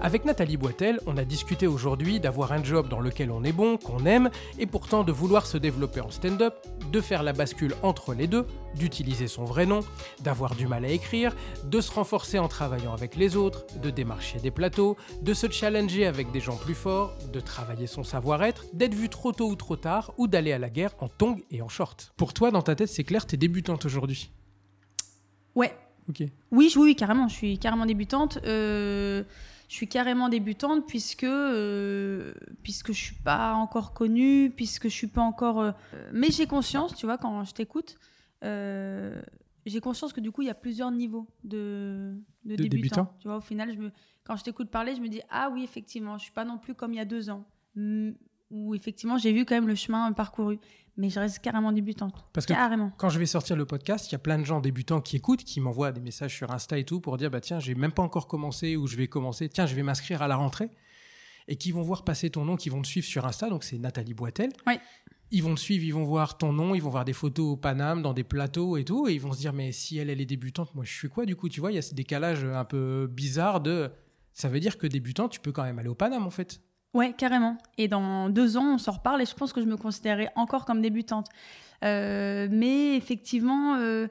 Avec Nathalie Boitel, on a discuté aujourd'hui d'avoir un job dans lequel on est bon, qu'on aime, et pourtant de vouloir se développer en stand-up, de faire la bascule entre les deux, d'utiliser son vrai nom, d'avoir du mal à écrire, de se renforcer en travaillant avec les autres, de démarcher des plateaux, de se challenger avec des gens plus forts, de travailler son savoir-être, d'être vu trop tôt ou trop tard, ou d'aller à la guerre en tongs et en short. Pour toi, dans ta tête, c'est clair, t'es débutante aujourd'hui? Ouais. Ok. Oui, je- oui, oui, carrément. Je suis carrément débutante. Euh, je suis carrément débutante puisque euh, puisque je suis pas encore connue, puisque je suis pas encore. euh, mais j'ai conscience, tu vois, quand je t'écoute, euh, j'ai conscience que du coup il y a plusieurs niveaux de de, De débutants. débutants. Tu vois, au final, je me, quand je t'écoute parler, je me dis ah oui, effectivement, je suis pas non plus comme il y a deux ans. Où effectivement j'ai vu quand même le chemin parcouru, mais je reste carrément débutante. Parce que Carrément. quand je vais sortir le podcast, il y a plein de gens débutants qui écoutent, qui m'envoient des messages sur Insta et tout pour dire bah tiens, j'ai même pas encore commencé ou je vais commencer, tiens, je vais m'inscrire à la rentrée et qui vont voir passer ton nom, qui vont te suivre sur Insta, donc c'est Nathalie Boitel. Oui. Ils vont te suivre, ils vont voir ton nom, ils vont voir des photos au Paname, dans des plateaux et tout, et ils vont se dire mais si elle elle est débutante, moi je suis quoi du coup, tu vois, il y a ce décalage un peu bizarre de ça veut dire que débutant, tu peux quand même aller au Paname en fait. Ouais, carrément. Et dans deux ans, on s'en reparle et je pense que je me considérais encore comme débutante. Euh, mais effectivement, euh,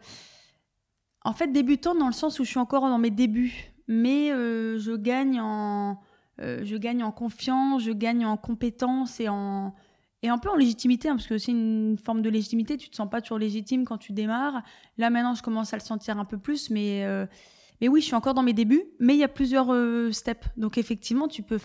en fait, débutante dans le sens où je suis encore dans mes débuts, mais euh, je gagne en, je gagne en confiance, je gagne en compétence et en et un peu en légitimité, hein, parce que c'est une forme de légitimité. Tu te sens pas toujours légitime quand tu démarres. Là maintenant, je commence à le sentir un peu plus, mais mais oui, je suis encore dans mes débuts, mais il y a plusieurs steps. Donc effectivement, tu peux,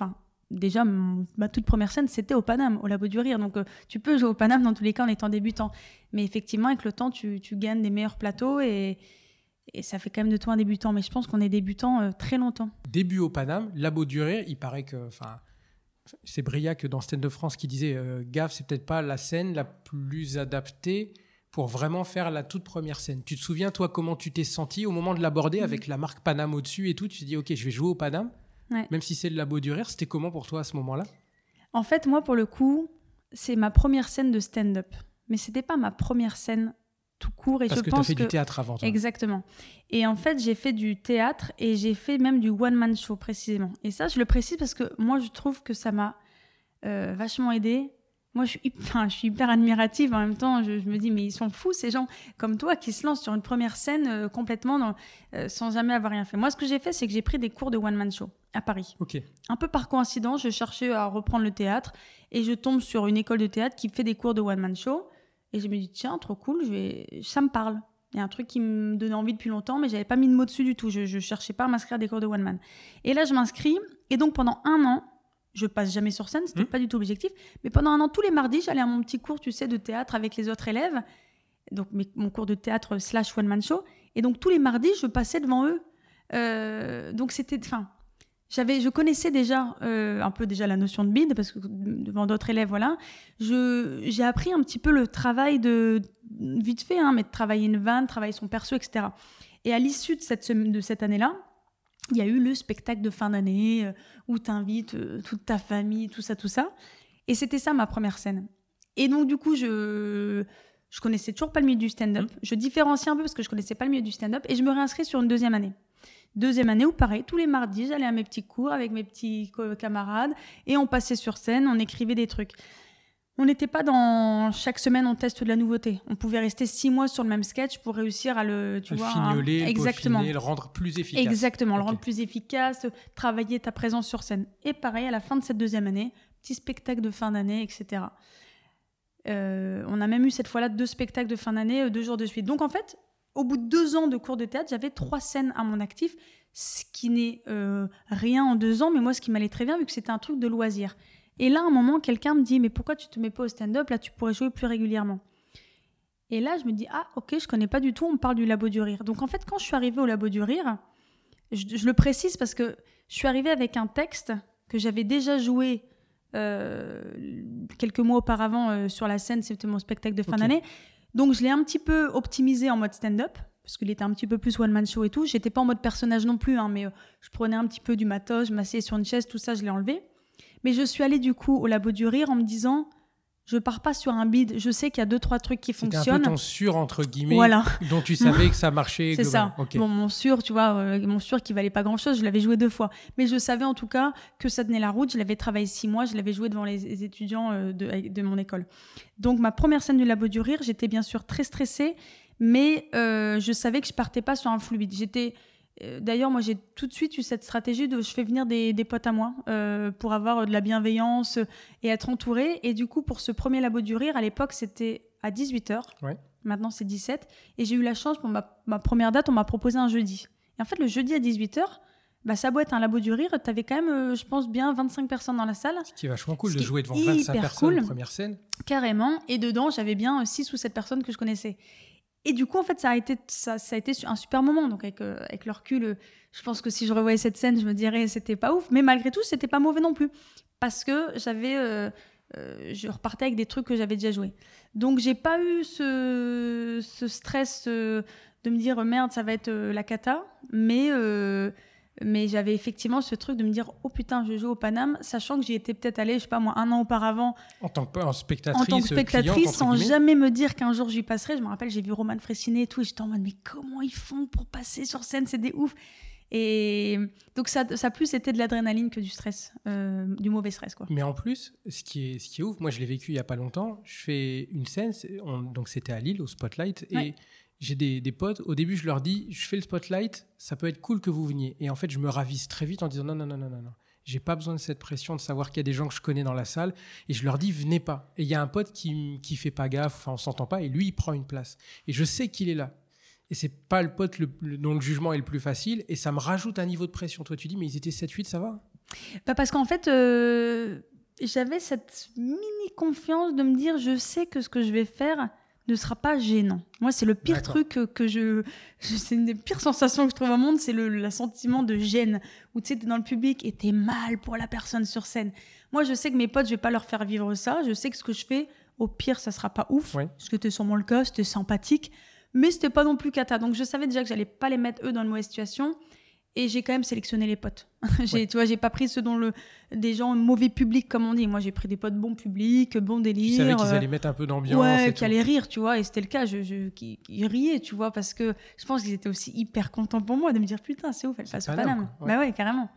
déjà, ma toute première scène, c'était au Paname, au Labo du Rire. Donc, euh, tu peux jouer au Paname dans tous les cas en étant débutant. Mais effectivement, avec le temps, tu, tu gagnes des meilleurs plateaux et, et ça fait quand même de toi un débutant. Mais je pense qu'on est débutant euh, très longtemps. début au Paname, Labo du Rire, il paraît que, enfin, c'est Briac dans Stand de France qui disait, euh, Gaffe, c'est peut-être pas la scène la plus adaptée pour vraiment faire la toute première scène. Tu te souviens, toi, comment tu t'es senti au moment de l'aborder avec la marque Paname au-dessus et tout? Tu te dis, ok, je vais jouer au Paname, Ouais. même si c'est le Labo du Rire. C'était comment pour toi à ce moment-là? En fait, moi, pour le coup, c'est ma première scène de stand-up. Mais c'était pas ma première scène tout court. Et Parce je que tu as pense fait que... du théâtre avant. toi. Exactement. Et en fait, j'ai fait du théâtre et j'ai fait même du one-man show précisément. Et ça, je le précise parce que moi, je trouve que ça m'a euh, vachement aidé. Moi, je suis, je hyper admirative. En même temps, je, je me dis, mais ils sont fous, ces gens comme toi qui se lancent sur une première scène euh, complètement dans- euh, sans jamais avoir rien fait. Moi, ce que j'ai fait, c'est que j'ai pris des cours de one-man show à Paris. Ok. Un peu par coïncidence, je cherchais à reprendre le théâtre et je tombe sur une école de théâtre qui fait des cours de one-man show. Et je me dis, tiens, trop cool, je vais... ça me parle. Il y a un truc qui me donnait envie depuis longtemps, mais j'avais pas mis de mots dessus du tout. Je, ne cherchais pas à m'inscrire à des cours de one-man. Et là, je m'inscris. Et donc, pendant un an, je passe jamais sur scène, c'était Mhm. pas du tout l'objectif. Mais pendant un an, tous les mardis, j'allais à mon petit cours, tu sais, de théâtre avec les autres élèves. Donc, mes- mon cours de théâtre slash one-man show. Et donc, tous les mardis, je passais devant eux. Euh, donc, c'était. Enfin, j'avais, je connaissais déjà euh, un peu déjà la notion de bide parce que devant d'autres élèves, voilà. Je, j'ai appris un petit peu le travail de vite fait, hein, mais de travailler une vanne, travailler son perso, etc. Et à l'issue de cette de cette année-là, il y a eu le spectacle de fin d'année euh, où tu invites toute ta famille, tout ça, tout ça. Et c'était ça ma première scène. Et donc du coup, je je connaissais toujours pas le milieu du stand-up. Je différenciais un peu parce que je connaissais pas le milieu du stand-up et je me réinscris sur une deuxième année. Deuxième année où pareil, tous les mardis, j'allais à mes petits cours avec mes petits camarades et on passait sur scène, on écrivait des trucs. On n'était pas dans chaque semaine on teste de la nouveauté. On pouvait rester six mois sur le même sketch pour réussir à le, tu le vois, fignoler, le exactement, peaufiner, le rendre plus efficace. exactement, le rendre plus efficace, travailler ta présence sur scène. Et pareil à la fin de cette deuxième année, petit spectacle de fin d'année, etc. Euh, on a même eu cette fois-là deux spectacles de fin d'année, euh, deux jours de suite. Donc en fait, au bout de deux ans de cours de théâtre, j'avais trois scènes à mon actif, ce qui n'est euh, rien en deux ans, mais moi, ce qui m'allait très bien, vu que c'était un truc de loisir. Et là, à un moment, quelqu'un me dit, mais pourquoi tu te mets pas au stand-up? Là, tu pourrais jouer plus régulièrement. Et là, je me dis, ah, ok, je connais pas du tout, on me parle du Labo du Rire. Donc en fait, quand je suis arrivée au Labo du Rire, je, je le précise parce que je suis arrivée avec un texte que j'avais déjà joué euh, quelques mois auparavant euh, sur la scène, c'était mon spectacle de fin d'année. Donc je l'ai un petit peu optimisé en mode stand-up, parce qu'il était un petit peu plus one-man show et tout. J'étais pas en mode personnage non plus, hein, mais euh, je prenais un petit peu du matos, je m'asseyais sur une chaise, tout ça, je l'ai enlevé. Mais je suis allée du coup au Labo du Rire en me disant, je pars pas sur un bid. Je sais qu'il y a deux trois trucs qui C'était un fonctionnent. peu ton sûr, entre guillemets, Voilà. dont tu savais que ça marchait. C'est ça. globalement. Ok. Bon, mon sûr, tu vois, euh, mon sûr qui valait pas grand chose, je l'avais joué deux fois. Mais je savais en tout cas que ça tenait la route. Je l'avais travaillé six mois, je l'avais joué devant les, les étudiants euh, de, de mon école. Donc, ma première scène du Labo du Rire, j'étais bien sûr très stressée, mais euh, je savais que je partais pas sur un fluide. J'étais. Euh, D'ailleurs, moi, j'ai tout de suite eu cette stratégie de je fais venir des, des potes à moi euh, pour avoir euh, de la bienveillance et être entourée. Et du coup, pour ce premier Labo du Rire, à l'époque, c'était à 18h. Ouais. Maintenant, c'est 17. Et j'ai eu la chance, pour ma, ma première date, on m'a proposé un jeudi. Et en fait, le jeudi à 18h, bah, ça doit être un labo du rire. Tu avais quand même, euh, je pense, bien 25 personnes dans la salle, Ce qui est vachement cool de jouer devant hyper 25 personnes, cool. première scène. carrément. Et dedans, j'avais bien 6 ou 7 personnes que je connaissais. Et du coup, en fait, ça a été, ça, a été un super moment. Donc, avec, euh, avec le recul, euh, je pense que si je revoyais cette scène, je me dirais c'était pas ouf. Mais malgré tout, c'était pas mauvais non plus. Parce que j'avais. euh, je repartais avec des trucs que j'avais déjà joués. Donc, j'ai pas eu ce, ce stress de me dire merde, ça va être la cata. Mais. Mais j'avais effectivement ce truc de me dire oh putain je joue au Paname sachant que j'y étais peut-être allée je sais pas moi un an auparavant En tant que en spectatrice, en tant que spectatrice sans jamais me dire qu'un jour j'y passerai. Je me rappelle, j'ai vu Roman Fressinet et tout, et j'étais en mode, mais comment ils font pour passer sur scène? C'est des ouf. Et donc, ça, ça plus été de l'adrénaline que du stress, euh, du mauvais stress, quoi. Mais en plus, ce qui est, ce qui est ouf, moi je l'ai vécu il y a pas longtemps. Je fais une scène, on- donc c'était à Lille au Spotlight, et Ouais. J'ai des, des potes. Au début, je leur dis, je fais le Spotlight, ça peut être cool que vous veniez. Et en fait, je me ravise très vite en disant non, non, non, non, non, non. J'ai pas besoin de cette pression de savoir qu'il y a des gens que je connais dans la salle. Et je leur dis, venez pas. Et il y a un pote qui, qui fait pas gaffe, enfin, on s'entend pas, et lui, il prend une place. Et je sais qu'il est là. Et c'est pas le pote le- le- dont le jugement est le plus facile, et ça me rajoute un niveau de pression. Toi, tu dis, mais ils étaient 7-8, ça va? Bah, parce qu'en fait, euh, j'avais cette mini confiance de me dire, je sais que ce que je vais faire ne sera pas gênant. Moi, c'est le pire truc que, que je, C'est une des pires sensations que je trouve au monde, c'est le, le sentiment de gêne. Où tu sais, t'es dans le public et t'es mal pour la personne sur scène. Moi, je sais que mes potes, je vais pas leur faire vivre ça. Je sais que ce que je fais, au pire, ça sera pas ouf. Ouais. Parce que c'était sûrement le cas, c'était sympathique. Mais c'était pas non plus cata. Donc, je savais déjà que j'allais pas les mettre eux dans une mauvaise situation. Et j'ai quand même sélectionné les potes. j'ai, Ouais. Tu vois, j'ai pas pris ceux dont le, des gens mauvais publics, comme on dit. Moi, j'ai pris des potes bons publics, bons Tu délire. savais qu'ils euh, allaient mettre un peu d'ambiance. Ouais, qui allaient rire, tu vois. Et c'était le cas. Je, je, qui, qui riaient, tu vois, parce que je pense qu'ils étaient aussi hyper contents pour moi de me dire putain, c'est ouf, elle passe au Paname. Ouais. Bah ouais, carrément.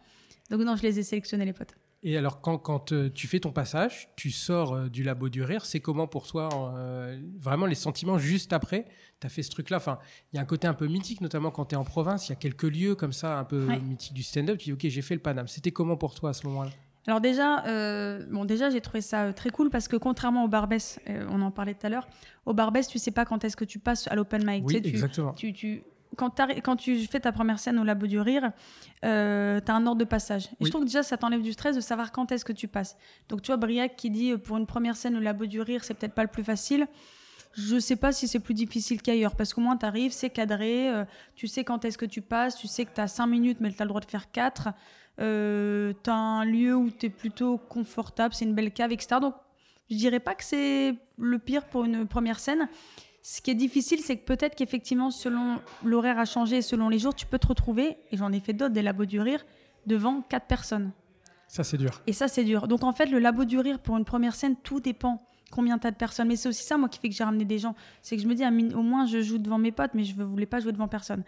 Donc, non, je les ai sélectionnés, les potes. Et alors, quand, quand euh, tu fais ton passage, tu sors euh, du labo du rire, c'est comment pour toi euh, Vraiment, les sentiments juste après? Tu as fait ce truc-là. Enfin, il y a un côté un peu mythique, notamment quand tu es en province. Il y a quelques lieux comme ça, un peu Ouais. mythiques du stand-up. Tu dis, OK, j'ai fait le Paname. C'était comment pour toi à ce moment-là? Alors déjà, euh, bon déjà j'ai trouvé ça très cool parce que contrairement au Barbès, euh, on en parlait tout à l'heure, au Barbès tu sais pas quand est-ce que tu passes à l'open mic. Oui, tu- exactement. tu, tu- quand, tu fais ta première scène au Labo du Rire, euh, tu as un ordre de passage. Et Oui. je trouve que déjà ça t'enlève du stress de savoir quand est-ce que tu passes. Donc tu vois Briac qui dit euh, pour une première scène au Labo du Rire c'est peut-être pas le plus facile. Je sais pas si c'est plus difficile qu'ailleurs parce qu'au moins tu arrives, c'est cadré, euh, tu sais quand est-ce que tu passes, tu sais que tu as 5 minutes mais tu as le droit de faire 4. Euh, tu as un lieu où tu es plutôt confortable, c'est une belle cave, etc. Donc je dirais pas que c'est le pire pour une première scène. Ce qui est difficile, c'est que peut-être qu'effectivement, selon l'horaire a changé, selon les jours, tu peux te retrouver, et j'en ai fait d'autres, des labos du rire, devant quatre personnes. Ça, c'est dur. Et ça, c'est dur. Donc en fait, le labo du rire, pour une première scène, tout dépend combien t'as de personnes. Mais c'est aussi ça, moi, qui fait que j'ai ramené des gens. C'est que je me dis, au moins, je joue devant mes potes, mais je ne voulais pas jouer devant personne.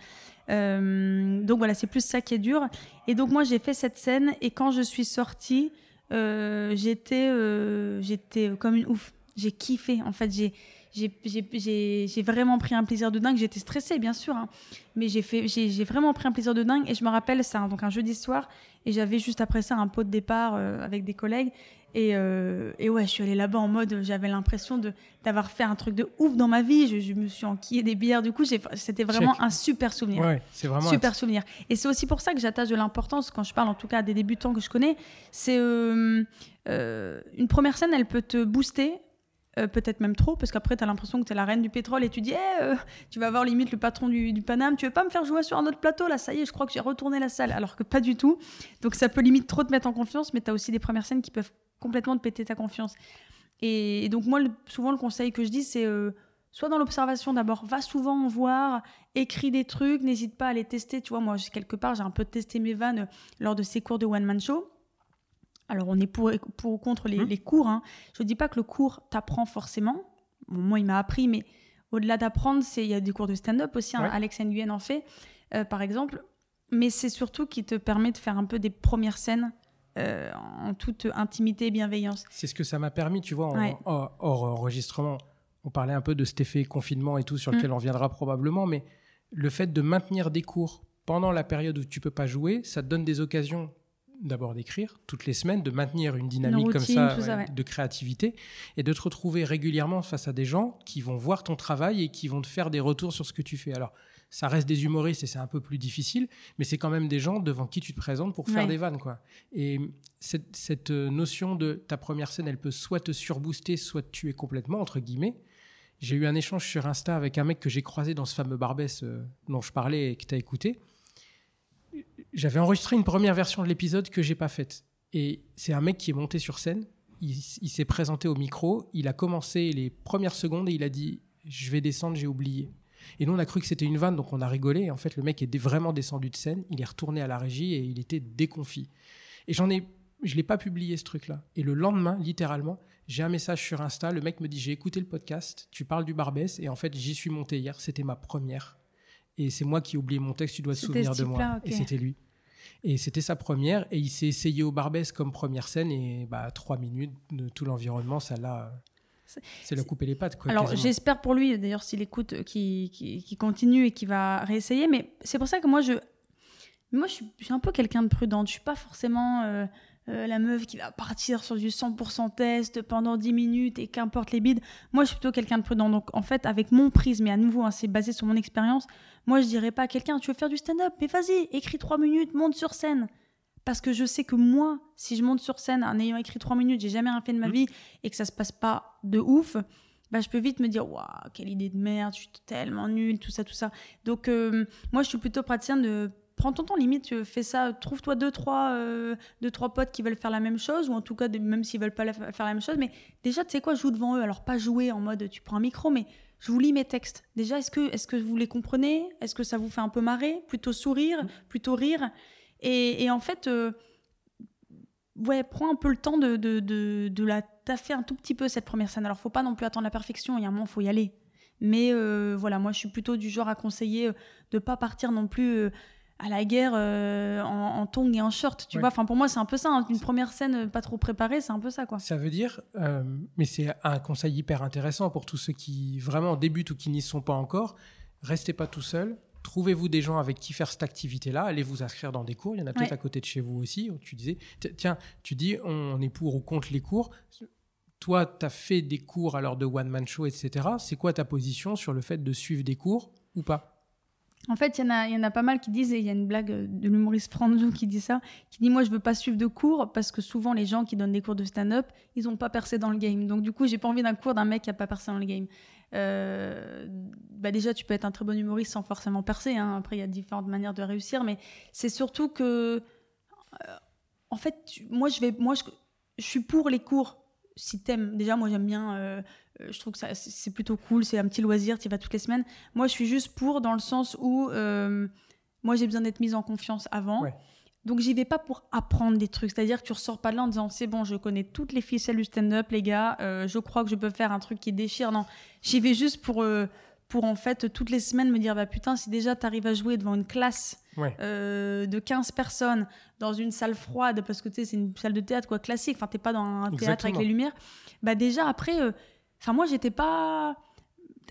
Euh, donc voilà, c'est plus ça qui est dur. Et donc moi, j'ai fait cette scène, et quand je suis sortie, euh, j'étais euh, j'étais comme une ouf. J'ai kiffé. En fait, j'ai j'ai- vraiment pris un plaisir de dingue. J'étais stressée, bien sûr, hein. mais j'ai vraiment pris un plaisir de dingue. Et je me rappelle, c'est un- donc un jeudi soir, et j'avais juste après ça un pot de départ euh, avec des collègues. Et, euh, et ouais, je suis allée là-bas en mode, j'avais l'impression d'avoir fait un truc de ouf dans ma vie. Je, je me suis enquillée des bières. Du coup, c'était vraiment Check. un super souvenir. Ouais, c'est vraiment. un- Super souvenir. Et c'est aussi pour ça que j'attache de l'importance, quand je parle en tout cas à des débutants que je connais, c'est euh, euh, une première scène, elle peut te booster. Euh, peut-être même trop, parce qu'après, tu as l'impression que tu es la reine du pétrole et tu dis, Eh, euh, tu vas voir limite le patron du, Paname, tu veux pas me faire jouer sur un autre plateau? Là, ça y est, je crois que j'ai retourné la salle. Alors que pas du tout. Donc ça peut limite trop te mettre en confiance, mais tu as aussi des premières scènes qui peuvent complètement te péter ta confiance. Et, donc, moi, souvent, le conseil que je dis, c'est. euh, Soit dans l'observation d'abord, va souvent voir, écris des trucs, n'hésite pas à les tester. Tu vois, moi, quelque part, j'ai un peu testé mes vannes euh, lors de ces cours de one-man show. Alors on est pour, pour ou contre les, les cours. Hein. Je dis pas que le cours t'apprend forcément. Bon, moi, il m'a appris, mais au-delà d'apprendre, il y a des cours de stand-up aussi. hein. Ouais. Alex Nguyen en fait, euh, par exemple. Mais c'est surtout qui te permet de faire un peu des premières scènes euh, en toute intimité et bienveillance. C'est ce que ça m'a permis, tu vois, en- Ouais. hors, hors enregistrement. On parlait un peu de cet effet confinement et tout, sur Mm. lequel on reviendra probablement, mais le fait de maintenir des cours pendant la période où tu peux pas jouer, ça te donne des occasions d'abord d'écrire toutes les semaines, de maintenir une dynamique comme routine, ça, tout ça, ouais, ouais. de créativité, et de te retrouver régulièrement face à des gens qui vont voir ton travail et qui vont te faire des retours sur ce que tu fais. Alors, ça reste des humoristes et c'est un peu plus difficile, mais c'est quand même des gens devant qui tu te présentes pour faire Ouais. des vannes, quoi. Et cette, cette, notion de ta première scène, elle peut soit te surbooster, soit te tuer complètement, entre guillemets. J'ai eu un échange sur Insta avec un mec que j'ai croisé dans ce fameux Barbès euh, dont je parlais et que tu as écouté. J'avais enregistré une première version de l'épisode que j'ai pas faite. Et c'est un mec qui est monté sur scène, il, il s'est présenté au micro, il a commencé les premières secondes et il a dit Je vais descendre, j'ai oublié. Et nous, on a cru que c'était une vanne, donc on a rigolé. Et en fait, le mec est vraiment descendu de scène, il est retourné à la régie et il était déconfit. Et j'en ai, je l'ai pas publié ce truc-là. Et le lendemain, littéralement, j'ai un message sur Insta. Le mec me dit J'ai écouté le podcast, tu parles du Barbès, et en fait, j'y suis monté hier. C'était ma première. Et c'est moi qui ai oublié mon texte, tu dois te souvenir de moi. type-là, ok. Et c'était lui. Et c'était sa première, et il s'est essayé au Barbès comme première scène, et bah, trois minutes de tout l'environnement, ça l'a. C'est- la couper les pattes, quoi. Alors j'espère pour lui, d'ailleurs, s'il écoute, euh, qu'il qu'il- qu'il continue et qu'il va réessayer. Mais c'est pour ça que moi, je, moi, je suis, un peu quelqu'un de prudent. Je suis pas forcément euh, euh, la meuf qui va partir sur du 100% test pendant 10 minutes et qu'importe les bides. Moi, je suis plutôt quelqu'un de prudent. Donc, en fait, avec mon prisme, et à nouveau, hein, c'est basé sur mon expérience, moi, je dirais pas à quelqu'un, tu veux faire du stand-up, mais vas-y, écris 3 minutes, monte sur scène. Parce que je sais que moi, si je monte sur scène en ayant écrit 3 minutes, j'ai jamais rien fait de ma Mhm. vie et que ça se passe pas de ouf, bah, je peux vite me dire, waouh, quelle idée de merde, je suis tellement nulle, tout ça, tout ça. Donc, euh, moi, je suis plutôt praticien de prends ton temps, limite, fais ça, trouve-toi deux trois, euh, deux, trois potes qui veulent faire la même chose, ou en tout cas, même s'ils veulent pas faire la même chose, mais déjà, tu sais quoi, joue devant eux. Alors, pas jouer en mode tu prends un micro, mais je vous lis mes textes. Déjà, est-ce que, est que vous les comprenez? Est-ce que ça vous fait un peu marrer? Plutôt sourire Plutôt rire et, en fait, euh, ouais, prends un peu le temps de, de, de, la taffer un tout petit peu cette première scène. Alors, faut pas non plus attendre la perfection, il y a un moment, faut y aller. Mais euh, voilà, moi, je suis plutôt du genre à conseiller de pas partir non plus à la guerre euh, en, en tongs et en short, tu Ouais. vois. Enfin, pour moi, c'est un peu ça. hein. Une première scène euh, pas trop préparée, c'est un peu ça, quoi. Ça veut dire, euh, mais c'est un conseil hyper intéressant pour tous ceux qui vraiment débutent ou qui n'y sont pas encore, restez pas tout seul. Trouvez-vous des gens avec qui faire cette activité-là. Allez vous inscrire dans des cours. Il y en a peut-être Ouais. à côté de chez vous aussi. Tu disais, tiens, tu dis, on est pour ou contre les cours. Toi, tu as fait des cours alors de one-man show, etc. C'est quoi ta position sur le fait de suivre des cours ou pas? En fait, il y, en a- pas mal qui disent, et il y a une blague euh, de l'humoriste Franjo qui dit ça, qui dit Moi, je veux pas suivre de cours parce que souvent, les gens qui donnent des cours de stand-up, ils ont pas percé dans le game. Donc, du coup, j'ai pas envie d'un cours d'un mec qui a pas percé dans le game. Euh, bah déjà, tu peux être un très bon humoriste sans forcément percer. hein. Après, il y a différentes manières de réussir, mais c'est surtout que. euh, en fait, moi, je, vais, moi je, je suis pour les cours si t'aimes. Déjà, moi, j'aime bien. euh, euh, je trouve que ça- c'est plutôt cool. C'est un petit loisir, tu y vas toutes les semaines. Moi, je suis juste pour dans le sens où euh, moi, j'ai besoin d'être mise en confiance avant. Ouais. Donc, j'y vais pas pour apprendre des trucs. C'est-à-dire que tu ressors pas de là en disant c'est bon, je connais toutes les ficelles du stand-up, les gars. euh, je crois que je peux faire un truc qui déchire. Non, j'y vais juste pour. Pour en fait toutes les semaines me dire bah putain si déjà t'arrives à jouer devant une classe Ouais. euh, de 15 personnes dans une salle froide parce que tu sais c'est une salle de théâtre quoi classique enfin t'es pas dans un théâtre avec les lumières bah déjà après euh, enfin moi j'étais pas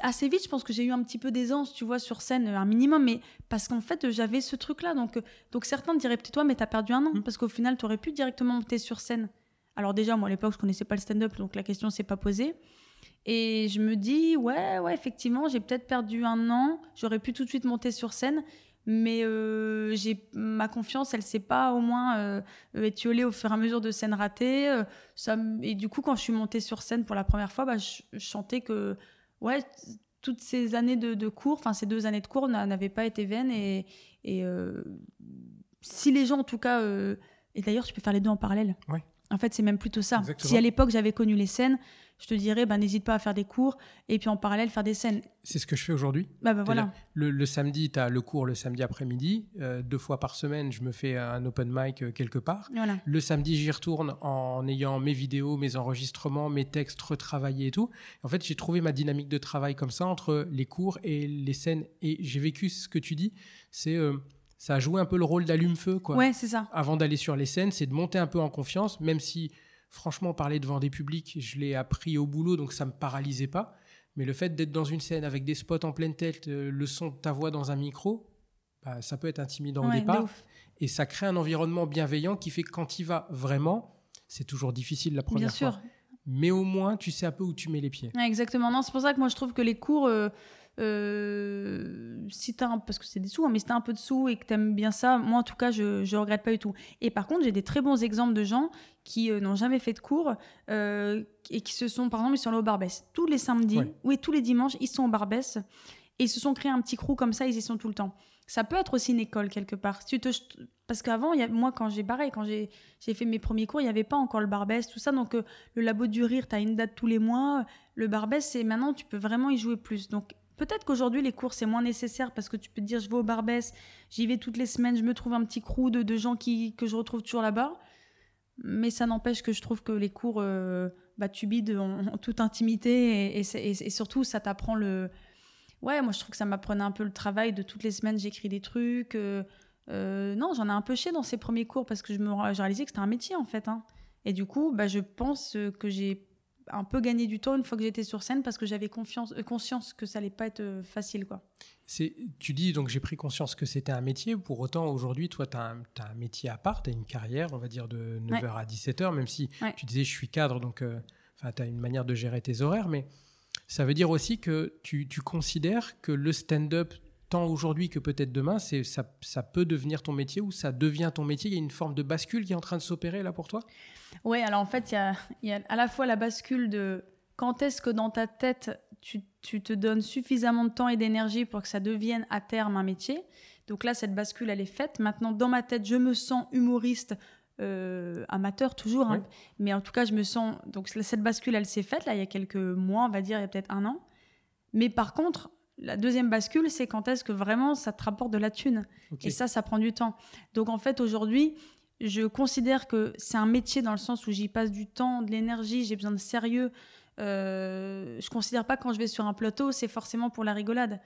assez vite je pense que j'ai eu un petit peu d'aisance tu vois sur scène un minimum mais parce qu'en fait j'avais ce truc là donc euh, donc certains diraient peut-être toi mais t'as perdu un an Mm. parce qu'au final t'aurais pu directement monter sur scène alors déjà moi à l'époque je connaissais pas le stand-up donc la question s'est pas posée et je me dis, ouais, ouais, effectivement, j'ai peut-être perdu un an. J'aurais pu tout de suite monter sur scène. Mais euh, j'ai ma confiance, elle s'est pas au moins euh, étiolée au fur et à mesure de scènes ratées. Euh, ça, et du coup, quand je suis montée sur scène pour la première fois, bah, je, je sentais que ouais, toutes ces années de, de cours, enfin ces deux années de cours n'a- n'avaient pas été vaines. Et, et si les gens, en tout cas, et d'ailleurs, tu peux faire les deux en parallèle. Ouais. En fait, c'est même plutôt ça. Exactement. Si à l'époque j'avais connu les scènes, je te dirais, bah, n'hésite pas à faire des cours et puis en parallèle faire des scènes. C'est ce que je fais aujourd'hui. Bah, bah voilà. Le, le, samedi, tu as le cours le samedi après-midi. Euh, deux fois par semaine, je me fais un open mic euh, quelque part. Voilà. Le samedi, j'y retourne en ayant mes vidéos, mes enregistrements, mes textes retravaillés et tout. En fait, j'ai trouvé ma dynamique de travail comme ça entre les cours et les scènes. Et j'ai vécu ce que tu dis. C'est. Euh, ça a joué un peu le rôle d'allume-feu, quoi. Ouais, c'est ça. Avant d'aller sur les scènes, c'est de monter un peu en confiance, même si franchement, parler devant des publics, je l'ai appris au boulot, donc ça me paralysait pas. Mais le fait d'être dans une scène avec des spots en pleine tête, euh, le son de ta voix dans un micro, bah, ça peut être intimidant au départ. Et ça crée un environnement bienveillant qui fait que quand il va vraiment, c'est toujours difficile la première Bien fois. Sûr. Mais au moins, tu sais un peu où tu mets les pieds. exactement. Non, c'est pour ça que moi, je trouve que les cours, euh, euh, si t'as un, parce que c'est des sous, hein, mais si t'as un peu de sous et que t'aimes bien ça, moi en tout cas, je, je regrette pas du tout. Et par contre, j'ai des très bons exemples de gens qui euh, n'ont jamais fait de cours euh, et qui se sont, par exemple, ils sont là au Barbès tous les samedis, oui, tous les dimanches, ils sont au Barbès et ils se sont créés un petit crew comme ça, ils y sont tout le temps. Ça peut être aussi une école quelque part. tu te, parce qu'avant, moi, quand j'ai barré, quand j'ai fait mes premiers cours, il n'y avait pas encore le Barbès, tout ça. Donc, le labo du rire, tu as une date tous les mois. Le Barbès, c'est maintenant, tu peux vraiment y jouer plus. Donc, Peut-être qu'aujourd'hui, les cours, c'est moins nécessaire parce que tu peux te dire, je vais au Barbès, j'y vais toutes les semaines, je me trouve un petit crew de, gens qui, que je retrouve toujours là-bas. Mais ça n'empêche que je trouve que les cours, euh, bah, tu bides en, toute intimité et, surtout, ça t'apprend le. Ouais, moi, je trouve que ça m'apprenait un peu le travail de toutes les semaines, j'écris des trucs. Euh, euh, non, j'en ai un peu chié dans ces premiers cours parce que je me réalisais que c'était un métier en fait. Hein. Et du coup, bah, je pense que j'ai un peu gagné du temps une fois que j'étais sur scène parce que j'avais confiance, euh, conscience que ça allait pas être euh, facile. quoi. Tu dis donc j'ai pris conscience que c'était un métier. Pour autant, aujourd'hui, toi, tu as, un métier à part, tu as une carrière, on va dire, de 9h à 17h, même si tu disais je suis cadre, donc euh, tu as une manière de gérer tes horaires. Mais ça veut dire aussi que tu, tu considères que le stand-up tant aujourd'hui que peut-être demain, c'est ça, ça, peut devenir ton métier ou ça devient ton métier? Il y a une forme de bascule qui est en train de s'opérer là pour toi? Oui, alors en fait, il y a, y a, à la fois la bascule de quand est-ce que dans ta tête, tu, tu, te donnes suffisamment de temps et d'énergie pour que ça devienne à terme un métier. Donc là, cette bascule, elle est faite. Maintenant, dans ma tête, je me sens humoriste. Euh, amateur toujours, hein. mais en tout cas, je me sens. Donc, cette bascule, elle s'est faite là il y a quelques mois, on va dire, il y a peut-être un an. Mais par contre, la deuxième bascule, c'est quand est-ce que vraiment ça te rapporte de la thune. Et ça, ça prend du temps. Donc en fait, aujourd'hui, je considère que c'est un métier dans le sens où j'y passe du temps, de l'énergie, j'ai besoin de sérieux. Euh, je considère pas quand je vais sur un plateau, c'est forcément pour la rigolade.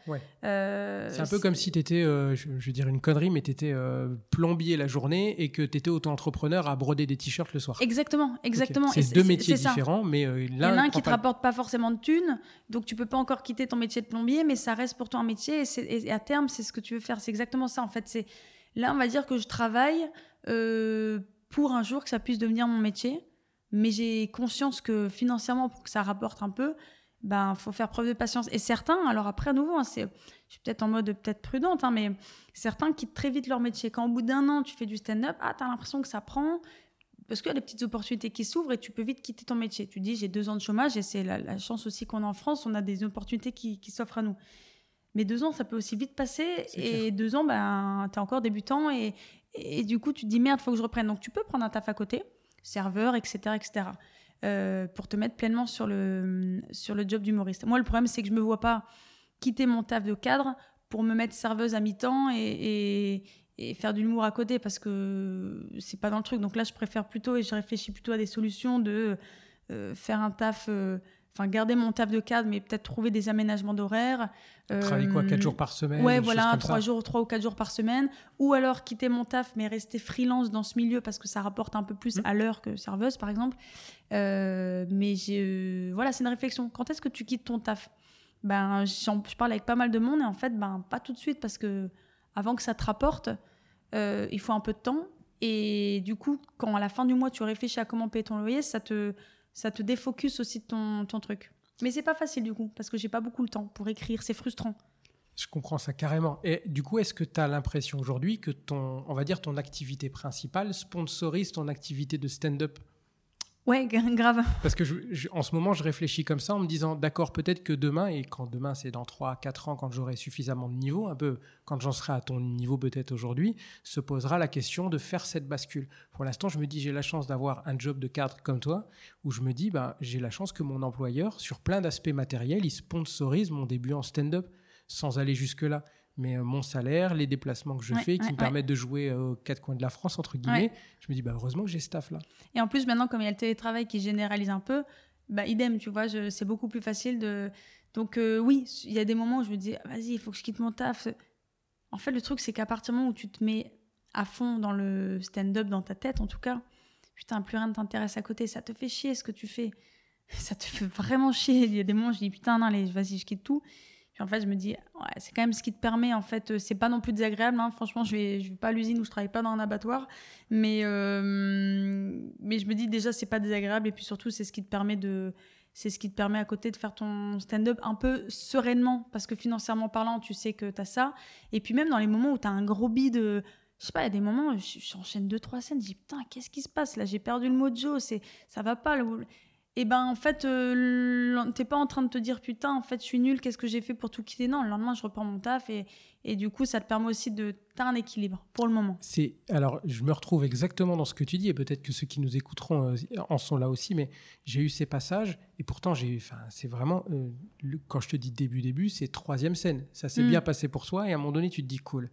Euh, c'est un peu comme si tu étais, euh, je, vais dire une connerie, mais tu étais euh, plombier la journée et que tu étais auto-entrepreneur à broder des t-shirts le soir. Exactement, exactement. C'est deux métiers différents, mais l'un. Il y en a un qui te rapporte pas forcément de thunes, donc tu peux pas encore quitter ton métier de plombier, mais ça reste pour toi un métier et, et à terme, c'est ce que tu veux faire. C'est exactement ça en fait. C'est Là, on va dire que je travaille pour un jour que ça puisse devenir mon métier mais j'ai conscience que financièrement, pour que ça rapporte un peu, ben faut faire preuve de patience. Et certains, alors après à nouveau, hein, c'est, je suis peut-être en mode peut-être prudente, hein, mais certains quittent très vite leur métier. Quand au bout d'un an, tu fais du stand-up, ah, tu as l'impression que ça prend, parce qu'il y a des petites opportunités qui s'ouvrent et tu peux vite quitter ton métier. Tu dis, j'ai deux ans de chômage et c'est la, chance aussi qu'on a en France, on a des opportunités qui, qui s'offrent à nous. Mais deux ans, ça peut aussi vite passer. Et deux ans, ben, tu es encore débutant et, et, du coup, tu te dis, merde, il faut que je reprenne. Donc, tu peux prendre un taf à côté serveur, etc., etc. Euh, pour te mettre pleinement sur le, sur le job d'humoriste. Moi, le problème, c'est que je me vois pas quitter mon taf de cadre pour me mettre serveuse à mi-temps et, et, faire de l'humour à côté parce que c'est pas dans le truc. Donc là, je préfère plutôt et je réfléchis plutôt à des solutions de euh, faire un taf. Euh, enfin garder mon taf de cadre, mais peut-être trouver des aménagements d'horaire. Travailler quoi, 4 jours par semaine Ouais, voilà, 3 jours, 3 ou 4 jours par semaine. Ou alors quitter mon taf, mais rester freelance dans ce milieu parce que ça rapporte un peu plus mmh. à l'heure que serveuse, par exemple. Euh, mais j'ai, voilà, c'est une réflexion. Quand est-ce que tu quittes ton taf? Ben, je parle avec pas mal de monde et en fait, ben, pas tout de suite parce que avant que ça te rapporte, euh, il faut un peu de temps. Et du coup, quand à la fin du mois, tu réfléchis à comment payer ton loyer, ça te, ça te défocus aussi de ton, truc. Mais c'est pas facile du coup, parce que j'ai pas beaucoup le temps pour écrire, c'est frustrant. Je comprends ça carrément. Et du coup, est-ce que tu as l'impression aujourd'hui que ton, on va dire, ton activité principale sponsorise ton activité de stand-up? Ouais, grave. Parce que en ce moment, je réfléchis comme ça en me disant, d'accord, peut-être que demain, et quand demain, c'est dans 3 4 ans, quand j'aurai suffisamment de niveau, un peu quand j'en serai à ton niveau peut-être aujourd'hui, se posera la question de faire cette bascule. Pour l'instant, je me dis, j'ai la chance d'avoir un job de cadre comme toi, où je me dis, bah, j'ai la chance que mon employeur, sur plein d'aspects matériels, il sponsorise mon début en stand-up sans aller jusque-là mais euh, mon salaire, les déplacements que je fais, qui me permettent de jouer aux quatre coins de la France, entre guillemets, je me dis, bah, heureusement que j'ai ce staff là. Et en plus, maintenant, comme il y a le télétravail qui généralise un peu, bah, idem, tu vois, c'est beaucoup plus facile de. Donc, euh, oui, il y a des moments où je me dis, vas-y, il faut que je quitte mon taf. En fait, le truc, c'est qu'à partir du moment où tu te mets à fond dans le stand-up, dans ta tête, en tout cas, putain, plus rien ne t'intéresse à côté. Ça te fait chier ce que tu fais. Ça te fait vraiment chier. Il y a des moments où je dis, putain, non, allez, vas-y, je quitte tout en fait, je me dis, c'est quand même ce qui te permet, en fait, euh, c'est pas non plus désagréable. Hein. Franchement, je vais, je vais pas à l'usine où je travaille pas dans un abattoir, mais, euh, mais je me dis déjà, c'est pas désagréable. Et puis surtout, c'est ce qui te permet de, c'est ce qui te permet à côté de faire ton stand-up un peu sereinement, parce que financièrement parlant, tu sais que tu as ça. Et puis même dans les moments où tu as un gros bide, je sais pas, il y a des moments j'enchaîne deux, trois scènes, je dis putain, qu'est-ce qui se passe? Là J'ai perdu le mojo, c'est, ça va pas. Le et ben en fait, euh, t'es pas en train de te dire putain, en fait, je suis nul, qu'est-ce que j'ai fait pour tout quitter? Non, le lendemain, je reprends mon taf et, et du coup, ça te permet aussi de t'as un équilibre pour le moment. C'est alors, je me retrouve exactement dans ce que tu dis et peut-être que ceux qui nous écouteront euh, en sont là aussi, mais j'ai eu ces passages et pourtant j'ai, enfin, c'est vraiment euh, quand je te dis début début, c'est troisième scène. Ça s'est mm. bien passé pour toi et à un moment donné, tu te dis cool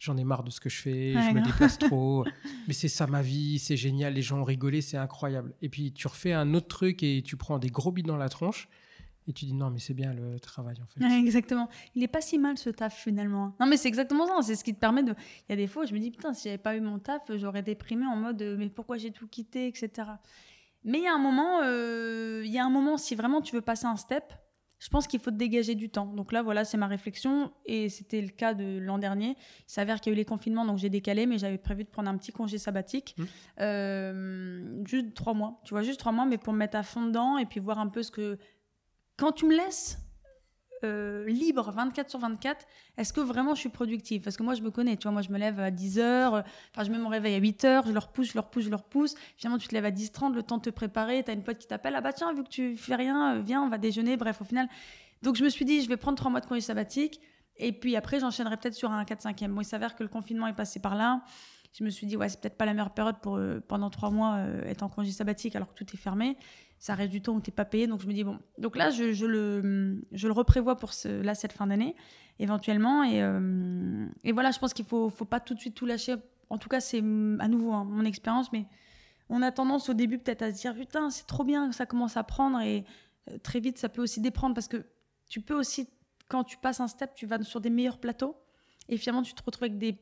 j'en ai marre de ce que je fais, je me déplace trop, mais c'est ça ma vie, c'est génial, les gens ont rigolé, c'est incroyable. Et puis tu refais un autre truc et tu prends des gros bides dans la tronche et tu dis non mais c'est bien le travail en fait. exactement. Il est pas si mal ce taf finalement. Non mais c'est exactement ça, c'est ce qui te permet de... Il y a des fois je me dis putain si j'avais pas eu mon taf j'aurais déprimé en mode mais pourquoi j'ai tout quitté etc. Mais il y a un moment, euh, il y a un moment si vraiment tu veux passer un step, je pense qu'il faut te dégager du temps. Donc là, voilà, c'est ma réflexion. Et c'était le cas de l'an dernier. Il s'avère qu'il y a eu les confinements, donc j'ai décalé, mais j'avais prévu de prendre un petit congé sabbatique. Mmh. Euh, juste trois mois. Tu vois, juste trois mois, mais pour me mettre à fond dedans et puis voir un peu ce que. Quand tu me laisses euh, libre 24 sur 24, est-ce que vraiment je suis productive? Parce que moi, je me connais, tu vois, moi, je me lève à 10 heures, enfin, je mets mon réveil à 8 heures, je leur pousse, je leur pousse, je leur pousse. Finalement, tu te lèves à 10, 30, le temps de te préparer, tu as une pote qui t'appelle, ah bah tiens, vu que tu fais rien, euh, viens, on va déjeuner, bref, au final. Donc, je me suis dit, je vais prendre 3 mois de congé sabbatique, et puis après, j'enchaînerai peut-être sur un 4-5e. Bon, il s'avère que le confinement est passé par là. Je me suis dit, ouais, c'est peut-être pas la meilleure période pour, euh, pendant 3 mois, être en congé sabbatique alors que tout est fermé ça reste du temps où tu n'es pas payé. Donc je me dis, bon, donc là, je, je le, je le reprévois pour ce, là, cette fin d'année, éventuellement. Et, euh, et, voilà, je pense qu'il faut, faut pas tout de suite tout lâcher. En tout cas, c'est à nouveau hein, mon expérience, mais on a tendance au début peut-être à se dire, putain, c'est trop bien, ça commence à prendre. Et euh, très vite, ça peut aussi déprendre parce que tu peux aussi, quand tu passes un step, tu vas sur des meilleurs plateaux. Et finalement, tu te retrouves avec des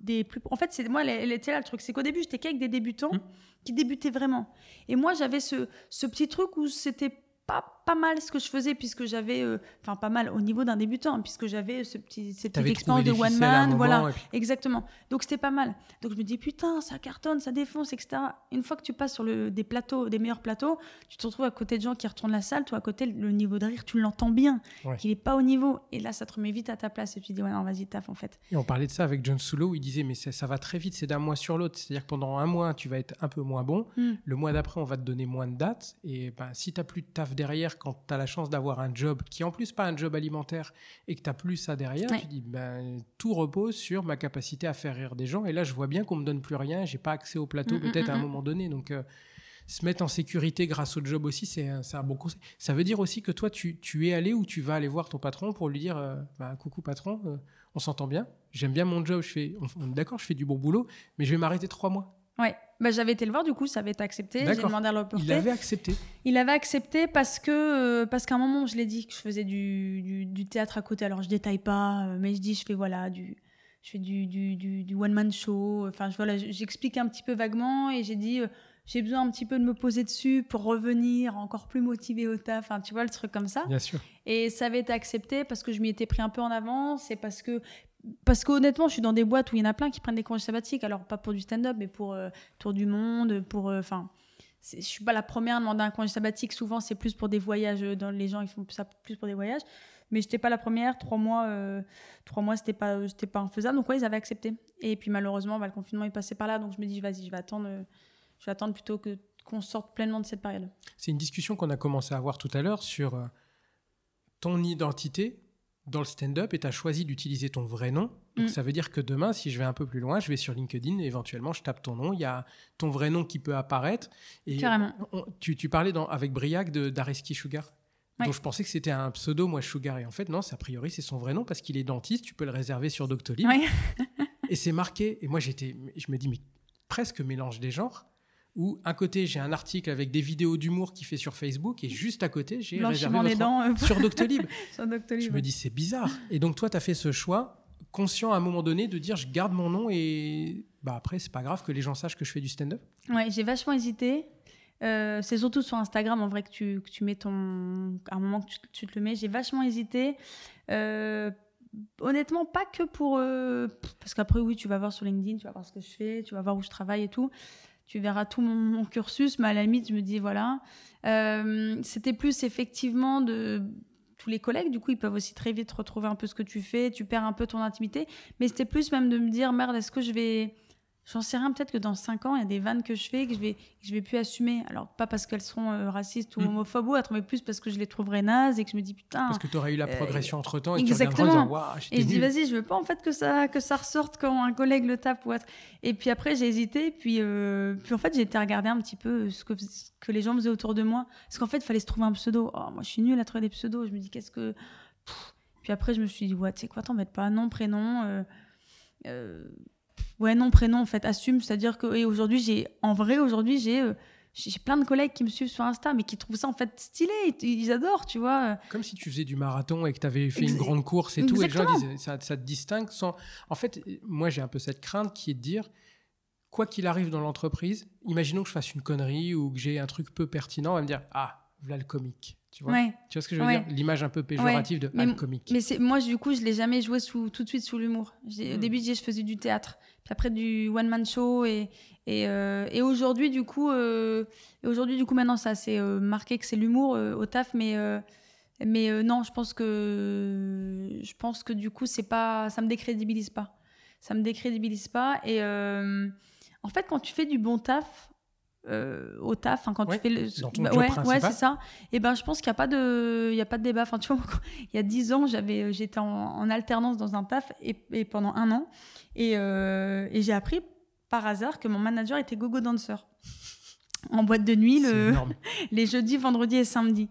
des plus. En fait, c'est moi, là, le truc, c'est qu'au début, j'étais qu'avec des débutants mmh. qui débutaient vraiment. Et moi, j'avais ce, ce petit truc où c'était pas, pas mal ce que je faisais puisque j'avais, euh, enfin pas mal au niveau d'un débutant, hein, puisque j'avais ce petit, cette petite expérience de one man, voilà, exactement. Donc c'était pas mal. Donc je me dis putain, ça cartonne, ça défonce, etc. Une fois que tu passes sur le, des plateaux, des meilleurs plateaux, tu te retrouves à côté de gens qui retournent la salle, toi à côté le niveau de rire, tu l'entends bien, qu'il est pas au niveau, et là ça te remet vite à ta place et tu dis ouais non vas-y taf en fait. Et on parlait de ça avec John Sulo, il disait mais ça, ça va très vite, c'est d'un mois sur l'autre, c'est-à-dire que pendant un mois tu vas être un peu moins bon, hmm. le mois d'après on va te donner moins de dates, et ben si t'as plus de taf derrière quand tu as la chance d'avoir un job qui en plus pas un job alimentaire et que tu n'as plus ça derrière, tu dis ben, tout repose sur ma capacité à faire rire des gens. Et là, je vois bien qu'on me donne plus rien, j'ai pas accès au plateau mm, mm, peut-être à un mm, moment donné. Donc, euh, se mettre en sécurité grâce au job aussi, c'est un, un, bon conseil. Ça veut dire aussi que toi, tu, tu, es allé ou tu vas aller voir ton patron pour lui dire euh, bah, coucou patron, euh, on s'entend bien, j'aime bien mon job, je fais, on, est d'accord, je fais du bon boulot, mais je vais m'arrêter trois mois. Ouais, bah, j'avais été le voir, du coup, ça avait été accepté. J'ai demandé à l'opportunité. Il avait accepté. Il avait accepté parce que, euh, parce qu'à un moment, je l'ai dit que je faisais du, du, théâtre à côté. Alors, je détaille pas, euh, mais je dis, je fais voilà, du, je fais du, du, du one-man show. Enfin, je, voilà, j'explique un petit peu vaguement et j'ai dit, euh, j'ai besoin un petit peu de me poser dessus pour revenir encore plus motivée au taf. Enfin, tu vois, le truc comme ça. Bien sûr. Et ça avait été accepté parce que je m'y étais pris un peu en avance et parce que parce qu'honnêtement, je suis dans des boîtes où il y en a plein qui prennent des congés sabbatiques. Alors, pas pour du stand-up, mais pour euh, Tour du Monde, pour. Euh, enfin, je suis pas la première à demander un congé sabbatique. Souvent, c'est plus pour des voyages. Euh, les gens, ils font ça plus pour des voyages. Mais je n'étais pas la première. Trois mois, trois mois, c'était pas, c'était pas infaisable. Donc, ils avaient accepté. Et puis, malheureusement, bah, le confinement est passé par là. Donc, je me dis, vas-y, je vais attendre. je vais attendre plutôt que qu'on sorte pleinement de cette période. C'est une discussion qu'on a commencé à avoir tout à l'heure sur euh, ton identité dans le stand-up et tu as choisi d'utiliser ton vrai nom. Donc Mm. ça veut dire que demain, si je vais un peu plus loin, je vais sur LinkedIn, éventuellement, je tape ton nom, il y a ton vrai nom qui peut apparaître. Et Carrément. on- tu, tu parlais dans- avec Briac de d'Areski Sugar. Ouais. Donc je pensais que c'était un pseudo, moi, Sugar. Et en fait, non, c'est a priori, c'est son vrai nom parce qu'il est dentiste, tu peux le réserver sur Doctolib. Ouais. Et c'est marqué. Et moi, j'étais, je me dis, mais presque mélange des genres. Où un côté, j'ai un article avec des vidéos d'humour qui fait sur Facebook, et juste à côté, j'ai réservé votre dents euh, sur Doctolib. sur Doctolib. Je me dis, c'est bizarre. Et donc, toi, tu as fait ce choix, conscient à un moment donné, de dire, je garde mon nom et bah, après, c'est pas grave que les gens sachent que je fais du stand-up. Ouais, j'ai vachement hésité. Euh, c'est surtout sur Instagram en vrai que tu, que tu mets ton. À un moment que tu, tu te le mets. J'ai vachement hésité. Euh, honnêtement, pas que pour. euh, parce qu'après, oui, tu vas voir sur LinkedIn, tu vas voir ce que je fais, tu vas voir où je travaille et tout. Tu verras tout mon, cursus, mais à la limite, je me dis, voilà. Euh, C'était plus effectivement de. Tous les collègues, du coup, ils peuvent aussi très vite retrouver un peu ce que tu fais, tu perds un peu ton intimité. Mais c'était plus même de me dire, merde, est-ce que je vais. J'en sais rien, peut-être que dans 5 ans, il y a des vannes que je fais que je vais, que je vais plus assumer. Alors, pas parce qu'elles seront euh, racistes ou Mm. homophobes ou autres, mais plus parce que je les trouverais nazes et que je me dis, putain. Parce que tu aurais eu la euh, progression entre temps et tu reviendras en exactement. waouh, Et je dis, vas-y, je veux pas en fait que ça, que ça ressorte quand un collègue le tape ou autre. Et puis après, j'ai hésité. Puis, euh, puis en fait, j'ai été regarder un petit peu ce que, ce que les gens faisaient autour de moi. Parce qu'en fait, il fallait se trouver un pseudo. Oh, moi, je suis nulle à trouver des pseudos. Je me dis, qu'est-ce que. Pff. Puis après, je me suis dit, ouais, tu sais quoi, t'embête pas. Nom, prénom. Ouais, nom, prénom, en fait, assume. C'est-à-dire que. Aujourd'hui, j'ai. En vrai, aujourd'hui, j'ai. euh, j'ai plein de collègues qui me suivent sur Insta, mais qui trouvent ça en fait stylé. Ils, adorent, tu vois. Comme si tu faisais du marathon et que tu avais fait une grande course et tout, et les gens disaient, ça, ça te distingue sans... En fait, moi j'ai un peu cette crainte qui est de dire, quoi qu'il arrive dans l'entreprise, imaginons que je fasse une connerie ou que j'ai un truc peu pertinent, on va me dire, ah, voilà le comique. Tu vois, Ouais. tu vois ce que je veux Ouais. dire? L'image un peu péjorative de Mais ah, comique. Mais moi du coup je l'ai jamais joué sous tout de suite sous l'humour. Au Hmm. début je faisais du théâtre, puis après du one man show et et, euh, et aujourd'hui du coup euh, aujourd'hui du coup maintenant ça c'est euh, marqué que c'est l'humour euh, au taf mais mais non je pense que je pense que du coup c'est pas ça me décrédibilise pas ça me décrédibilise pas et en fait quand tu fais du bon taf euh, au taf, hein, quand Ouais, tu fais le, dans ton bah, job ouais, c'est ça. Et ben, je pense qu'il n'y a pas de, il y a pas de débat. Enfin, tu vois, il y a dix ans, j'avais, j'étais en, en alternance dans un taf et, et pendant un an, et, euh, et j'ai appris par hasard que mon manager était gogo dancer en boîte de nuit le, les jeudis, vendredis et samedis.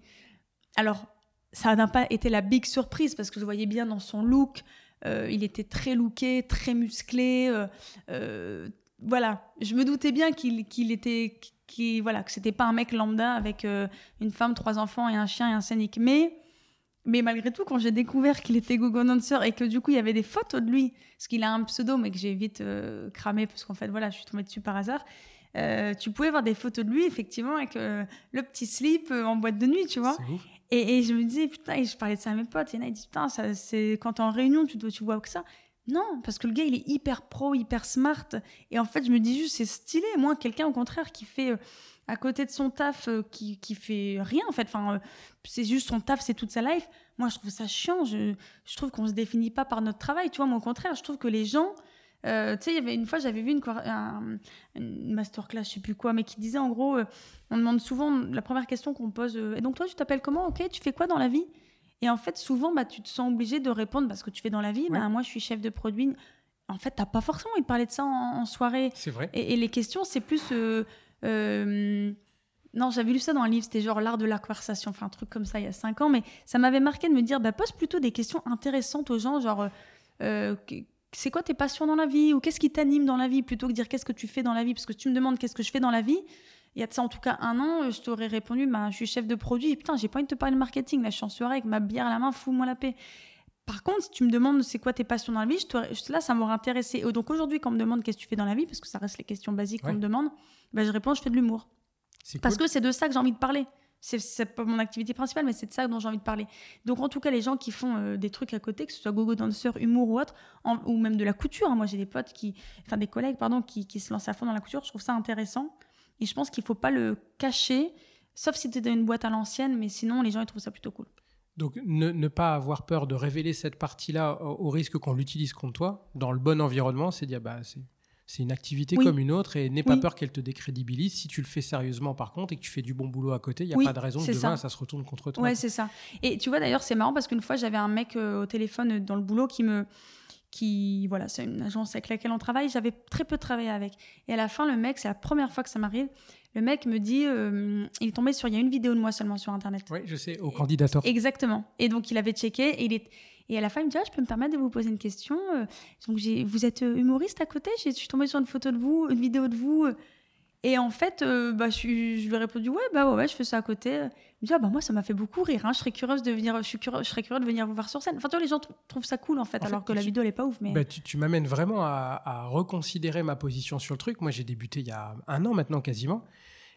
Alors, ça n'a pas été la big surprise parce que je voyais bien dans son look, euh, il était très looké, très musclé. euh, euh, voilà, je me doutais bien qu'il qu'il était, qu'il voilà, que c'était pas un mec lambda avec euh, une femme, trois enfants et un chien et un scénic. Mais, mais malgré tout, quand j'ai découvert qu'il était gogo dancer et que du coup il y avait des photos de lui, parce qu'il a un pseudo mais que j'ai vite euh, cramé parce qu'en fait voilà, je suis tombée dessus par hasard. euh, tu pouvais voir des photos de lui effectivement avec le petit slip en boîte de nuit, tu vois. Et, et je me disais, putain, et je parlais de ça à mes potes. Il y en a, ils disent, putain, c'est quand t'es en réunion, tu, tu vois que ça. Non, parce que le gars, il est hyper pro, hyper smart. Et en fait, je me dis juste, c'est stylé. Moi, quelqu'un, au contraire, qui fait euh, à côté de son taf, euh, qui, qui fait rien, en fait. Enfin, euh, c'est juste son taf, c'est toute sa life. Moi, je trouve ça chiant. Je, je trouve qu'on se définit pas par notre travail. Tu vois, moi, au contraire, je trouve que les gens. tu sais, il y avait une fois, j'avais vu une, une masterclass, je sais plus quoi, mais qui disait en gros, on demande souvent la première question qu'on pose. et donc toi, tu t'appelles comment? Ok, tu fais quoi dans la vie? Et en fait, souvent, bah, tu te sens obligé de répondre parce que tu fais dans la vie. Ouais. Bah, moi, je suis chef de produit. En fait, t'as pas forcément envie de parler de ça en, en soirée. C'est vrai. Et, et les questions, c'est plus. euh, euh, non, j'avais lu ça dans un livre, c'était genre l'art de la conversation, enfin un truc comme ça il y a cinq ans, mais ça m'avait marqué de me dire, bah, pose plutôt des questions intéressantes aux gens, genre, euh, c'est quoi tes passions dans la vie ou qu'est-ce qui t'anime dans la vie, plutôt que de dire qu'est-ce que tu fais dans la vie, parce que si tu me demandes qu'est-ce que je fais dans la vie, il y a de ça en tout cas un an, euh, je t'aurais répondu, bah, je suis chef de produit, et putain, j'ai pas envie de te parler de marketing, là je suis en soirée avec ma bière à la main, fous-moi la paix. Par contre, si tu me demandes c'est quoi tes passions dans la vie, je là, ça m'aurait intéressé. Et donc aujourd'hui, quand on me demande qu'est-ce que tu fais dans la vie, parce que ça reste les questions basiques Ouais. qu'on me demande, bah, je réponds, je fais de l'humour. Parce cool. que c'est de ça que j'ai envie de parler. C'est- pas mon activité principale, mais c'est de ça dont j'ai envie de parler. Donc, en tout cas, les gens qui font euh, des trucs à côté, que ce soit gogo dancer, humour ou autre, en- ou même de la couture. hein. Moi, j'ai des potes qui, enfin des collègues, pardon, qui, qui se lancent à fond dans la couture. Je trouve ça intéressant. Et je pense qu'il faut pas le cacher, sauf si tu es dans une boîte à l'ancienne, mais sinon, les gens ils trouvent ça plutôt cool. Donc, ne, ne pas avoir peur de révéler cette partie-là au, au risque qu'on l'utilise contre toi, dans le bon environnement, c'est dire, bah, c'est C'est une activité Oui. comme une autre et n'aie pas Oui. peur qu'elle te décrédibilise. Si tu le fais sérieusement, par contre, et que tu fais du bon boulot à côté, il n'y a Oui, pas de raison que demain, ça. ça. se retourne contre toi. Ouais, c'est ça. Et tu vois, d'ailleurs, c'est marrant parce qu'une fois, j'avais un mec euh, au téléphone euh, dans le boulot qui me. Qui, voilà, c'est une agence avec laquelle on travaille. J'avais très peu travaillé avec. Et à la fin, le mec, c'est la première fois que ça m'arrive. Le mec me dit, euh, il est tombé sur, il y a une vidéo de moi seulement sur Internet. oui, je sais, au candidateur. Exactement. Et donc, il avait checké. Et, il est... et à la fin, il me dit, ah, je peux me permettre de vous poser une question. Euh, Donc, j'ai... vous êtes euh, humoriste à côté? Je suis tombée sur une photo de vous, une vidéo de vous. Et en fait, euh, bah, je, lui ai répondu, ouais, bah ouais, ouais, je fais ça à côté. Me dit, ah, bah moi, ça m'a fait beaucoup rire. hein. Je serais curieuse de venir, je, suis curieux, je serais curieuse de venir vous voir sur scène. Enfin, tu vois, les gens trou- trouvent ça cool, en fait, En fait, alors que la vidéo, elle est pas ouf. Mais... Bah, tu tu m'amènes vraiment à, à reconsidérer ma position sur le truc. Moi, j'ai débuté il y a un an maintenant quasiment.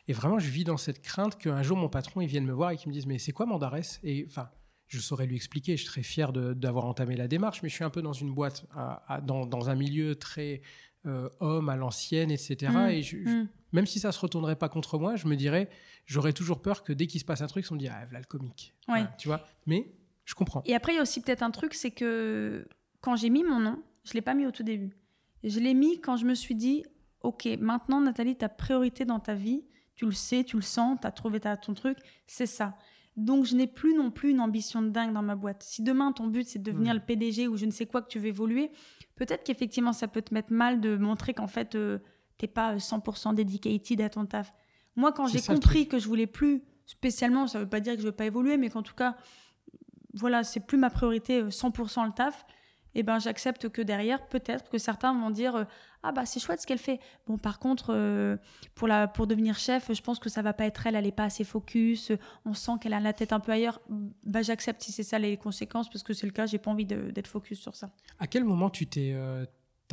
Et vraiment, je vis dans cette crainte qu'un jour, mon patron, il vienne me voir et qu'il me dise Mais c'est quoi Mandarès? Et enfin, je saurais lui expliquer. Je serais fier d'avoir entamé la démarche, mais je suis un peu dans une boîte, à- à- dans, dans un milieu très euh, homme, à l'ancienne, etc. Mm, Et je- je- Mm. Même si ça se retournerait pas contre moi, je me dirais J'aurais toujours peur que dès qu'il se passe un truc, on me dit Ah, voilà le comique. Ouais. Voilà, tu vois Mais je comprends. Et après, il y a aussi peut-être un truc, c'est que quand j'ai mis mon nom, je l'ai pas mis au tout début. Je l'ai mis quand je me suis dit, ok, maintenant Nathalie, ta priorité dans ta vie, tu le sais, tu le sens, tu as trouvé ta- ton truc, c'est ça. Donc je n'ai plus non plus une ambition de dingue dans ma boîte. Si demain ton but c'est de devenir Mm. le PDG ou je ne sais quoi que tu veux évoluer, peut-être qu'effectivement ça peut te mettre mal de montrer qu'en fait euh, t'es pas euh, 100% dedicated à ton taf. Moi quand j'ai compris que je voulais plus spécialement, ça veut pas dire que je veux pas évoluer, mais qu'en tout cas voilà, c'est plus ma priorité euh, 100% le taf, et ben j'accepte que derrière, peut-être que certains vont dire euh, ah bah c'est chouette ce qu'elle fait. Bon par contre euh, pour la pour devenir chef, je pense que ça va pas être elle, elle est pas assez focus, euh, on sent qu'elle a la tête un peu ailleurs. Bah j'accepte si c'est ça les conséquences parce que c'est le cas, j'ai pas envie d'être focus sur ça. À quel moment tu t'es euh,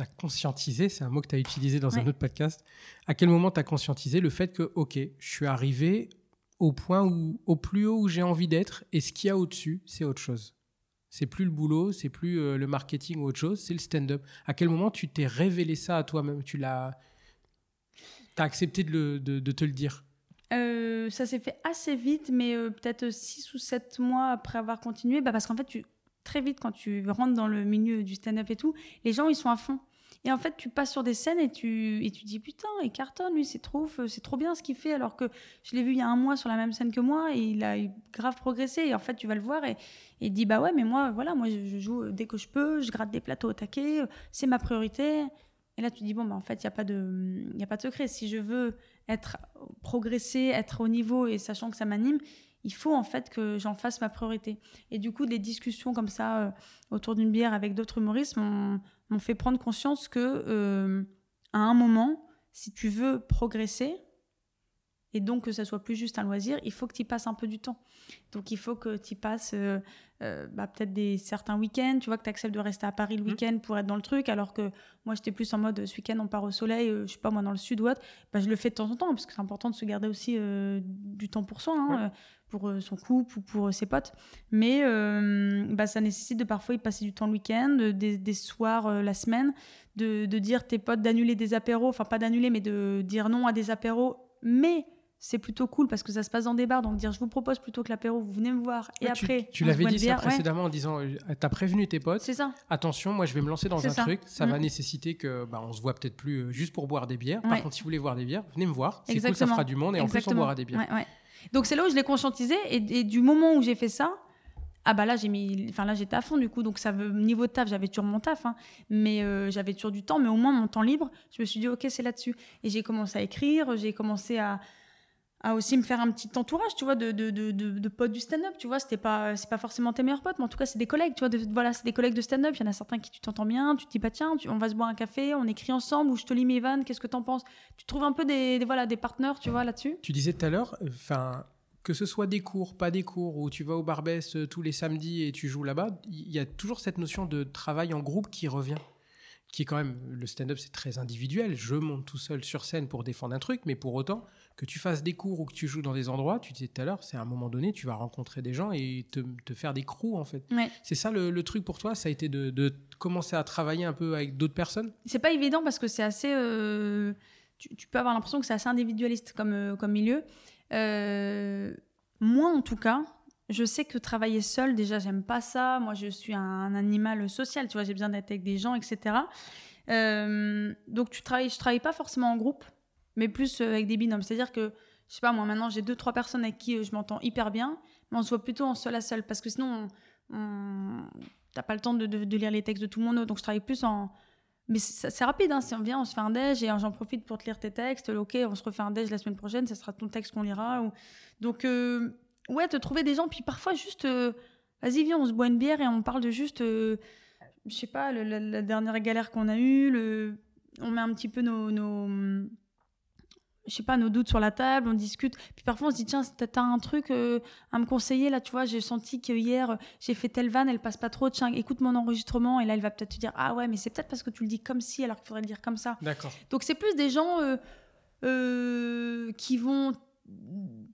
conscientisé, c'est un mot que tu as utilisé dans un autre podcast, à quel moment tu as conscientisé le fait que, ok, je suis arrivé au point où, au plus haut où j'ai envie d'être, et ce qu'il y a au-dessus, c'est autre chose. C'est plus le boulot, c'est plus euh, le marketing ou autre chose, c'est le stand-up. À quel moment tu t'es révélé ça à toi-même? Tu l'as. T'as accepté de, le- de- de te le dire? Euh, ça s'est fait assez vite, mais euh, peut-être 6 ou 7 mois après avoir continué, bah parce qu'en fait, tu, très vite, quand tu rentres dans le milieu du stand-up et tout, les gens, ils sont à fond. Et en fait, tu passes sur des scènes et tu, tu dis putain, il cartonne, lui, c'est trop, f- c'est trop bien ce qu'il fait, alors que je l'ai vu il y a un mois sur la même scène que moi et il a grave progressé. Et en fait, tu vas le voir et, il dit bah ouais, mais moi, voilà, moi, je, joue euh, dès que je peux, je gratte des plateaux au taquet, euh, c'est ma priorité. Et là, tu dis bon, bah en fait, il n'y a, pas de- il a pas de secret. Si je veux être progresser, être au niveau et sachant que ça m'anime, il faut en fait que j'en fasse ma priorité. Et du coup, des discussions comme ça euh, autour d'une bière avec d'autres humoristes m'ont fait prendre conscience que euh, à un moment, si tu veux progresser et donc que ça soit plus juste un loisir, il faut que tu y passes un peu du temps. Donc il faut que tu y passes euh, euh, bah, peut-être des certains week-ends, tu vois que tu acceptes de rester à Paris le Mhm. week-end pour être dans le truc, alors que moi j'étais plus en mode ce week-end on part au soleil, euh, je sais pas moi dans le sud ou autre, bah, je le fais de temps en temps parce que c'est important de se garder aussi euh, du temps pour soi, hein, Ouais. pour son couple ou pour ses potes. Mais bah, ça nécessite de parfois y passer du temps le week-end, des, des soirs la semaine, de, de dire tes potes d'annuler des apéros, enfin pas d'annuler, mais de dire non à des apéros. Mais c'est plutôt cool parce que ça se passe dans des bars, donc dire je vous propose plutôt que l'apéro, vous venez me voir et Ouais, après. Tu, l'avais dit ça. Ouais, précédemment en disant euh, T'as prévenu tes potes c'est ça. Attention, moi je vais me lancer dans un ça. truc, ça Mm. va nécessiter que bah, on se voit peut-être plus euh, juste pour boire des bières. Par contre, si vous voulez boire des bières, venez me voir. C'est cool, ça fera du monde et en plus on boira des bières. Donc c'est là où je l'ai conscientisé et, et du moment où j'ai fait ça, ah bah là j'ai mis, enfin là j'étais à fond du coup. Donc ça veut niveau de taf, j'avais toujours mon taf, hein, mais euh, j'avais toujours du temps, mais au moins mon temps libre, je me suis dit ok c'est là-dessus. Et j'ai commencé à écrire, j'ai commencé à à aussi me faire un petit entourage, tu vois, de, de, de, de, potes du stand-up, tu vois, c'était pas, c'est pas forcément tes meilleurs potes, mais en tout cas, c'est des collègues, tu vois, voilà, c'est des collègues de stand-up, il y en a certains qui tu t'entends bien, tu te dis, bah tiens, tu- on va se boire un café, on écrit ensemble, ou je te lis mes vannes, qu'est-ce que t'en penses? Tu trouves un peu des, voilà, des partenaires, tu vois, là-dessus? Tu disais tout à l'heure, enfin, que ce soit des cours, pas des cours, ou tu vas au Barbès euh, tous les samedis et tu joues là-bas, il y a toujours cette notion de travail en groupe qui revient. Qui est quand même, le stand-up c'est très individuel. Je monte tout seul sur scène pour défendre un truc, mais pour autant, que tu fasses des cours ou que tu joues dans des endroits, tu disais tout à l'heure, c'est à un moment donné, tu vas rencontrer des gens et te, te faire des crews en fait. Ouais. C'est ça le, le truc pour toi, ça a été de, de commencer à travailler un peu avec d'autres personnes? C'est pas évident parce que c'est assez. euh, tu, tu peux avoir l'impression que c'est assez individualiste comme, euh, comme milieu. Euh, moi, en tout cas, je sais que travailler seul, déjà, j'aime pas ça. Moi, je suis un animal social, tu vois, j'ai besoin d'être avec des gens, etc. Donc tu travailles, je travaille pas forcément en groupe, mais plus euh, avec des binômes. C'est-à-dire que, je sais pas, moi maintenant j'ai deux, trois personnes avec qui euh, je m'entends hyper bien, mais on se voit plutôt en seul à seul, parce que sinon, on, on- t'as pas le temps de, lire les textes de tout le monde, donc je travaille plus en... Mais c'est rapide, hein. si on vient, on se fait un déj, et j'en profite pour te lire tes textes, ok, on se refait un déj la semaine prochaine, ça sera ton texte qu'on lira. ou- Donc, euh, ouais, te trouver des gens, puis parfois juste, vas-y, viens, on se boit une bière et on parle de juste, euh, je sais pas, la, dernière galère qu'on a eue, le... on met un petit peu nos- je sais pas, nos doutes sur la table, on discute. Puis parfois on se dit, tiens, t'as un truc euh, à me conseiller, là, tu vois, j'ai senti que hier, j'ai fait telle vanne, elle passe pas trop, tiens, écoute mon enregistrement, et là, elle va peut-être te dire, ah ouais, mais c'est peut-être parce que tu le dis comme si, alors qu'il faudrait le dire comme ça. D'accord. Donc c'est plus des gens euh, euh, qui vont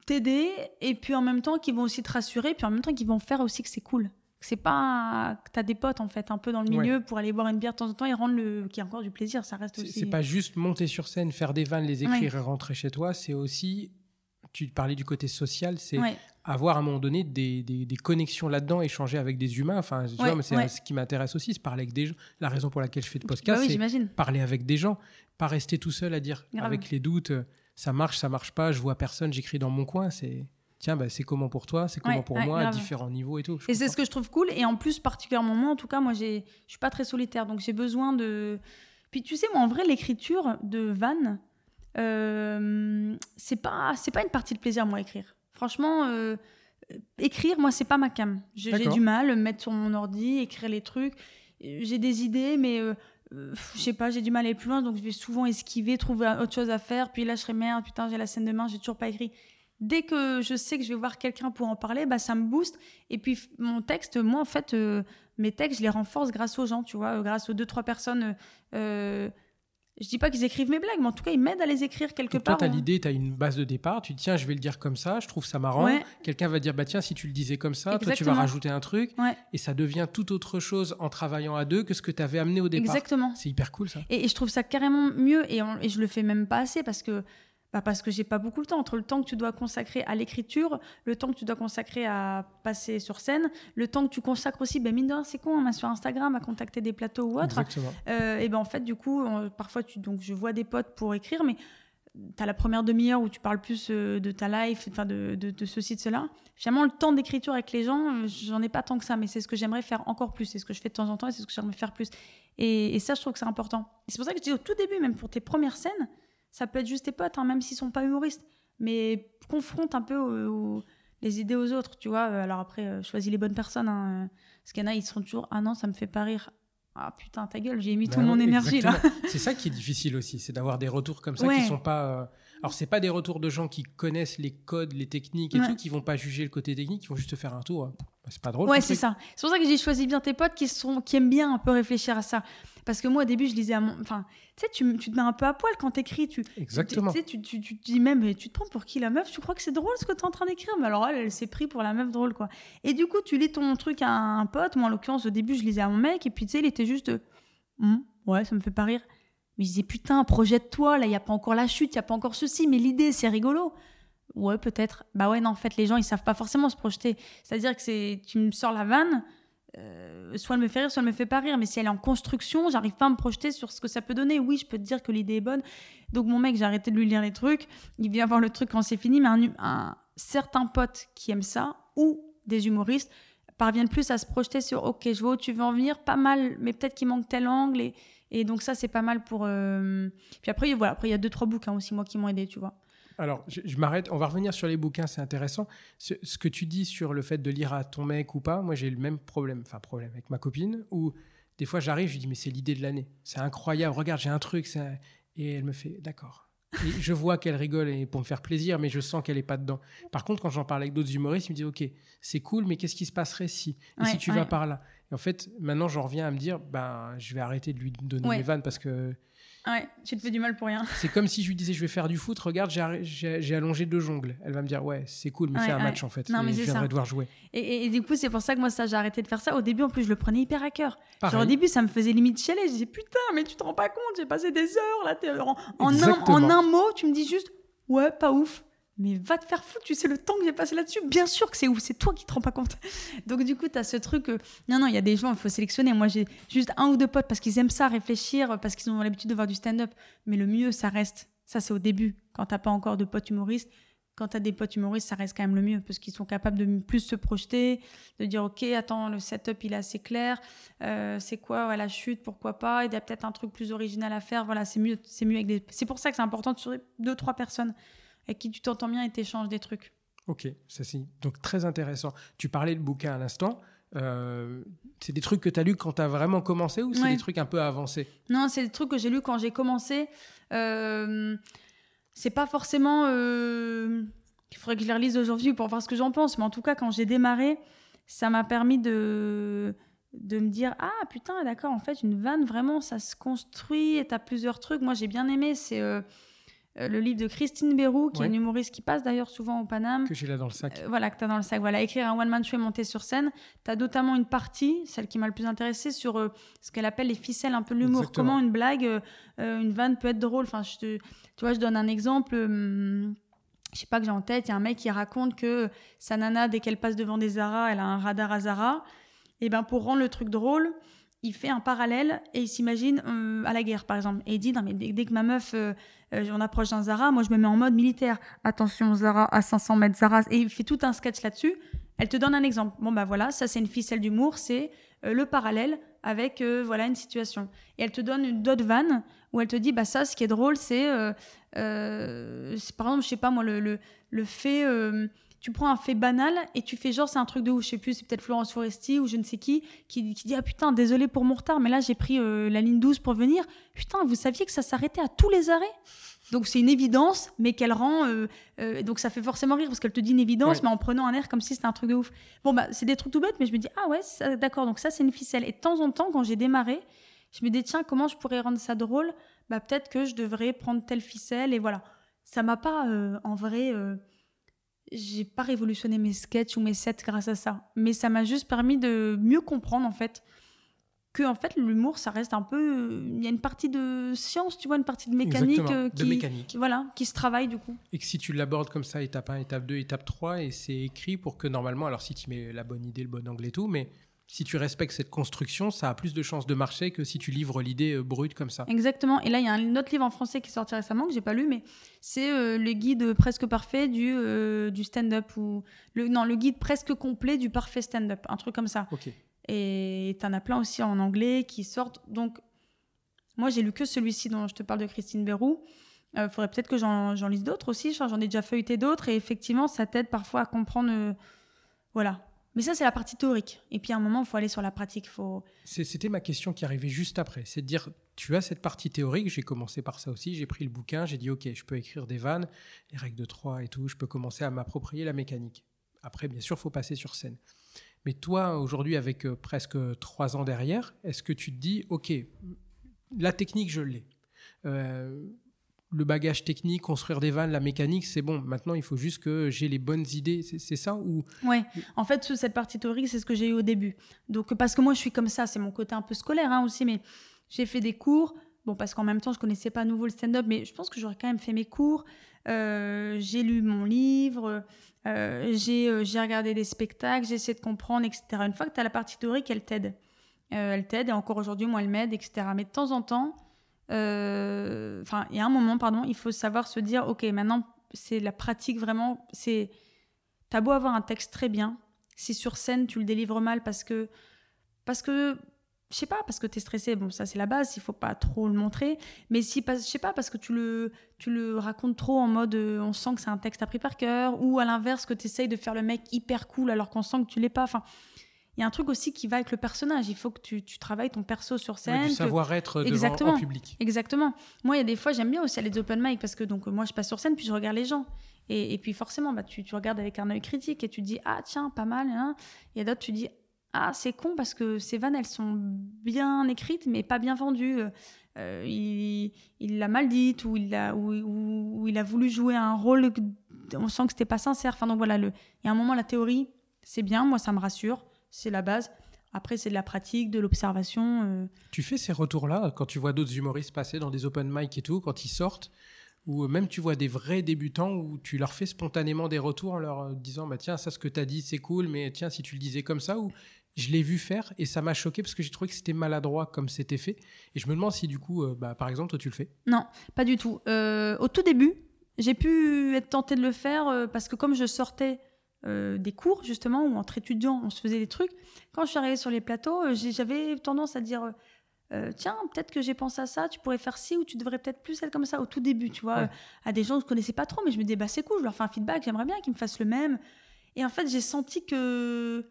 t'aider et puis en même temps qui vont aussi te rassurer, puis en même temps qui vont faire aussi que c'est cool. C'est pas que t'as des potes en fait un peu dans le milieu pour aller boire une bière de temps en temps et rendre le qu'il y a encore du plaisir, ça reste aussi. c'est pas juste monter sur scène, faire des vannes, les écrire et rentrer chez toi. C'est aussi, tu parlais du côté social, c'est Ouais. avoir à un moment donné des, des- des connexions là-dedans, échanger avec des humains. Enfin, tu vois, mais c'est ce qui m'intéresse aussi, c'est parler avec des gens. La raison pour laquelle je fais de Bah podcast, oui, c'est j'imagine. parler avec des gens, pas rester tout seul à dire Grave. avec les doutes, euh, ça marche, ça marche pas, je vois personne, j'écris dans mon coin. C'est tiens, bah, c'est comment pour toi, c'est comment Ouais, pour ouais, moi, à différents niveaux et tout. Et c'est ce que je trouve cool. Et en plus, particulièrement moi, en tout cas, moi, je suis pas très solitaire, donc j'ai besoin de. Puis tu sais, moi, en vrai, l'écriture de Van, euh, c'est pas, c'est pas une partie de plaisir, moi, écrire. Franchement, euh, écrire, moi, c'est pas ma cam. J'ai, du mal, me mettre sur mon ordi, écrire les trucs. J'ai des idées, mais euh, euh, je sais pas, j'ai du mal à aller plus loin, donc je vais souvent esquiver, trouver autre chose à faire. Puis là, je serai merde, putain, j'ai la scène demain, j'ai toujours pas écrit. Dès que je sais que je vais voir quelqu'un pour en parler, bah, ça me booste. Et puis, mon texte, moi, en fait, euh, mes textes, je les renforce grâce aux gens, tu vois, euh, grâce aux deux, trois personnes. euh, euh, je dis pas qu'ils écrivent mes blagues, mais en tout cas, ils m'aident à les écrire quelque Donc toi, part. tu as hein. l'idée, tu as une base de départ, tu te dis, tiens, je vais le dire comme ça, je trouve ça marrant. Ouais. Quelqu'un va dire, bah tiens, si tu le disais comme ça, toi, tu vas rajouter un truc. Ouais. Et ça devient tout autre chose en travaillant à deux que ce que tu avais amené au départ. Exactement. C'est hyper cool, ça. Et, et je trouve ça carrément mieux, et, on- et je le fais même pas assez parce que bah parce que j'ai pas beaucoup le temps entre le temps que tu dois consacrer à l'écriture, le temps que tu dois consacrer à passer sur scène, le temps que tu consacres aussi, ben mine de rien, c'est con, hein, sur Instagram à contacter des plateaux ou autre. Euh, et ben en fait du coup, on- parfois tu donc je vois des potes pour écrire, mais tu as la première demi-heure où tu parles plus euh, de ta life, enfin de, de, de ceci de cela. Finalement, le temps d'écriture avec les gens, euh, j'en ai pas tant que ça, mais c'est ce que j'aimerais faire encore plus. C'est ce que je fais de temps en temps et c'est ce que j'aimerais faire plus. Et, et ça, je trouve que c'est important. C'est pour ça que je dis au tout début, même pour tes premières scènes, ça peut être juste tes potes, hein, même s'ils sont pas humoristes, mais confronte un peu au- au- les idées aux autres, tu vois. Alors après, euh, choisis les bonnes personnes. Hein. euh, Parce qu'il y en a, ils sont toujours ah non, ça me fait pas rire. Ah putain, ta gueule, j'ai mis Bah toute mon énergie là. C'est ça qui est difficile aussi, c'est d'avoir des retours comme ça Ouais. qui sont pas. euh, Alors c'est pas des retours de gens qui connaissent les codes, les techniques et Ouais. tout, qui vont pas juger le côté technique, qui vont juste te faire un tour. bah, c'est pas drôle. Ouais, c'est ça. C'est pour ça que j'ai choisi bien tes potes qui, sont, qui aiment bien un peu réfléchir à ça. Parce que moi, au début, je lisais à mon. Enfin, tu sais, tu, te mets un peu à poil quand t'écris. Tu, Exactement. Tu, tu, tu, dis même, tu te prends pour qui la meuf? Tu crois que c'est drôle ce que tu es en train d'écrire? Mais alors, elle, elle s'est pris pour la meuf drôle, quoi. Et du coup, tu lis ton truc à un pote. Moi, en l'occurrence, au début, je lisais à mon mec. Et puis, tu sais, il était juste. Hum, ouais, ça me fait pas rire. Mais je disais, putain, projette-toi. Là, il n'y a pas encore la chute, il n'y a pas encore ceci. Mais l'idée, c'est rigolo. Ouais, peut-être. Bah ouais, non, en fait, les gens, ils savent pas forcément se projeter. C'est-à-dire que c'est, tu me sors la vanne, euh, soit elle me fait rire, soit elle me fait pas rire. Mais si elle est en construction, j'arrive pas à me projeter sur ce que ça peut donner. Oui, je peux te dire que l'idée est bonne. Donc mon mec, j'ai arrêté de lui lire les trucs. Il vient voir le truc quand c'est fini. Mais un, certain pote qui aime ça, ou des humoristes, parviennent plus à se projeter sur OK, je vois où tu veux en venir, pas mal, mais peut-être qu'il manque tel angle. Et donc ça, c'est pas mal pour. euh, Puis après, voilà, après il y a deux trois bouquins aussi moi qui m'ont aidé, tu vois. Alors, je, je m'arrête. On va revenir sur les bouquins, c'est intéressant. Ce, ce que tu dis sur le fait de lire à ton mec ou pas, moi j'ai le même problème, enfin problème avec ma copine, où des fois j'arrive, je lui dis mais c'est l'idée de l'année, c'est incroyable, regarde j'ai un truc, un- et elle me fait d'accord. Et je vois qu'elle rigole et pour me faire plaisir, mais je sens qu'elle est pas dedans. Par contre, quand j'en parle avec d'autres humoristes, ils me disent ok, c'est cool, mais qu'est-ce qui se passerait si Et Ouais, si tu ouais. vas par là? Et en fait, maintenant j'en reviens à me dire ben je vais arrêter de lui donner Ouais. mes vannes parce que Ouais, tu te fais du mal pour rien. c'est comme si je lui disais je vais faire du foot, regarde, j'ai allongé deux jongles. Elle va me dire ouais, c'est cool, mais Ouais, fais un ouais. match en fait. Non, mais je viendrai devoir jouer. Et, et- et du coup, c'est pour ça que moi, ça, j'ai arrêté de faire ça. Au début, en plus, je le prenais hyper à cœur. Genre, au début, ça me faisait limite chialer. Je disais, putain, mais tu te rends pas compte, j'ai passé des heures là. t'es- En, en un, Exactement. en un mot, tu me dis juste, ouais, pas ouf. Mais va te faire foutre, tu sais le temps que j'ai passé là-dessus. Bien sûr que c'est ouf, c'est toi qui te rends pas compte. Donc du coup, tu as ce truc, euh, non, non, il y a des gens, il faut sélectionner. Moi, j'ai juste un ou deux potes parce qu'ils aiment ça, réfléchir, parce qu'ils ont l'habitude de voir du stand-up. Mais le mieux, ça reste, ça c'est au début, quand t'as pas encore de potes humoristes. Quand tu as des potes humoristes, ça reste quand même le mieux parce qu'ils sont capables de plus se projeter, de dire ok, attends, le setup il est assez clair, euh, c'est quoi la chute, pourquoi pas, il y a peut-être un truc plus original à faire. Voilà, c'est mieux, c'est mieux avec des. C'est pour ça que c'est important de sur deux trois personnes avec qui tu t'entends bien et t'échanges des trucs. Ok, ça c'est donc très intéressant. Tu parlais de bouquin à l'instant. Euh, c'est des trucs que tu as lus quand tu as vraiment commencé ou c'est des trucs un peu avancés? Non, c'est des trucs que j'ai lus quand j'ai commencé. Euh, c'est pas forcément. Euh, il faudrait que je les relise aujourd'hui pour voir ce que j'en pense, mais en tout cas, quand j'ai démarré, ça m'a permis de de me dire ah putain d'accord en fait une vanne vraiment ça se construit et t'as plusieurs trucs moi j'ai bien aimé c'est euh, le livre de Christine Bérou, qui est une humoriste qui passe d'ailleurs souvent au Paname. Que j'ai là dans le sac. Euh, voilà, que tu as dans le sac. Voilà, écrire un one-man show et monter sur scène. Tu as notamment une partie, celle qui m'a le plus intéressée, sur euh, ce qu'elle appelle les ficelles un peu de l'humour. Comment une blague, une vanne peut être drôle. Enfin, je tu vois, je donne un exemple. je sais pas que j'ai en tête, il y a un mec qui raconte que sa nana, dès qu'elle passe devant des Zara, elle a un radar à Zara. Et ben pour rendre le truc drôle, il fait un parallèle et il s'imagine à la guerre, par exemple. Et il dit, non, mais dès, que ma meuf, euh, on approche d'un Zara, moi je me mets en mode militaire. Attention Zara à 500 mètres Zara. Et il fait tout un sketch là-dessus. Elle te donne un exemple. Bon bah voilà, ça c'est une ficelle d'humour, c'est euh, le parallèle avec euh, voilà une situation. Et elle te donne une dot vanne où elle te dit bah ça ce qui est drôle c'est par exemple je sais pas moi le, le, le fait tu prends un fait banal et tu fais genre c'est un truc de ouf, je sais plus, c'est peut-être Florence Foresti ou je ne sais qui, qui, dit ah putain, désolé pour mon retard, mais là j'ai pris euh, la ligne 12 pour venir. Putain, vous saviez que ça s'arrêtait à tous les arrêts? Donc c'est une évidence, mais qu'elle rend. Euh, euh, donc ça fait forcément rire parce qu'elle te dit une évidence, mais en prenant un air comme si c'était un truc de ouf. Bon, bah c'est des trucs tout bêtes, mais je me dis, ah ouais, d'accord, donc ça c'est une ficelle. Et de temps en temps, quand j'ai démarré, je me dis, tiens, comment je pourrais rendre ça drôle? Bah peut-être que je devrais prendre telle ficelle, et voilà. Ça m'a pas, en vrai j'ai pas révolutionné mes sketchs ou mes sets grâce à ça, mais ça m'a juste permis de mieux comprendre en fait que en fait l'humour ça reste un peu il y a une partie de science, tu vois, une partie de mécanique euh, qui mécanique. voilà, qui se travaille du coup. Et que si tu l'abordes comme ça étape 1, étape 2, étape 3 et c'est écrit pour que normalement alors si tu mets la bonne idée, le bon angle et tout, mais si tu respectes cette construction, ça a plus de chances de marcher que si tu livres l'idée euh, brute comme ça. Exactement. Et là, il y a un autre livre en français qui est sorti récemment que j'ai pas lu, mais c'est euh, le guide presque parfait du, euh, du stand-up ou le non le guide presque complet du parfait stand-up, un truc comme ça. Ok. Et tu en as plein aussi en anglais qui sortent. Donc, moi, j'ai lu que celui-ci dont je te parle de Christine Bérou. Il faudrait peut-être que j'en lise d'autres aussi. J'en ai déjà feuilleté d'autres et effectivement, ça t'aide parfois à comprendre. voilà mais ça, c'est la partie théorique. Et puis à un moment, il faut aller sur la pratique. Faut... C'était ma question qui arrivait juste après. C'est de dire, tu as cette partie théorique, j'ai commencé par ça aussi, j'ai pris le bouquin, j'ai dit, ok, je peux écrire des vannes, les règles de 3 et tout, je peux commencer à m'approprier la mécanique. Après, bien sûr, faut passer sur scène. Mais toi, aujourd'hui, avec euh, presque trois ans derrière, est-ce que tu te dis, ok, la technique, je l'ai. Euh, le bagage technique, construire des vannes, la mécanique, c'est bon. Maintenant, il faut juste que j'ai les bonnes idées. C'est ça ou? Ouais. En fait, cette partie théorique, c'est ce que j'ai eu au début. Donc, parce que moi, je suis comme ça. C'est mon côté un peu scolaire hein, aussi, mais j'ai fait des cours. Bon, parce qu'en même temps, je connaissais pas à nouveau le stand-up, mais je pense que j'aurais quand même fait mes cours. Euh, j'ai lu mon livre. Euh, euh, j'ai regardé des spectacles. J'ai essayé de comprendre, etc. Une fois que tu as la partie théorique, elle t'aide. elle t'aide et encore aujourd'hui, moi, elle m'aide, etc. Mais de temps en temps, enfin, il y a un moment, pardon, il faut savoir se dire, ok, maintenant, c'est la pratique vraiment. C'est, t'as beau avoir un texte très bien, si sur scène tu le délivres mal parce que, parce que, je sais pas, parce que t'es stressé, bon, ça c'est la base, il faut pas trop le montrer, mais si, je sais pas, parce que tu le, tu le racontes trop en mode, euh, on sent que c'est un texte appris par cœur, ou à l'inverse, que tu essayes de faire le mec hyper cool alors qu'on sent que tu l'es pas, enfin il y a un truc aussi qui va avec le personnage. Il faut que tu, travailles ton perso sur scène. Oui, du savoir-être devant en public. Exactement. Moi, il y a des fois, j'aime bien aussi aller des open mic parce que donc moi, je passe sur scène puis je regarde les gens. Et, et puis forcément, bah, tu, tu, regardes avec un œil critique et tu dis ah tiens, pas mal. Hein. Il y a d'autres, tu dis ah c'est con parce que ces vannes elles sont bien écrites mais pas bien vendues. Euh, il l'a mal dite ou il a ou, ou, il a voulu jouer un rôle. On sent que c'était pas sincère. Enfin donc voilà, le, il y a un moment la théorie c'est bien, moi ça me rassure c'est la base. Après, c'est de la pratique, de l'observation. Euh. Tu fais ces retours-là quand tu vois d'autres humoristes passer dans des open mic et tout, quand ils sortent ou même tu vois des vrais débutants où tu leur fais spontanément des retours en leur disant bah tiens ça ce que tu as dit c'est cool mais tiens si tu le disais comme ça ou je l'ai vu faire et ça m'a choqué parce que j'ai trouvé que c'était maladroit comme c'était fait et je me demande si du coup bah, par exemple toi tu le fais non pas du tout au tout début j'ai pu être tentée de le faire parce que comme je sortais des cours justement où entre étudiants on se faisait des trucs quand je suis arrivée sur les plateaux j'avais tendance à dire euh, tiens, peut-être que j'ai pensé à ça, tu pourrais faire ci ou tu devrais peut-être plus être comme ça au tout début, tu vois, à des gens que je connaissais pas trop, mais je me disais, bah c'est cool, je leur fais un feedback, j'aimerais bien qu'ils me fassent le même. Et en fait, j'ai senti que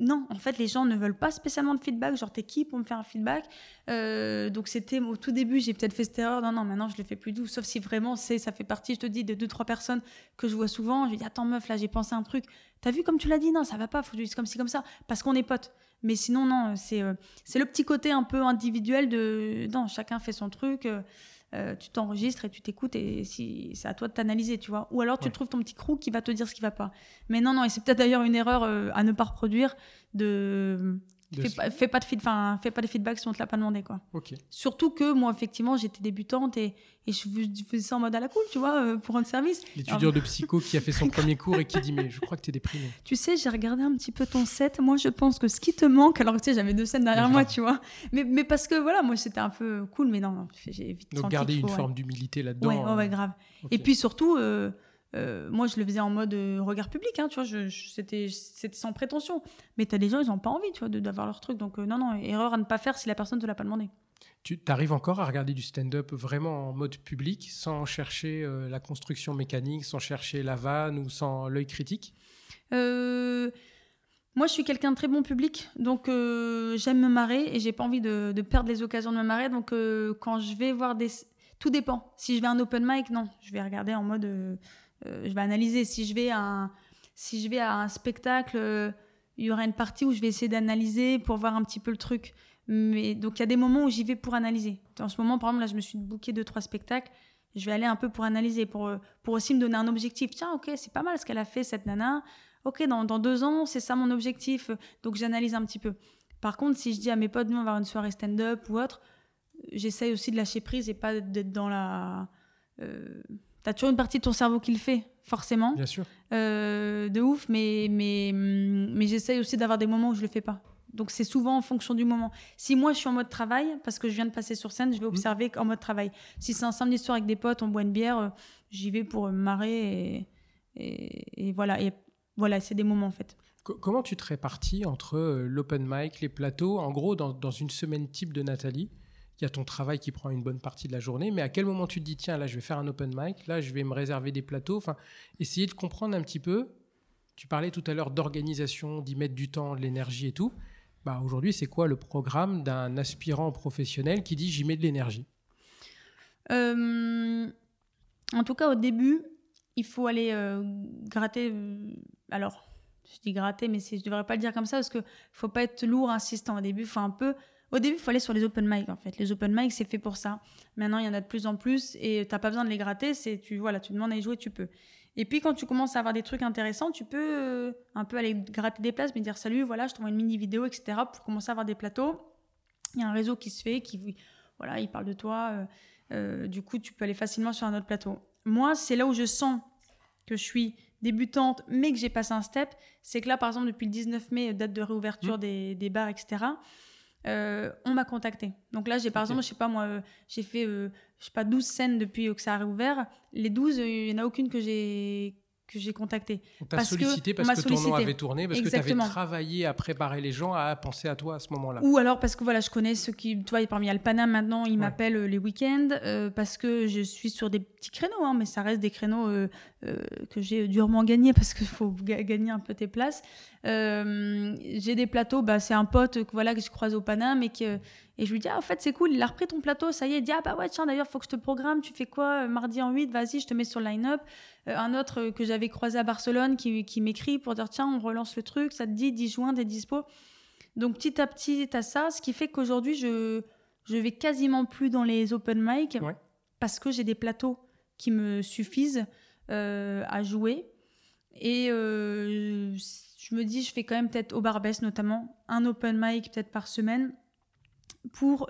non, en fait, les gens ne veulent pas spécialement de feedback, genre t'es qui pour me faire un feedback? Euh, Donc c'était au tout début, j'ai peut-être fait cette erreur, non, non, maintenant je le fais plus doux, sauf si vraiment c'est, ça fait partie, je te dis, de deux, trois personnes que je vois souvent, je dis, attends meuf, là j'ai pensé à un truc, t'as vu comme tu l'as dit, non, ça va pas, faut que je dise comme ci, comme ça, parce qu'on est potes. Mais sinon, non, c'est euh, c'est le petit côté un peu individuel de. Non, chacun fait son truc. Euh, euh, tu t'enregistres et tu t'écoutes et si, c'est à toi de t'analyser, tu vois. Ou alors tu trouves ton petit crew qui va te dire ce qui va pas. Mais non, non, et c'est peut-être d'ailleurs une erreur à ne pas reproduire de Fais, pas, de feed, fais pas de feedback si on te l'a pas demandé. Quoi. Surtout que moi, effectivement, j'étais débutante et, et, je faisais ça en mode à la cool, tu vois, euh, pour rendre service. L'étudiant de psycho qui a fait son premier cours et qui dit Mais je crois que tu es déprimé. Tu sais, j'ai regardé un petit peu ton set. Moi, je pense que ce qui te manque, alors tu sais, j'avais deux scènes derrière moi, tu vois. Mais, mais parce que voilà, moi, c'était un peu cool, mais non, j'ai vite Donc, garder une forme d'humilité là-dedans. Ouais, ouais, grave. Et puis surtout. Euh, euh, moi, je le faisais en mode euh, regard public, hein, tu vois, c'était sans prétention. Mais tu as des gens, ils n'ont pas envie, tu vois, d'avoir leur truc. Donc, euh, non, non, erreur à ne pas faire si la personne ne te l'a pas demandé. Tu arrives encore à regarder du stand-up vraiment en mode public, sans chercher la construction mécanique, sans chercher la vanne ou sans l'œil critique? Moi, je suis quelqu'un de très bon public, donc j'aime me marrer et j'ai pas envie de, de, perdre les occasions de me marrer. Donc, quand je vais voir des. Tout dépend. Si je vais à un open mic, non, je vais regarder en mode je vais analyser. Si je vais à un, si je vais à un spectacle, euh, il y aura une partie où je vais essayer d'analyser pour voir un petit peu le truc. Mais donc il y a des moments où j'y vais pour analyser. En ce moment, par exemple, là, je me suis booké deux trois spectacles. Je vais aller un peu pour analyser, pour euh, pour aussi me donner un objectif. Tiens, ok, c'est pas mal ce qu'elle a fait cette nana. Ok, dans, dans deux ans, c'est ça mon objectif. Donc j'analyse un petit peu. Par contre, si je dis à mes potes, nous, on va avoir une soirée stand-up ou autre, j'essaye aussi de lâcher prise et pas d'être dans la T'as toujours une partie de ton cerveau qui le fait, forcément. Bien sûr. Euh, de ouf, mais, mais, mais j'essaye aussi d'avoir des moments où je le fais pas. Donc c'est souvent en fonction du moment. Si moi je suis en mode travail, parce que je viens de passer sur scène, je vais mmh. observer en mode travail. Si c'est un samedi soir avec des potes, on boit une bière, euh, j'y vais pour me marrer et, et, voilà. Et voilà, c'est des moments en fait. Comment tu te répartis entre euh, l'open mic, les plateaux? En gros, dans, dans une semaine type de Nathalie, il y a ton travail qui prend une bonne partie de la journée, mais à quel moment tu te dis, tiens, là, je vais faire un open mic, là, je vais me réserver des plateaux, enfin, essayer de comprendre un petit peu. Tu parlais tout à l'heure d'organisation, d'y mettre du temps, de l'énergie et tout. Bah, aujourd'hui, c'est quoi le programme d'un aspirant professionnel qui dit, j'y mets de l'énergie? Euh, En tout cas, au début, il faut aller euh, gratter. Euh, alors, je dis gratter, mais je ne devrais pas le dire comme ça parce qu'il ne faut pas être lourd, insistant. Au début, il faut un peu au début, il faut aller sur les open mic en fait. Les open mic, c'est fait pour ça. Maintenant, il y en a de plus en plus et tu n'as pas besoin de les gratter. C'est tu voilà, tu demandes à y jouer, tu peux. Et puis quand tu commences à avoir des trucs intéressants, tu peux euh, un peu aller gratter des places, mais dire salut, voilà, je t'envoie une mini vidéo, etc. pour commencer à avoir des plateaux. Il y a un réseau qui se fait, qui voilà, il parle de toi. Euh, euh, du coup, tu peux aller facilement sur un autre plateau. Moi, c'est là où je sens que je suis débutante, mais que j'ai passé un step. C'est que là, par exemple, depuis le 19 mai, date de réouverture mmh. des, des, bars, etc. Euh, on m'a contacté. Donc là, j'ai par exemple, je sais pas moi, euh, j'ai fait, euh, je sais pas, 12 scènes depuis que ça a réouvert. Les 12, il n'y en a aucune que j'ai que j'ai contacté. On t'a sollicité parce que ton nom avait tourné, parce que tu avais travaillé à préparer les gens à penser à toi à ce moment-là. Ou alors parce que voilà, je connais ceux qui, tu vois, parmi y maintenant, ils m'appellent euh, les week-ends parce que je suis sur des petits créneaux, hein, mais ça reste des créneaux que j'ai durement gagnés parce qu'il faut gagner un peu tes places. J'ai des plateaux, bah, c'est un pote que, voilà, que je croise au Paname et que et je lui dis, ah, en fait, c'est cool, il a repris ton plateau, ça y est. Il dit, ah, bah ouais, tiens, d'ailleurs, faut que je te programme. Tu fais quoi mardi en 8 Vas-y, je te mets sur le line-up. Euh, un autre que j'avais croisé à Barcelone qui, qui m'écrit pour dire tiens, on relance le truc, ça te dit 10 juin, t'es dispo. Donc petit à petit, t'as ça, ce qui fait qu'aujourd'hui, je, je vais quasiment plus dans les open mic parce que j'ai des plateaux qui me suffisent euh, à jouer. Et euh, je me dis, je fais quand même peut-être au Barbès notamment, un open mic peut-être par semaine pour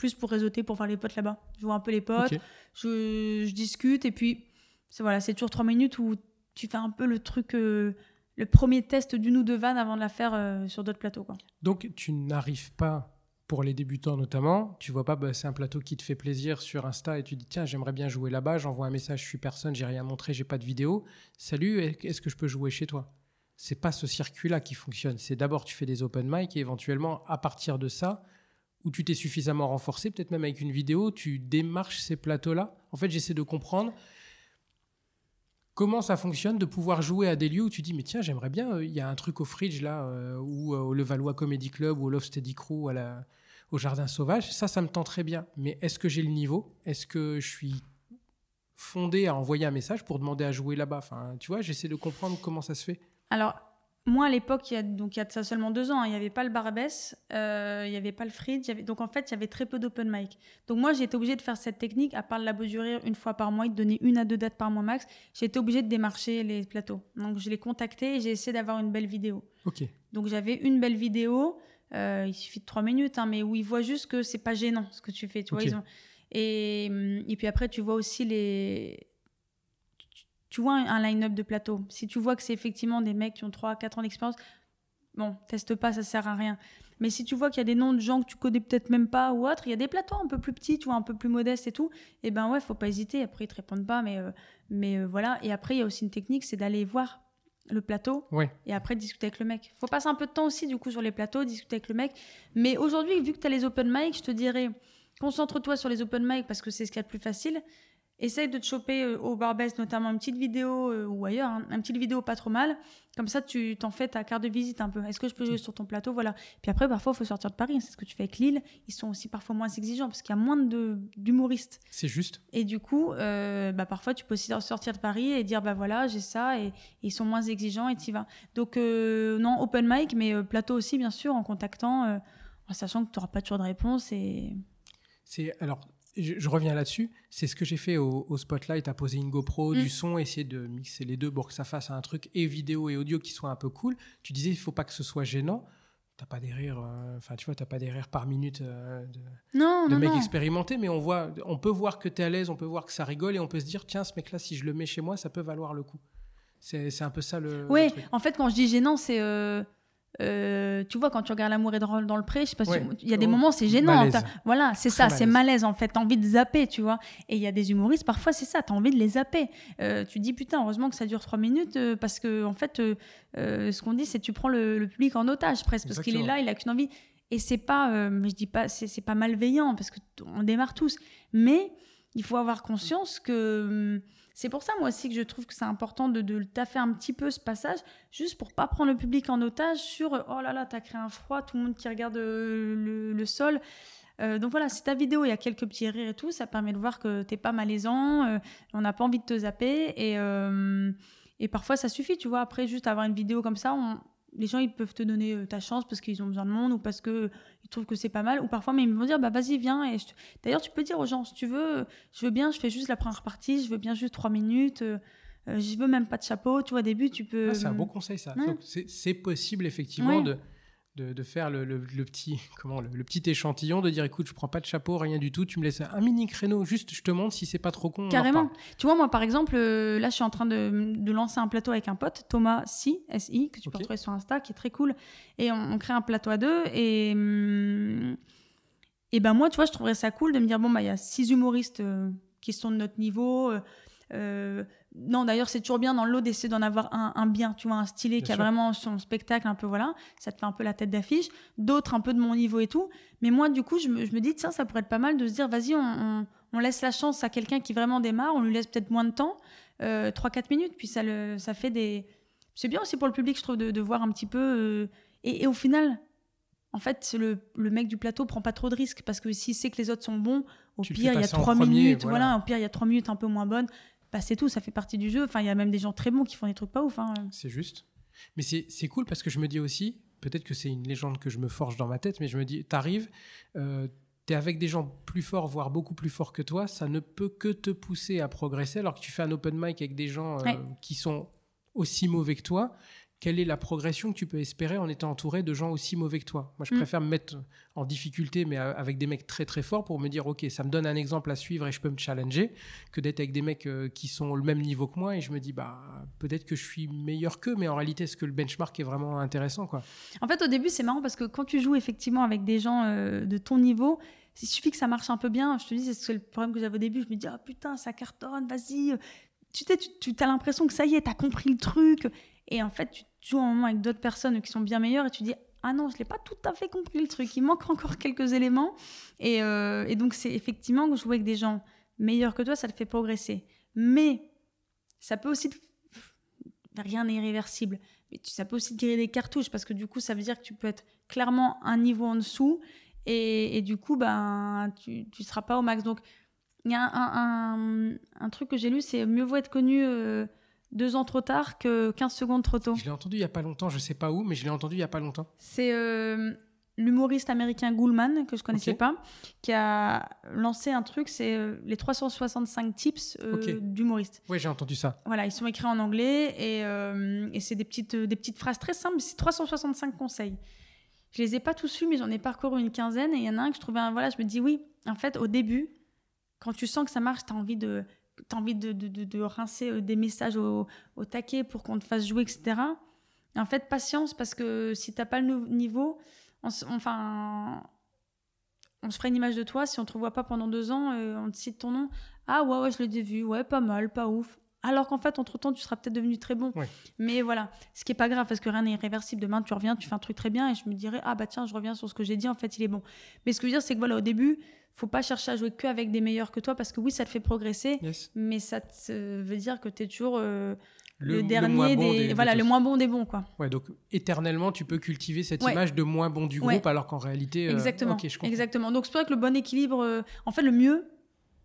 plus pour réseauter, pour faire les potes là-bas. Je vois un peu les potes, je, je, discute, et puis c'est voilà, c'est toujours trois minutes où tu fais un peu le truc, euh, le premier test d'une ou deux vannes avant de la faire euh, sur d'autres plateaux. Quoi. Donc tu n'arrives pas, pour les débutants notamment, tu vois pas, bah, c'est un plateau qui te fait plaisir sur Insta et tu dis tiens, j'aimerais bien jouer là-bas, j'envoie un message, je suis personne, j'ai rien montré, j'ai pas de vidéo. Salut, est-ce que je peux jouer chez toi? C'est pas ce circuit-là qui fonctionne. C'est d'abord tu fais des open mic et éventuellement à partir de ça, où tu t'es suffisamment renforcé, peut-être même avec une vidéo, tu démarches ces plateaux-là. En fait, j'essaie de comprendre comment ça fonctionne de pouvoir jouer à des lieux où tu dis mais tiens j'aimerais bien euh, il y a un truc au fridge là euh, ou euh, au Levallois Comedy Club ou au Love Steady Crew au Jardin Sauvage. Ça ça me tend très bien. Mais est-ce que j'ai le niveau? Est-ce que je suis fondé à envoyer un message pour demander à jouer là-bas? Enfin tu vois j'essaie de comprendre comment ça se fait alors moi, à l'époque, il y a, donc il y a de ça seulement deux ans, hein, il n'y avait pas le Barbès, euh, il n'y avait pas le Fridge. donc en fait, il y avait très peu d'open mic. Donc moi, j'ai été obligée de faire cette technique, à part la beau une fois par mois, de donner une à deux dates par mois max. J'ai été obligée de démarcher les plateaux. Donc je l'ai contacté et j'ai essayé d'avoir une belle vidéo. Donc j'avais une belle vidéo, euh, il suffit de trois minutes, hein, mais où ils voient juste que c'est pas gênant ce que tu fais. Tu vois, ils ont... et, et puis après, tu vois aussi les tu vois un line-up de plateau. Si tu vois que c'est effectivement des mecs qui ont 3 4 ans d'expérience, bon, teste pas, ça sert à rien. Mais si tu vois qu'il y a des noms de gens que tu connais peut-être même pas ou autre, il y a des plateaux un peu plus petits, tu vois, un peu plus modestes et tout, et eh ben ouais, faut pas hésiter. Après, ils te répondent pas, mais, euh, mais euh, voilà. Et après, il y a aussi une technique, c'est d'aller voir le plateau et après discuter avec le mec. Faut passer un peu de temps aussi, du coup, sur les plateaux, discuter avec le mec. Mais aujourd'hui, vu que tu as les open mic, je te dirais, concentre-toi sur les open mic parce que c'est ce qu'il y a de plus facile. Essaye de te choper euh, au Barbès notamment une petite vidéo euh, ou ailleurs, hein, une petite vidéo pas trop mal. Comme ça, tu t'en fais ta carte de visite un peu. Est-ce que je peux jouer sur ton plateau? Voilà. Puis après, parfois, il faut sortir de Paris. C'est ce que tu fais avec Lille. Ils sont aussi parfois moins exigeants parce qu'il y a moins d'humoristes. C'est juste. Et du coup, euh, bah, parfois, tu peux aussi sortir de Paris et dire bah voilà, j'ai ça. Et, ils sont moins exigeants et tu vas. Donc, non, open mic, mais plateau aussi, bien sûr, en contactant, en sachant que tu n'auras pas toujours de réponse. Et... C'est alors je, reviens là-dessus, c'est ce que j'ai fait au, Spotlight, à poser une GoPro, du mm. son, essayer de mixer les deux pour que ça fasse un truc et vidéo et audio qui soit un peu cool. Tu disais, il faut pas que ce soit gênant. T'as pas des rires, euh, enfin tu vois, t'as pas des rires par minute euh, de, non, de non, mecs expérimentés, mais on voit, on peut voir que tu es à l'aise, on peut voir que ça rigole et on peut se dire, tiens, ce mec-là, si je le mets chez moi, ça peut valoir le coup. C'est un peu ça le. Oui, en fait, quand je dis gênant, c'est. Euh, euh, tu vois, quand tu regardes L'amour et dans, dans le pré, je sais pas il y a des oh, moments, c'est gênant. Voilà, c'est ça, c'est malaise en fait. T'as envie de zapper, tu vois. Et il y a des humoristes, parfois c'est ça, t'as envie de les zapper. Euh, tu dis putain, heureusement que ça dure trois minutes euh, parce que en fait, ce qu'on dit, c'est tu prends le, public en otage presque parce qu'il est là, il a qu'une envie. Et c'est pas, je dis pas, c'est pas malveillant parce qu'on démarre tous. Mais il faut avoir conscience que hum, c'est pour ça, moi aussi, que je trouve que c'est important de, de taffer un petit peu ce passage, juste pour pas prendre le public en otage sur oh là là, t'as créé un froid, tout le monde qui regarde euh, le, sol. Euh, donc voilà, si ta vidéo, il y a quelques petits rires et tout, ça permet de voir que t'es pas malaisant, euh, on n'a pas envie de te zapper. Et, et parfois, ça suffit, tu vois. Après, juste avoir une vidéo comme ça, on, les gens ils peuvent te donner euh, ta chance parce qu'ils ont besoin de monde ou parce que ils trouvent que c'est pas mal. Ou parfois mais ils vont dire bah vas-y viens et d'ailleurs tu peux dire aux gens si tu veux je veux bien je fais juste la première partie je veux bien juste trois minutes euh, euh, je veux même pas de chapeau. Tu vois au début tu peux ah, c'est un bon conseil ça. c'est possible effectivement de de, faire le, petit, comment, le, petit échantillon, de dire écoute, je prends pas de chapeau, rien du tout, tu me laisses un mini créneau, juste je te montre si c'est pas trop con. Carrément. Tu vois, moi par exemple, euh, là je suis en train de, lancer un plateau avec un pote, Thomas Si, SI, que tu peux retrouver sur Insta, qui est très cool. Et on, crée un plateau à deux et. Hum, et ben moi, tu vois, je trouverais ça cool de me dire bon, bah il y a six humoristes euh, qui sont de notre niveau. Euh, non, d'ailleurs, c'est toujours bien dans l'eau d'essayer d'en avoir un, bien, tu vois, un stylé qui a vraiment son spectacle, un peu, voilà, ça te fait un peu la tête d'affiche. D'autres, un peu de mon niveau et tout. Mais moi, du coup, je me, dis, tiens, ça pourrait être pas mal de se dire, vas-y, on, laisse la chance à quelqu'un qui vraiment démarre, on lui laisse peut-être moins de temps, euh, 3-4 minutes, puis ça, le, ça fait des. C'est bien aussi pour le public, je trouve, de, voir un petit peu. Euh, et, au final, en fait, le, le, mec du plateau prend pas trop de risques parce que s'il sait que les autres sont bons, au pire, il y a 3 minutes, voilà. au pire, il y a 3 minutes un peu moins bonnes bah, c'est tout, ça fait partie du jeu. Enfin, il y a même des gens très bons qui font des trucs pas ouf. Hein. C'est juste. Mais c'est cool parce que je me dis aussi, peut-être que c'est une légende que je me forge dans ma tête, mais je me dis, t'arrives, euh, t'es avec des gens plus forts, voire beaucoup plus forts que toi, ça ne peut que te pousser à progresser, alors que tu fais un open mic avec des gens euh, qui sont aussi mauvais que toi quelle est la progression que tu peux espérer en étant entouré de gens aussi mauvais que toi? Moi, je Mm. préfère me mettre en difficulté, mais avec des mecs très très forts pour me dire, ok, ça me donne un exemple à suivre et je peux me challenger, que d'être avec des mecs euh, qui sont au même niveau que moi et je me dis, bah, peut-être que je suis meilleur qu'eux, mais en réalité, est-ce que le benchmark est vraiment intéressant quoi? En fait, au début, c'est marrant parce que quand tu joues effectivement avec des gens euh, de ton niveau, il suffit que ça marche un peu bien. Je te dis, c'est le problème que j'avais au début. Je me dis, ah putain, ça cartonne, vas-y. Tu tu, tu as l'impression que ça y est, t'as compris le truc. Et en fait, tu joues un moment avec d'autres personnes qui sont bien meilleures et tu dis, ah non, je l'ai pas tout à fait compris le truc. Il manque encore quelques éléments. Et, euh, et donc, c'est effectivement que jouer avec des gens meilleurs que toi, ça te fait progresser. Mais ça peut aussi. te- Rien n'est irréversible. Mais ça peut aussi te griller des cartouches parce que du coup, ça veut dire que tu peux être clairement un niveau en dessous et, et du coup, ben, tu ne seras pas au max. Donc, il y a un, un- un truc que j'ai lu, c'est mieux vaut être connu euh, deux ans trop tard que 15 secondes trop tôt. Je l'ai entendu il y a pas longtemps, je sais pas où, mais je l'ai entendu il y a pas longtemps. C'est euh, l'humoriste américain Goulman, que je connaissais Ok. pas, qui a lancé un truc, c'est euh, les 365 tips euh, Ok. d'humoriste. Ouais, j'ai entendu ça. Voilà, ils sont écrits en anglais et, euh, et c'est des petites, des petites phrases très simples. C'est 365 conseils. Je les ai pas tous lus, mais j'en ai parcouru une quinzaine et il y en a un que je trouvais, un- voilà, je me dis oui, en fait, au début, quand tu sens que ça marche, tu as envie de, as envie de, de, de- de rincer euh, des messages au, au taquet pour qu'on te fasse jouer, etc. Et en fait, patience, parce que si t'as pas le niveau, on, enfin, on se ferait une image de toi. Si on te revoit pas pendant deux ans, euh, on te cite ton nom. Ah ouais, ouais, je l'ai vu, ouais, pas mal, pas ouf. Alors qu'en fait, entre-temps, tu seras peut-être devenu très bon. Mais voilà, ce qui est pas grave, parce que rien n'est irréversible. Demain, tu reviens, tu fais un truc très bien, et je me dirais, ah bah tiens, je reviens sur ce que j'ai dit, en fait, il est bon. Mais ce que je veux dire, c'est que voilà, au début, faut pas chercher à jouer que avec des meilleurs que toi, parce que oui, ça te fait progresser, Yes. mais ça te veut dire que tu es toujours euh, le, dernier bon des, des- voilà le moins bon des bons quoi Ouais, donc éternellement, tu peux cultiver cette Ouais. image de moins bon du Ouais. groupe, alors qu'en réalité. euh, exactement ok, je comprends. exactement donc c'est pour que le bon équilibre euh, en fait le mieux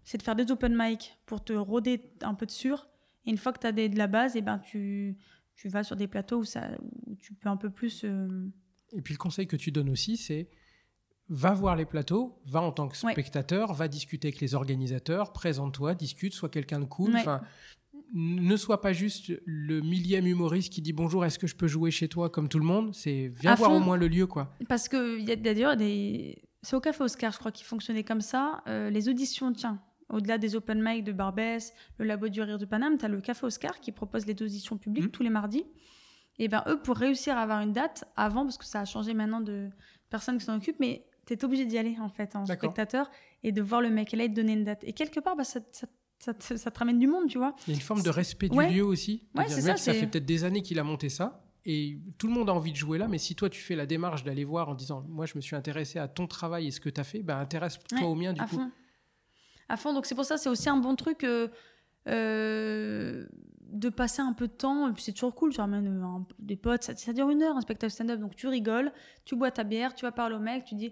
c'est de faire des open mic pour te roder un peu de sûr et une fois que tu as de la base et ben tu tu vas sur des plateaux où ça où tu peux un peu plus euh, Et puis le conseil que tu donnes aussi, c'est va voir les plateaux, va en tant que Ouais. spectateur, va discuter avec les organisateurs, présente-toi, discute, sois quelqu'un de cool. Ouais. Ne sois pas juste le millième humoriste qui dit bonjour, est-ce que je peux jouer chez toi comme tout le monde? C'est viens À voir fond. au moins le lieu, quoi. parce que il y a d'ailleurs des c'est au café Oscar je crois qui fonctionnait comme ça Euh, les auditions tiens au-delà des open mic de Barbès, le Labo du Rire de Paname, tu as le Café Oscar qui propose les auditions publiques Mhm. tous les mardis. Et ben eux, pour réussir à avoir une date avant, parce que ça a changé maintenant de personnes qui s'en occupent, mais tu es obligé d'y aller en fait en spectateur et de voir le mec et là il te donner une date. Et quelque part, bah, ça, ça, ça te, ça te ramène du monde, tu vois. Il y a une forme de respect du Ouais. lieu aussi. Ouais, c'est ça, ça fait peut-être des années qu'il a monté ça. Et tout le monde a envie de jouer là, mais si toi tu fais la démarche d'aller voir en disant Moi je me suis intéressé à ton travail et ce que tu as fait, ben intéresse-toi Ouais, au mien du à coup. fond. À fond. Donc c'est pour ça, c'est aussi un bon truc euh, euh, de passer un peu de temps. Et puis c'est toujours cool. Tu ramènes euh, un- des potes. Ça, ça dure une heure un spectacle stand-up. Donc tu rigoles, tu bois ta bière, tu vas parler au mec, tu dis.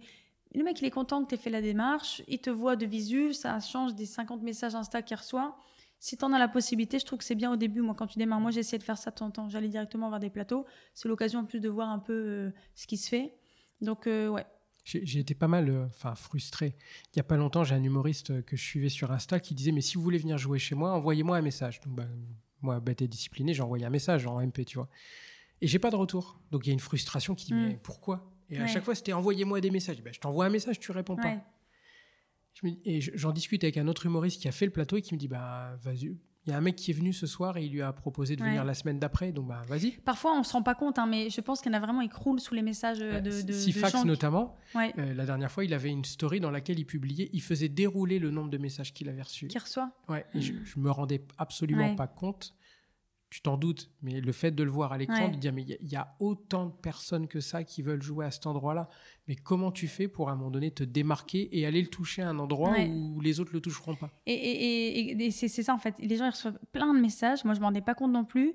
Le mec, il est content que tu aies fait la démarche. Il te voit de visu. Ça change des 50 messages Insta qu'il reçoit. Si tu en as la possibilité, je trouve que c'est bien au début. Moi, quand tu démarres, moi, j'ai essayé de faire ça de temps en temps. J'allais directement voir des plateaux. C'est l'occasion en plus de voir un peu euh, ce qui se fait. Donc, euh, ouais. J'ai été pas mal euh, frustré. Il y a pas longtemps, j'ai un humoriste que je suivais sur Insta qui disait Mais si vous voulez venir jouer chez moi, envoyez-moi un message. Donc, bah, moi, bête et discipliné, j'ai envoyé un message en MP, tu vois. Et j'ai pas de retour. Donc, il y a une frustration qui dit Mm. Mais pourquoi? Et à Ouais. chaque fois, c'était envoyez-moi des messages. Ben, je t'envoie un message, tu réponds pas. ouais. Je me- et je- j'en discute avec un autre humoriste qui a fait le plateau et qui me dit Bah, vas-y. Il y a un mec qui est venu ce soir et il lui a proposé de venir la semaine d'après. Donc, bah, vas-y. Parfois, on se rend pas compte, hein, mais je pense qu'il y en a vraiment, ils croulent sous les messages euh, de, de, de Sifax gens. notamment, Ouais, euh, la dernière fois, il avait une story dans laquelle il publiait, il faisait dérouler le nombre de messages qu'il avait reçus. qui reçoit. Ouais, et je, je me rendais absolument pas compte. Tu t'en doutes, mais le fait de le voir à l'écran, Ouais. de dire mais il y a- il y, a autant de personnes que ça qui veulent jouer à cet endroit-là. Mais comment tu fais pour à un moment donné te démarquer et aller le toucher à un endroit Ouais. où les autres le toucheront pas? Et, et, et- et c'est c'est ça, en fait. Les gens, ils reçoivent plein de messages. Moi, je m'en rendais pas compte non plus.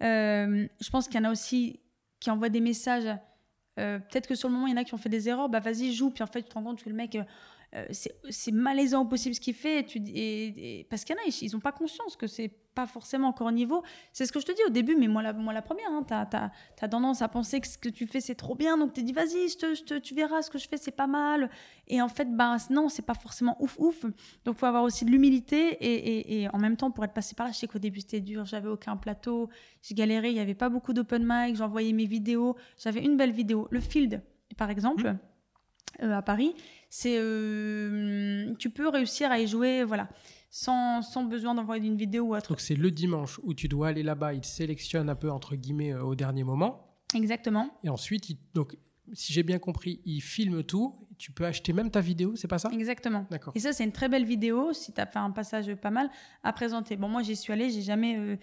Euh, je pense qu'il y en a aussi qui envoient des messages. euh, Peut-être que sur le moment, il y en a qui ont fait des erreurs. Bah, vas-y, joue. Puis en fait, tu te rends compte que le mec, euh, euh, c'est malaisant au possible ce qu'il fait. Et tu, et, parce qu'il y en a, ils n'ont pas conscience que c'est pas forcément encore au niveau. C'est ce que je te dis au début, mais moi la, moi, la première, hein, tu as, tendance à penser que ce que tu fais c'est trop bien, donc tu dis vas-y, je tu verras ce que je fais, c'est pas mal. Et en fait, bah, non, c'est pas forcément ouf ouf. Donc faut avoir aussi de l'humilité et, et, en même temps pour être passé par là, je sais qu'au début c'était dur, j'avais aucun plateau, j'ai galéré, il n'y avait pas beaucoup d'open mic, j'envoyais mes vidéos, j'avais une belle vidéo. Le Field, par exemple. Mmh. Euh, à Paris, c'est euh, tu peux réussir à y jouer, voilà, sans, sans besoin d'envoyer une vidéo ou autre. Donc c'est le dimanche où tu dois aller là-bas, il te sélectionne un peu entre guillemets euh, au dernier moment. Exactement. Et ensuite, donc si j'ai bien compris, il filme tout. Tu peux acheter même ta vidéo, c'est pas ça? Exactement. D'accord. Et ça, c'est une très belle vidéo, si tu as fait un passage pas mal, à présenter. Bon, moi, j'y suis allée, j'ai jamais.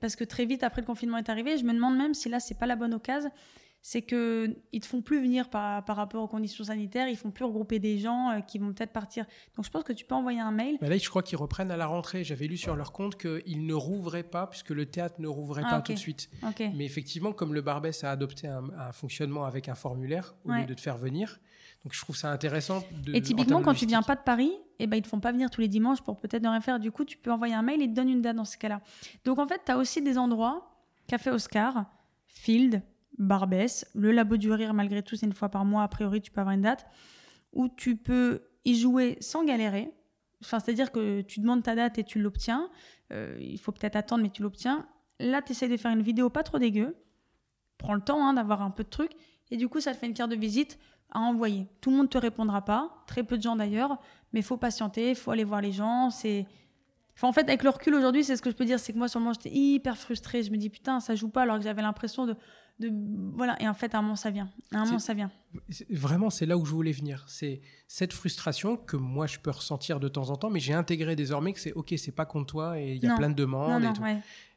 parce que très vite, après le confinement est arrivé, je me demande même si là, c'est pas la bonne occasion c'est qu'ils ne te font plus venir par, par, rapport aux conditions sanitaires, ils font plus regrouper des gens euh, qui vont peut-être partir. Donc je pense que tu peux envoyer un mail. là, je crois qu'ils reprennent à la rentrée. J'avais lu sur leur compte qu'ils ne rouvraient pas, puisque le théâtre ne rouvrait ah, pas tout de suite. Mais effectivement, comme le Barbès a adopté un, fonctionnement avec un formulaire au lieu de te faire venir, donc je trouve ça intéressant. De, et typiquement, quand tu viens pas de Paris, eh ben, ils te font pas venir tous les dimanches pour peut-être ne rien faire. Du coup, tu peux envoyer un mail et ils te donnent une date dans ce cas-là. Donc en fait, tu as aussi des endroits, Café Oscar, Field, Barbès. Le Labo du Rire, malgré tout, c'est une fois par mois. A priori, tu peux avoir une date où tu peux y jouer sans galérer. Enfin, c'est-à-dire que tu demandes ta date et tu l'obtiens. Euh, il faut peut-être attendre, mais tu l'obtiens. Là, tu essaies de faire une vidéo pas trop dégueu. Prends le temps hein, d'avoir un peu de trucs. Et du coup, ça te fait une carte de visite à envoyer. Tout le monde te répondra pas, très peu de gens d'ailleurs, mais faut patienter, faut aller voir les gens. C'est en fait, avec le recul aujourd'hui, c'est ce que je peux dire, c'est que moi, sur le moment, j'étais hyper frustrée. Je me dis, putain, ça joue pas, alors que j'avais l'impression de, voilà et en fait à un moment ça vient. À un moment ça vient. vraiment c'est là où je voulais venir. C'est cette frustration que moi je peux ressentir de temps en temps mais j'ai intégré désormais que c'est ok c'est pas contre toi et il y a plein de demandes et tout.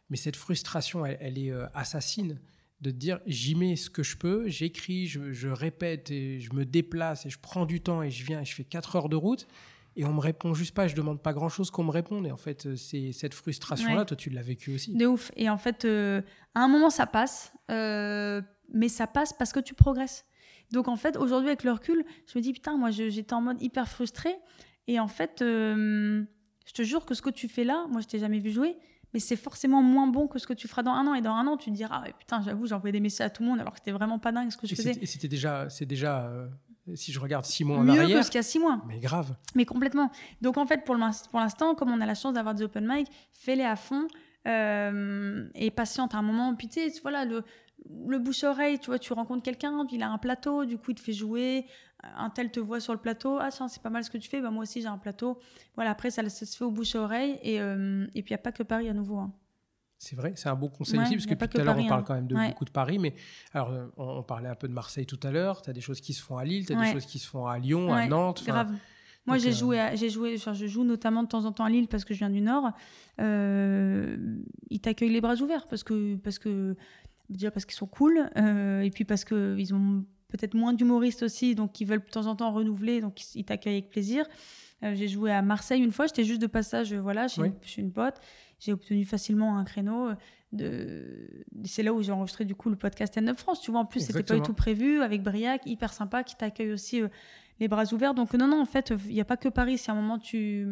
mais cette frustration elle, est euh, assassine de dire j'y mets ce que je peux j'écris je, je, répète et je me déplace et je prends du temps et je viens et je fais 4 heures de route et on me répond juste pas, je demande pas grand chose qu'on me réponde. Et en fait, euh, c'est cette frustration-là, toi, tu l'as vécu aussi. De ouf. Et en fait, euh, à un moment, ça passe, euh, mais ça passe parce que tu progresses. Donc en fait, aujourd'hui, avec le recul, je me dis, putain, moi, j'étais en mode hyper frustré. Et en fait, je te jure que ce que tu fais là, moi, je t'ai jamais vu jouer, mais c'est forcément moins bon que ce que tu feras dans un an. Et dans un an, tu te diras, ah, putain, j'avoue, j'envoyais des messages à tout le monde alors que c'était vraiment pas dingue ce que je faisais. Et c'était déjà, c'est déjà si je regarde six mois en Mieux arrière. que ce qu'il y a six mois. Mais grave. Mais complètement. Donc en fait, pour l'instant, comme on a la chance d'avoir des open mic, fais-les à fond euh, et patiente un moment. Puis tu sais, voilà, le, le bouche-oreille, tu vois, tu rencontres quelqu'un, il a un plateau, du coup il te fait jouer, un tel te voit sur le plateau, ah tiens, c'est pas mal ce que tu fais, bah, moi aussi j'ai un plateau. Voilà, après ça, se fait au bouche-oreille et, euh, et puis il n'y a pas que Paris à nouveau. Hein. C'est vrai, c'est un bon conseil aussi, parce que tout à l'heure, on parle hein. quand même de beaucoup de Paris, mais alors, euh, on, parlait un peu de Marseille tout à l'heure, tu as des choses qui se font à Lille, tu as des choses qui se font à Lyon, à Nantes. Grave. Moi, j'ai euh, joué, j'ai joué, enfin, je joue notamment de temps en temps à Lille parce que je viens du Nord. Euh, ils t'accueillent les bras ouverts parce que, parce que, déjà parce qu'ils sont cool, et puis parce qu'ils ont peut-être moins d'humoristes aussi, donc ils veulent de temps en temps renouveler, donc ils t'accueillent avec plaisir. j'ai joué à Marseille une fois, j'étais juste de passage, voilà, chez, une, chez une pote j'ai obtenu facilement un créneau. De... C'est là où j'ai enregistré du coup le podcast Stand Up France. Tu vois, en plus, c'était pas du tout prévu avec Briac, hyper sympa, qui t'accueille aussi euh, les bras ouverts. Donc, non, non, en fait, il n'y a pas que Paris. Si à un moment tu,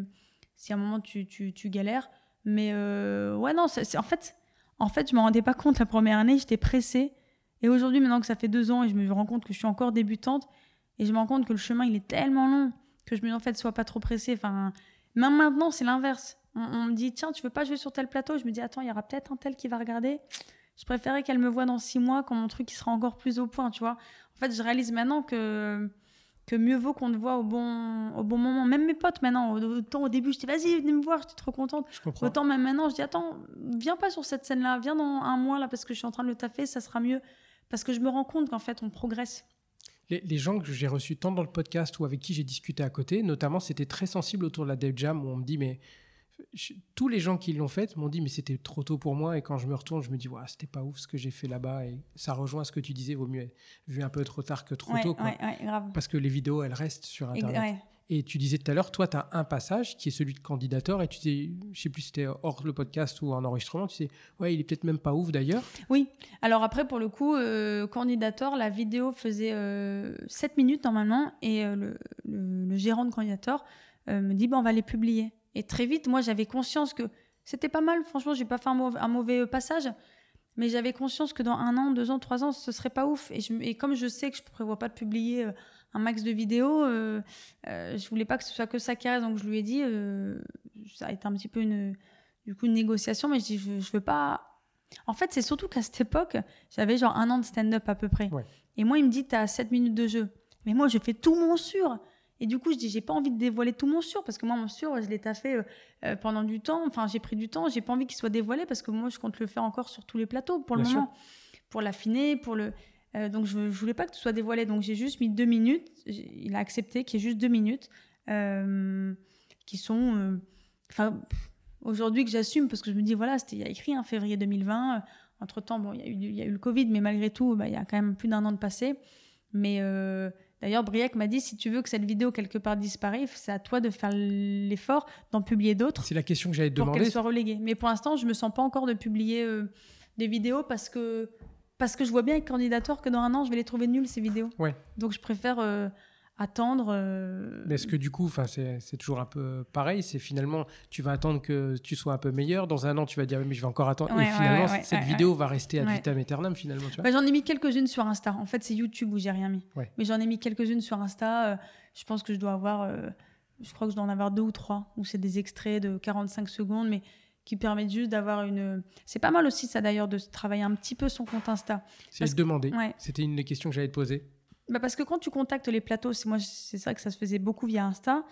si à un moment tu, tu, tu galères. Mais euh, ouais, non, c'est en fait, en fait, je me rendais pas compte la première année, j'étais pressée. Et aujourd'hui, maintenant que ça fait deux ans et je me rends compte que je suis encore débutante, et je me rends compte que le chemin, il est tellement long que je me dis en fait, sois pas trop pressée. Enfin, même maintenant, c'est l'inverse on, me dit tiens tu veux pas jouer sur tel plateau? Je me dis attends il y aura peut-être un tel qui va regarder. Je préférais qu'elle me voie dans six mois quand mon truc il sera encore plus au point tu vois. En fait je réalise maintenant que que mieux vaut qu'on te voit au bon au bon moment. Même mes potes maintenant autant au début je dis vas-y venez me voir j'étais trop contente. Autant même maintenant je dis attends viens pas sur cette scène là viens dans un mois là parce que je suis en train de le taffer ça sera mieux. Parce que je me rends compte qu'en fait on progresse. Les, gens que j'ai reçus tant dans le podcast ou avec qui j'ai discuté à côté, notamment, c'était très sensible autour de la Dev Jam où on me dit mais tous les gens qui l'ont fait m'ont dit mais c'était trop tôt pour moi. Et quand je me retourne je me dis ouais, c'était pas ouf ce que j'ai fait là-bas. Et ça rejoint ce que tu disais vaut mieux vu un peu trop tard que trop tôt parce que les vidéos elles restent sur internet. Et tu disais tout à l'heure, toi, tu as un passage qui est celui de candidateur, et tu dis, je sais plus si c'était hors le podcast ou en enregistrement, tu sais, ouais, il est peut-être même pas ouf d'ailleurs. Oui, alors après, pour le coup, euh, candidateur, la vidéo faisait 7 minutes normalement, et le, le, gérant de candidateur me dit, bon, on va les publier. Et très vite, moi, j'avais conscience que c'était pas mal, franchement, j'ai pas fait un mauvais passage mais j'avais conscience que dans un an, deux ans, trois ans, ce serait pas ouf. Et, je, et comme je sais que je ne prévois pas de publier euh, un max de vidéos, euh, euh, je voulais pas que ce soit que ça qui reste. Donc je lui ai dit, euh, ça a été un petit peu une, du coup, une négociation, mais je dis, je, je veux pas. En fait, c'est surtout qu'à cette époque, j'avais genre un an de stand-up à peu près. Et moi, il me dit, tu as 7 minutes de jeu. Mais moi, je fais tout mon sur. Et du coup, je dis, j'ai pas envie de dévoiler tout mon sur, parce que moi, mon sur, je l'ai taffé euh, euh, pendant du temps. Enfin, j'ai pris du temps. J'ai pas envie qu'il soit dévoilé, parce que moi, je compte le faire encore sur tous les plateaux pour le moment. Pour l'affiner, pour le. Euh, donc, je, je voulais pas que tout soit dévoilé. Donc, j'ai juste mis deux minutes. Il a accepté qu'il y ait juste deux minutes, qui sont. Enfin, aujourd'hui, que j'assume, parce que je me dis, voilà, c'était il y a écrit, en hein, février 2020. Entre temps, bon, il y, a eu, il y a eu le Covid, mais malgré tout, bah, il y a quand même plus d'un an de passé. Mais D'ailleurs, Briac m'a dit si tu veux que cette vidéo quelque part disparaisse, c'est à toi de faire l'effort d'en publier d'autres. C'est la question que j'allais te demander. Pour qu'elle soit reléguée. Mais pour l'instant, je me sens pas encore de publier euh, des vidéos parce que parce que je vois bien avec candidateur que dans un an, je vais les trouver nulles ces vidéos. Ouais. Donc je préfère euh, attendre. Euh, Mais est-ce que du coup, c'est toujours un peu pareil C'est finalement, tu vas attendre que tu sois un peu meilleur. Dans un an, tu vas dire, mais je vais encore attendre. et finalement, cette vidéo va rester ad vitam aeternam, finalement. Bah, j'en ai mis quelques-unes sur Insta. En fait, c'est YouTube où j'ai rien mis. Mais j'en ai mis quelques-unes sur Insta. Euh, je pense que je dois avoir. Euh, je crois que je dois en avoir deux ou trois, où c'est des extraits de 45 secondes, mais qui permettent juste d'avoir une. C'est pas mal aussi, ça d'ailleurs, de travailler un petit peu son compte Insta. C'est demander. C'était une des questions que j'allais te poser. Bah parce que quand tu contactes les plateaux, c'est moi c'est ça que ça se faisait beaucoup via Insta.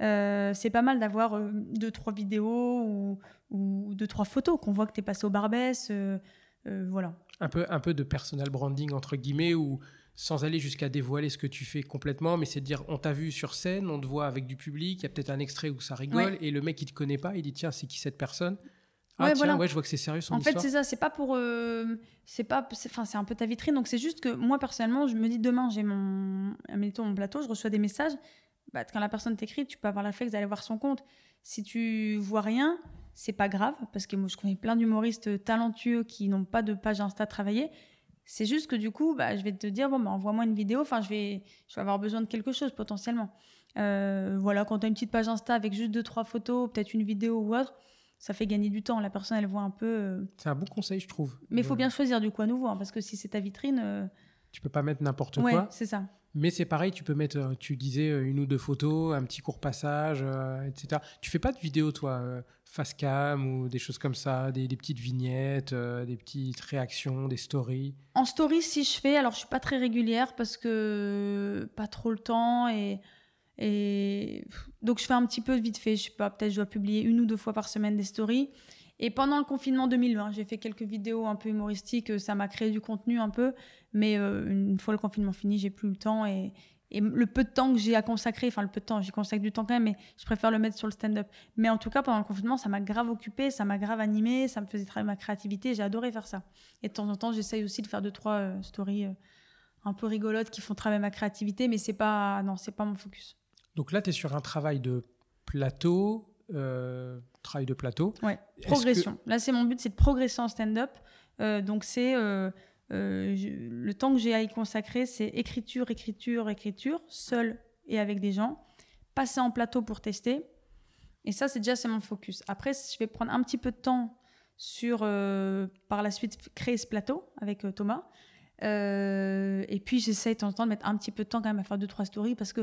Euh, c'est pas mal d'avoir euh, deux trois vidéos ou, ou deux trois photos qu'on voit que tu es passé au Barbès, euh, voilà. Un peu un peu de personal branding entre guillemets ou sans aller jusqu'à dévoiler ce que tu fais complètement, mais c'est de dire on t'a vu sur scène, on te voit avec du public, il y a peut-être un extrait où ça rigole et le mec il te connaît pas, il dit tiens c'est qui cette personne? Ah ouais, tiens, ouais, je vois que c'est sérieux son En fait, c'est ça, c'est pas pour. Euh, c'est pas. Enfin, c'est un peu ta vitrine. Donc, c'est juste que moi, personnellement, je me dis demain, j'ai mon. Mettons mon plateau, je reçois des messages. Bah, quand la personne t'écrit, tu peux avoir la réflexe d'aller voir son compte. Si tu vois rien, c'est pas grave, parce que moi, je connais plein d'humoristes talentueux qui n'ont pas de page Insta travaillée. C'est juste que du coup, bah, je vais te dire, bon, bah, envoie-moi une vidéo. Enfin, je vais, je vais avoir besoin de quelque chose potentiellement. Euh, voilà, quand tu as une petite page Insta avec juste deux, trois photos, peut-être une vidéo ou autre, ça fait gagner du temps. La personne, elle voit un peu. Euh, c'est un bon conseil, je trouve. Mais il faut bien choisir du quoi nouveau, hein, parce que si c'est ta vitrine. Euh, tu peux pas mettre n'importe ouais, quoi. c'est ça. Mais c'est pareil, tu peux mettre, euh, tu disais une ou deux photos, un petit court passage, etc. Tu fais pas de vidéos, toi, face cam ou des choses comme ça, des, des petites vignettes, des petites réactions, des stories? En story, si je fais, alors je suis pas très régulière parce que pas trop le temps et et donc, je fais un petit peu vite fait. Je sais pas, peut-être je dois publier une ou deux fois par semaine des stories. Et pendant le confinement 2020, j'ai fait quelques vidéos un peu humoristiques. Ça m'a créé du contenu un peu. Mais euh, une fois le confinement fini, j'ai plus le temps. Et, le peu de temps que j'ai à consacrer, enfin, le peu de temps, j'y consacre du temps quand même, mais je préfère le mettre sur le stand-up. Mais en tout cas, pendant le confinement, ça m'a grave occupé, ça m'a grave animé, ça me faisait travailler ma créativité. J'ai adoré faire ça. Et de temps en temps, j'essaye aussi de faire deux, trois euh, stories euh, un peu rigolotes qui font travailler ma créativité, mais c'est pas, non, c'est pas mon focus. Donc là, tu es sur un travail de plateau, euh, travail de plateau. Ouais, progression. Là, c'est mon but, c'est de progresser en stand-up. Euh, donc c'est euh, le temps que j'ai à y consacrer, c'est écriture, écriture, écriture, seul et avec des gens. Passer en plateau pour tester. Et ça, c'est déjà c'est mon focus. Après, je vais prendre un petit peu de temps sur, par la suite, créer ce plateau avec Thomas. et puis, j'essaye de temps en temps de mettre un petit peu de temps quand même à faire deux, trois stories parce que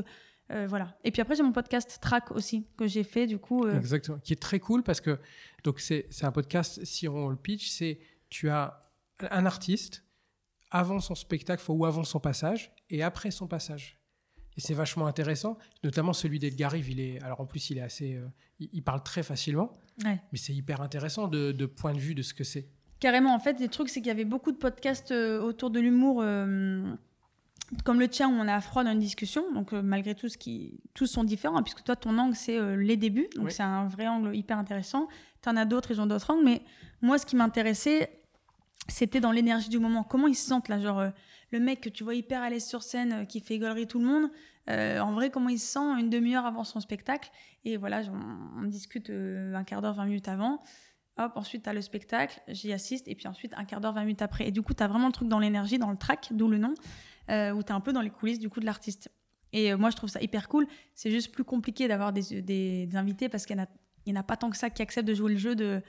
euh, voilà. Et puis après, j'ai mon podcast Track aussi, que j'ai fait du coup. Euh, Exactement, qui est très cool parce que donc c'est un podcast, si on le pitch, c'est tu as un artiste avant son spectacle ou avant son passage et après son passage. Et c'est vachement intéressant, notamment celui d'Edgar Rive. Il est, alors en plus, il est assez, euh, il, parle très facilement, mais c'est hyper intéressant de, de, point de vue de ce que c'est. Carrément, en fait, le truc, c'est qu'il y avait beaucoup de podcasts autour de l'humour comme le tien où on à froid dans une discussion, donc euh, malgré tout, ce qui, tous sont différents, hein, puisque toi, ton angle, c'est euh, les débuts, donc c'est un vrai angle hyper intéressant. Tu en as d'autres, ils ont d'autres angles, mais moi, ce qui m'intéressait, c'était dans l'énergie du moment. Comment ils se sentent là Genre, euh, le mec que tu vois hyper à l'aise sur scène, qui fait gaulerie tout le monde, en vrai, comment il se sent une demi-heure avant son spectacle? Et voilà, on, on discute un quart d'heure, 20 minutes avant. Hop, ensuite, tu as le spectacle, j'y assiste, et puis ensuite, un quart d'heure, 20 minutes après. Et du coup, tu as vraiment le truc dans l'énergie, dans le track, d'où le nom, où tu es un peu dans les coulisses du coup de l'artiste. Et moi, je trouve ça hyper cool. C'est juste plus compliqué d'avoir des, des, invités parce qu'il n'y en, a pas tant que ça qui acceptent de jouer le jeu de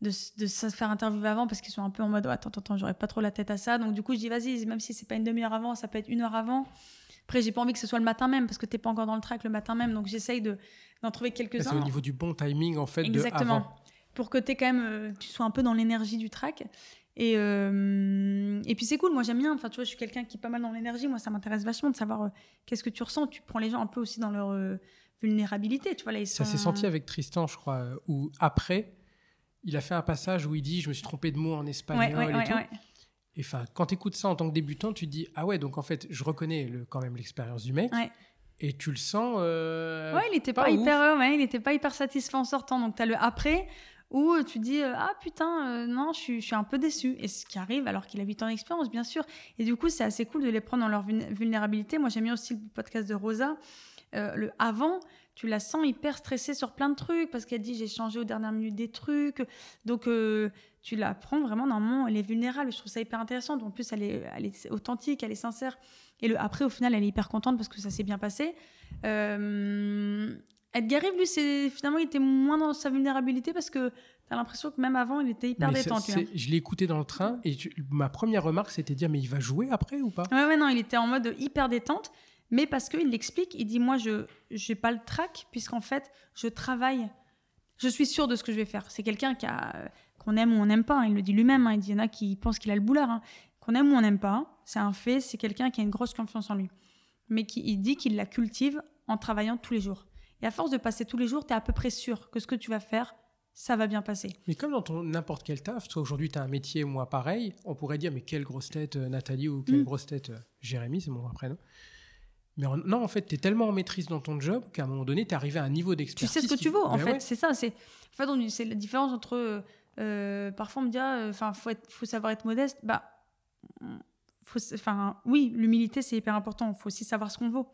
de, se faire interviewer avant parce qu'ils sont un peu en mode attends, attends, attends j'aurais pas trop la tête à ça. Donc du coup, je dis vas-y, même si c'est pas une demi-heure avant, ça peut être une heure avant. Après, j'ai pas envie que ce soit le matin même parce que t'es pas encore dans le track le matin même. Donc j'essaye d'en trouver quelques-uns. C'est au niveau du bon timing en fait. Exactement. De avant. Pour que es quand même, euh, tu sois un peu dans l'énergie du track. Et, euh, et puis c'est cool, moi j'aime bien. Enfin, tu vois, je suis quelqu'un qui est pas mal dans l'énergie. Moi, ça m'intéresse vachement de savoir euh, qu'est-ce que tu ressens. Tu prends les gens un peu aussi dans leur vulnérabilité. Tu vois, là, ils Ça s'est senti avec Tristan, je crois, où après, il a fait un passage où il dit Je me suis trompé de mots en espagnol et tout. Et enfin, quand tu écoutes ça en tant que débutant, tu te dis Ah ouais, donc en fait, je reconnais le, quand même l'expérience du mec. Et tu le sens. Ouais, il n'était pas, hyper, ouais, il était pas hyper satisfait en sortant. Donc tu as le après où tu dis euh, Ah putain, euh, non, je suis, un peu déçu. Et ce qui arrive alors qu'il a 8 ans d'expérience, bien sûr. Et du coup, c'est assez cool de les prendre dans leur vulnérabilité. Moi, j'aime bien aussi le podcast de Rosa. le avant, tu la sens hyper stressée sur plein de trucs parce qu'elle dit j'ai changé aux dernières minutes des trucs. Donc euh, tu la prends vraiment dans mon elle est vulnérable. Je trouve ça hyper intéressant. En plus, elle est, elle est authentique, elle est sincère. Et le, après, au final, elle est hyper contente parce que ça s'est bien passé. Euh, Edgar Rive, lui, finalement, il était moins dans sa vulnérabilité parce que tu as l'impression que même avant, il était hyper détendu. Hein. Je l'ai écouté dans le train et ma première remarque, c'était de dire mais il va jouer après ou pas? Ouais, ouais, non, il était en mode hyper détente mais parce qu'il l'explique, il dit moi je n'ai pas le trac puisqu'en fait je travaille, je suis sûr de ce que je vais faire. C'est quelqu'un qui a qu'on aime ou on n'aime pas, hein. il le dit lui-même, hein. il dit il y en a qui pensent qu'il a le boulard, qu'on aime ou on n'aime pas, c'est un fait, c'est quelqu'un qui a une grosse confiance en lui, mais qui il dit qu'il la cultive en travaillant tous les jours. Et à force de passer tous les jours, tu es à peu près sûr que ce que tu vas faire, ça va bien passer. Mais comme dans n'importe quel taf, toi aujourd'hui tu as un métier, moi pareil, on pourrait dire mais quelle grosse tête euh, Nathalie ou quelle mm. grosse tête euh, Jérémy, c'est mon prénom. Mais non, en fait, tu es tellement en maîtrise dans ton job qu'à un moment donné, tu es arrivé à un niveau d'expertise. Tu sais ce que tu veux, en ben fait, c'est ça. C'est en fait, c'est la différence entre. Euh, parfois, on me dit, ah, enfin, faut, faut savoir être modeste. Bah, enfin, oui, l'humilité, c'est hyper important. Il faut aussi savoir ce qu'on vaut.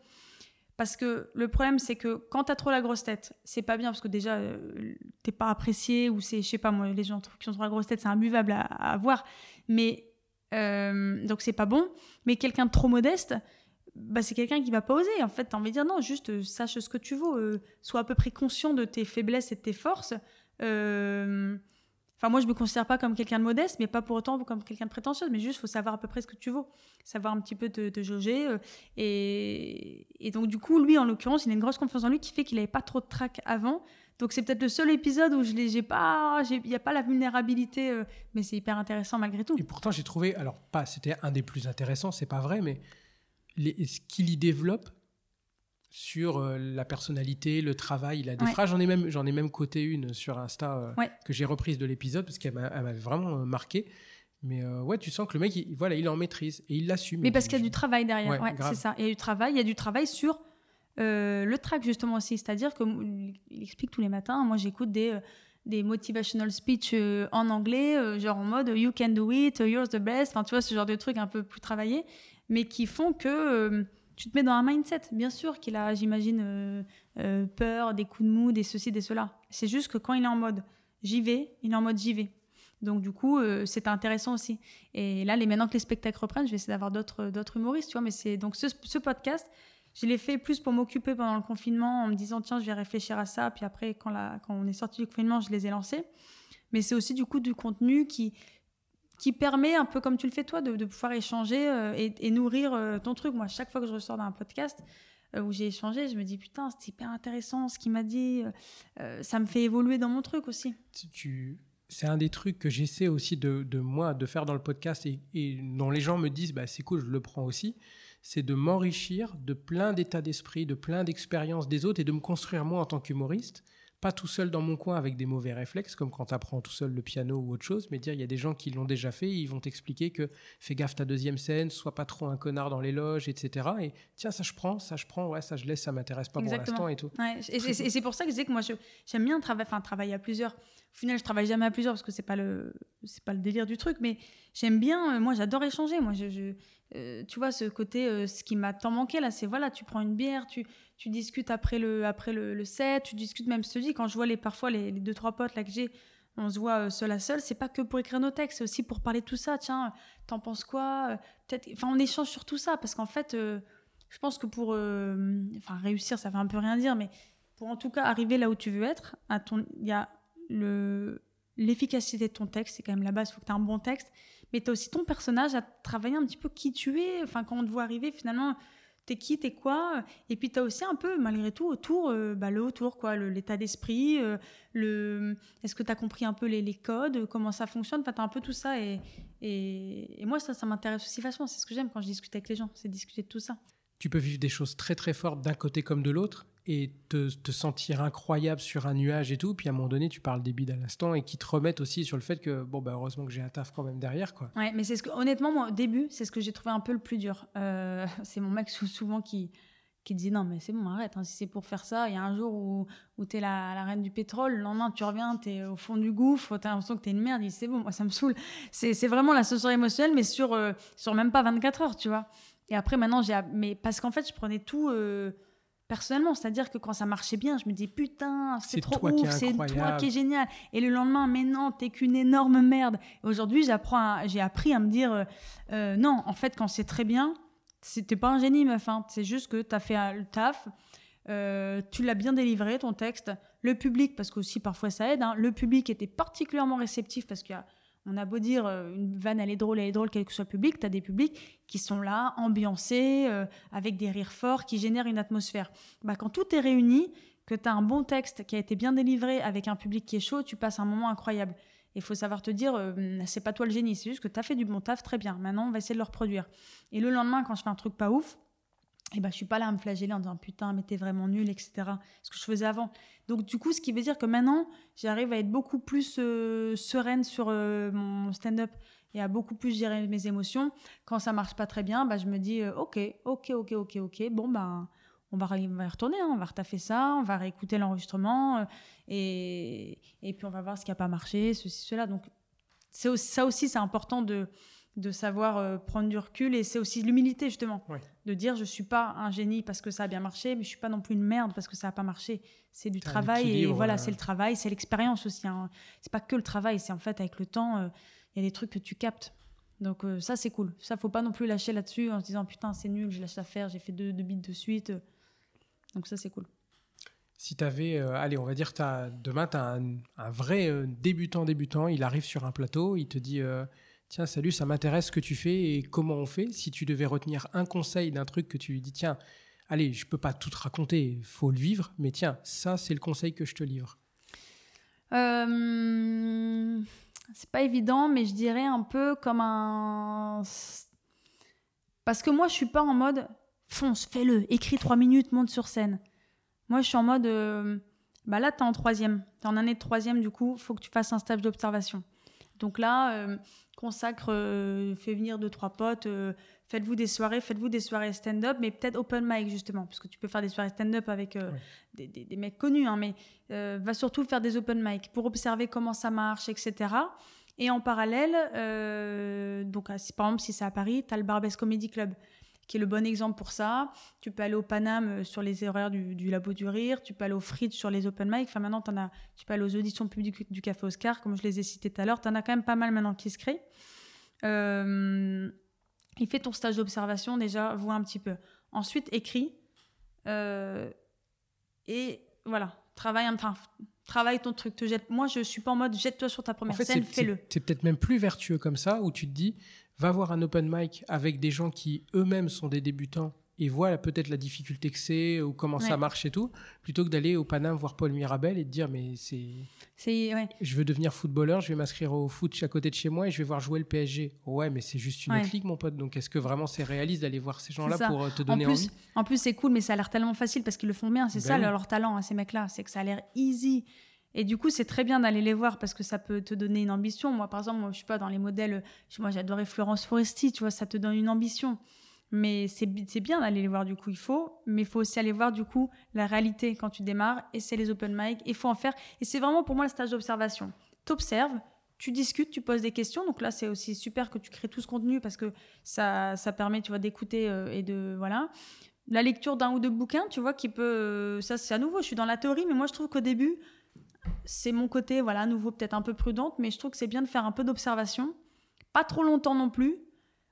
Parce que le problème, c'est que quand tu as trop la grosse tête, c'est pas bien parce que déjà, euh, t'es pas apprécié ou c'est, je sais pas, moi, les gens qui ont trop la grosse tête, c'est imbuvable à, à avoir. Mais, euh, donc c'est pas bon. Mais quelqu'un de trop modeste, bah, c'est quelqu'un qui va pas oser. En fait, tu as envie de dire non, juste euh, sache ce que tu vaux, euh, sois à peu près conscient de tes faiblesses et de tes forces. Euh, enfin, moi, je me considère pas comme quelqu'un de modeste, mais pas pour autant comme quelqu'un de prétentieux. Mais juste, faut savoir à peu près ce que tu vaux, savoir un petit peu te, jauger. et, et, donc, du coup, lui, en l'occurrence, il a une grosse confiance en lui qui fait qu'il avait pas trop de trac avant. Donc, c'est peut-être le seul épisode où je n'ai pas, il n'y a pas la vulnérabilité, mais c'est hyper intéressant malgré tout. Et pourtant, j'ai trouvé, alors pas, c'était un des plus intéressants, c'est pas vrai, mais ce qu'il y développe sur euh, la personnalité, le travail. Il a des phrases, j'en ai même, j'en ai même coté une sur Insta euh, que j'ai reprise de l'épisode parce qu'elle m'avait vraiment euh, marqué. Mais ouais, tu sens que le mec, il, voilà, il est en maîtrise et il l'assume. Mais parce qu'il y a du travail derrière, ouais, c'est ça. Il y a du travail, il y a du travail sur le track justement aussi. C'est-à-dire qu'il explique tous les matins, moi j'écoute des des motivational speech en anglais, genre en mode you can do it, you're the best, enfin tu vois ce genre de trucs un peu plus travaillés mais qui font que tu te mets dans un mindset. Bien sûr qu'il a, j'imagine, euh, euh, peur, des coups de mou, des ceci, des cela. C'est juste que quand il est en mode j'y vais, il est en mode j'y vais. Donc du coup, c'est intéressant aussi. Et là, les, maintenant que les spectacles reprennent, je vais essayer d'avoir d'autres, humoristes, tu vois. Mais c'est donc ce, podcast, je l'ai fait plus pour m'occuper pendant le confinement, en me disant tiens, je vais réfléchir à ça. Puis après, quand, quand on est sorti du confinement, je les ai lancés. Mais c'est aussi du coup du contenu qui qui permet, un peu comme tu le fais toi, de, pouvoir échanger euh, et, nourrir euh, ton truc. Moi, chaque fois que je ressors d'un podcast euh, où j'ai échangé, je me dis putain, c'est hyper intéressant ce qu'il m'a dit. ça me fait évoluer dans mon truc aussi. C'est un des trucs que j'essaie aussi de, de, moi de faire dans le podcast et, et dont les gens me disent bah, c'est cool, je le prends aussi. C'est de m'enrichir de plein d'états d'esprit, de plein d'expériences des autres et de me construire moi en tant qu'humoriste pas tout seul dans mon coin avec des mauvais réflexes, comme quand tu apprends tout seul le piano ou autre chose, mais dire il y a des gens qui l'ont déjà fait, ils vont t'expliquer que fais gaffe ta deuxième scène, sois pas trop un connard dans les loges, etc. Et tiens, ça je prends, ça je prends, ouais, ça je laisse, ça m'intéresse pas pour l'instant et tout. et, c'est pour ça que je disais que moi j'aime bien travailler, enfin, travailler à plusieurs. Au final, je travaille jamais à plusieurs parce que c'est pas le c'est pas le délire du truc, mais j'aime bien, euh, moi j'adore échanger. Moi, je, euh, tu vois, ce côté, euh, ce qui m'a tant manqué là, c'est voilà, tu prends une bière, tu, tu discutes après le, après le, set, tu discutes même, je te dis, quand je vois les, parfois les, deux, trois potes là que j'ai, on se voit seul à seul, c'est pas que pour écrire nos textes, c'est aussi pour parler de tout ça. Tiens, t'en penses quoi enfin, on échange sur tout ça parce qu'en fait, je pense que pour, enfin, réussir, ça veut un peu rien dire, mais pour en tout cas arriver là où tu veux être, il y a le, l'efficacité de ton texte, c'est quand même la base, il faut que tu aies un bon texte, mais tu as aussi ton personnage à travailler un petit peu qui tu es, enfin quand on te voit arriver finalement, t'es qui, t'es quoi, et puis tu as aussi un peu malgré tout autour, euh, bah, le autour, quoi, l'état d'esprit, euh, le, est-ce que tu as compris un peu les, les, codes, comment ça fonctionne, enfin tu as un peu tout ça, et, et, et moi ça, ça m'intéresse aussi vachement, c'est ce que j'aime quand je discute avec les gens, c'est discuter de tout ça. Tu peux vivre des choses très très fortes d'un côté comme de l'autre, et te, te, sentir incroyable sur un nuage et tout. Puis à un moment donné, tu parles des bides à l'instant et qui te remettent aussi sur le fait que, bon, bah, heureusement que j'ai un taf quand même derrière. Quoi. Ouais, mais c'est ce que, honnêtement, moi, au début, c'est ce que j'ai trouvé un peu le plus dur. Euh, c'est mon mec souvent qui, qui dit non, mais c'est bon, arrête. Hein, si c'est pour faire ça, il y a un jour où, où tu es la, reine du pétrole, le lendemain, tu reviens, tu es au fond du gouffre, tu as l'impression que tu es une merde. Il dit c'est bon, moi, ça me saoule. C'est vraiment la l'ascenseur émotionnelle, mais sur, euh, sur même pas 24 heures, tu vois. Et après, maintenant, j'ai. Mais parce qu'en fait, je prenais tout. Euh, personnellement. C'est-à-dire que quand ça marchait bien, je me dis putain, c'est trop ouf, c'est toi qui est génial. Et le lendemain, mais non, t'es qu'une énorme merde. Aujourd'hui, j'apprends, j'ai appris à me dire euh, euh, non, en fait, quand c'est très bien, c'était pas un génie, meuf. Hein. C'est juste que t'as fait le taf. Euh, tu l'as bien délivré ton texte. Le public, parce qu'aussi parfois ça aide, hein, le public était particulièrement réceptif parce qu'il y a on a beau dire euh, une vanne, elle est drôle, elle est drôle, quel que soit le public, tu as des publics qui sont là, ambiancés, euh, avec des rires forts, qui génèrent une atmosphère. Bah, quand tout est réuni, que tu as un bon texte qui a été bien délivré avec un public qui est chaud, tu passes un moment incroyable. Il faut savoir te dire, euh, c'est pas toi le génie, c'est juste que tu as fait du bon taf, très bien. Maintenant, on va essayer de le reproduire. Et le lendemain, quand je fais un truc pas ouf, et ben, je suis pas là à me flageller en disant putain, mais t'es vraiment nul, etc. Ce que je faisais avant. Donc, du coup, ce qui veut dire que maintenant, j'arrive à être beaucoup plus euh, sereine sur euh, mon stand-up et à beaucoup plus gérer mes émotions. Quand ça marche pas très bien, bah, je me dis euh, ok, ok, ok, ok, ok, bon, ben. on va, y retourner, hein, on va retaffer ça, on va réécouter l'enregistrement et, et puis on va voir ce qui n'a pas marché, ceci, cela. Donc, ça aussi, c'est important de, de savoir euh, prendre du recul et c'est aussi l'humilité justement de dire je suis pas un génie parce que ça a bien marché mais je suis pas non plus une merde parce que ça a pas marché. C'est du travail et voilà euh. c'est le travail c'est l'expérience aussi hein. c'est pas que le travail c'est en fait avec le temps euh, il y a des trucs que tu captes. Donc ça c'est cool. Ça faut pas non plus lâcher là-dessus en se disant putain c'est nul je lâche l'affaire j'ai fait deux, deux bits de suite donc ça c'est cool. Si tu avais, allez, on va dire, as, demain, tu as un, un, vrai débutant, débutant, il arrive sur un plateau, il te dit, tiens, salut, ça m'intéresse ce que tu fais et comment on fait. Si tu devais retenir un conseil d'un truc que tu lui dis, tiens, allez, je peux pas tout te raconter, faut le vivre, mais tiens, ça, c'est le conseil que je te livre. Euh, c'est pas évident, mais je dirais un peu comme un. Parce que moi, je suis pas en mode fonce, fais-le, écris trois minutes, monte sur scène. Moi, je suis en mode. Euh, bah là, en troisième. Tu es en année de troisième, du coup, faut que tu fasses un stage d'observation. Donc là, euh, consacre, euh, fait venir deux, trois potes, euh, faites-vous des soirées, faites-vous des soirées stand-up, mais peut-être open mic justement, parce que tu peux faire des soirées stand-up avec des, des, mecs connus, hein, mais va surtout faire des open mic pour observer comment ça marche, etc. Et en parallèle, donc par exemple si c'est à Paris, tu as le Barbès Comedy Club qui est le bon exemple pour ça. Tu peux aller au Paname euh, sur les horaires du, Labo du Rire, tu peux aller au Fritz sur les open mic. Enfin, maintenant, en as, tu peux aller aux auditions publiques du Café Oscar, comme je les ai cités tout à l'heure. Tu en as quand même pas mal maintenant qui se créent. Euh, et fais ton stage d'observation déjà, vois un petit peu. Ensuite, écris. Euh, et voilà, travaille, enfin, travaille ton truc. Te jette. Moi, je suis pas en mode jette-toi sur ta première scène, fais-le. C'est peut-être même plus vertueux comme ça, où tu te dis, va voir un open mic avec des gens qui eux-mêmes sont des débutants et voient peut-être la difficulté que c'est ou comment ça marche et tout, plutôt que d'aller au Paname voir Paul Mirabel et de dire mais c'est... Ouais. Je veux devenir footballeur, je vais m'inscrire au foot à côté de chez moi et je vais voir jouer le PSG. Ouais, mais c'est juste une ouais. ligue, mon pote. Donc est-ce que vraiment c'est réaliste d'aller voir ces gens-là pour euh, te donner en plus, envie? En plus, c'est cool, mais ça a l'air tellement facile parce qu'ils le font bien. C'est ben ça leur talent, à ces mecs-là. C'est que ça a l'air easy. Et du coup, c'est très bien d'aller les voir parce que ça peut te donner une ambition. Moi, par exemple, moi, je suis pas dans les modèles. Moi, j'adorais Florence Foresti, tu vois, ça te donne une ambition. Mais c'est bien d'aller les voir du coup, il faut. Mais il faut aussi aller voir du coup la réalité quand tu démarres. Et c'est les open mic. Il faut en faire. Et c'est vraiment pour moi le stage d'observation. T'observes, tu discutes, tu poses des questions. Donc là, c'est aussi super que tu crées tout ce contenu parce que ça, ça permet, tu vois, d'écouter euh, et de voilà. La lecture d'un ou deux bouquins, tu vois, qui peut, euh, ça c'est à nouveau. Je suis dans la théorie, mais moi je trouve qu'au début, c'est mon côté, voilà, à nouveau peut-être un peu prudente, mais je trouve que c'est bien de faire un peu d'observation, pas trop longtemps non plus.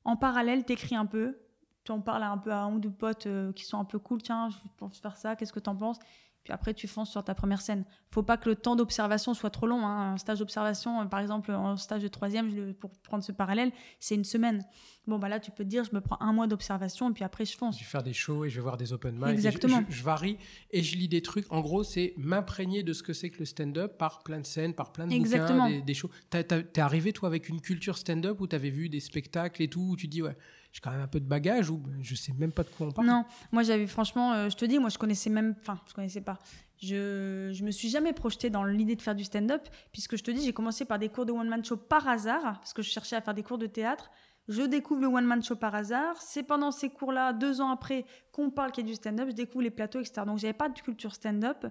En parallèle, t'écris un peu, tu en parles un peu à un ou deux potes euh, qui sont un peu cool. Tiens, je pense faire ça. Qu'est-ce que t'en penses? Puis après, tu fonces sur ta première scène. Faut pas que le temps d'observation soit trop long. Hein. Un stage d'observation, euh, par exemple, en stage de troisième, pour prendre ce parallèle, c'est une semaine. Bon, bah là, tu peux te dire, je me prends un mois d'observation et puis après, je fonce. Je vais faire des shows et je vais voir des open mic. Exactement. Je, varie et je lis des trucs. En gros, c'est m'imprégner de ce que c'est que le stand-up par plein de scènes, par plein de Exactement. bouquins, des, des shows. T'es arrivé, toi, avec une culture stand-up où t'avais vu des spectacles et tout, où tu dis, ouais, j'ai quand même un peu de bagage ou je sais même pas de quoi on parle. Non, moi j'avais franchement, euh, je te dis, moi je connaissais même, enfin je connaissais pas. Je, je me suis jamais projetée dans l'idée de faire du stand-up puisque je te dis, j'ai commencé par des cours de one man show par hasard parce que je cherchais à faire des cours de théâtre. Je découvre le one man show par hasard. C'est pendant ces cours-là, deux ans après, qu'on parle qu'il y a du stand-up. Je découvre les plateaux, etc. Donc j'avais pas de culture stand-up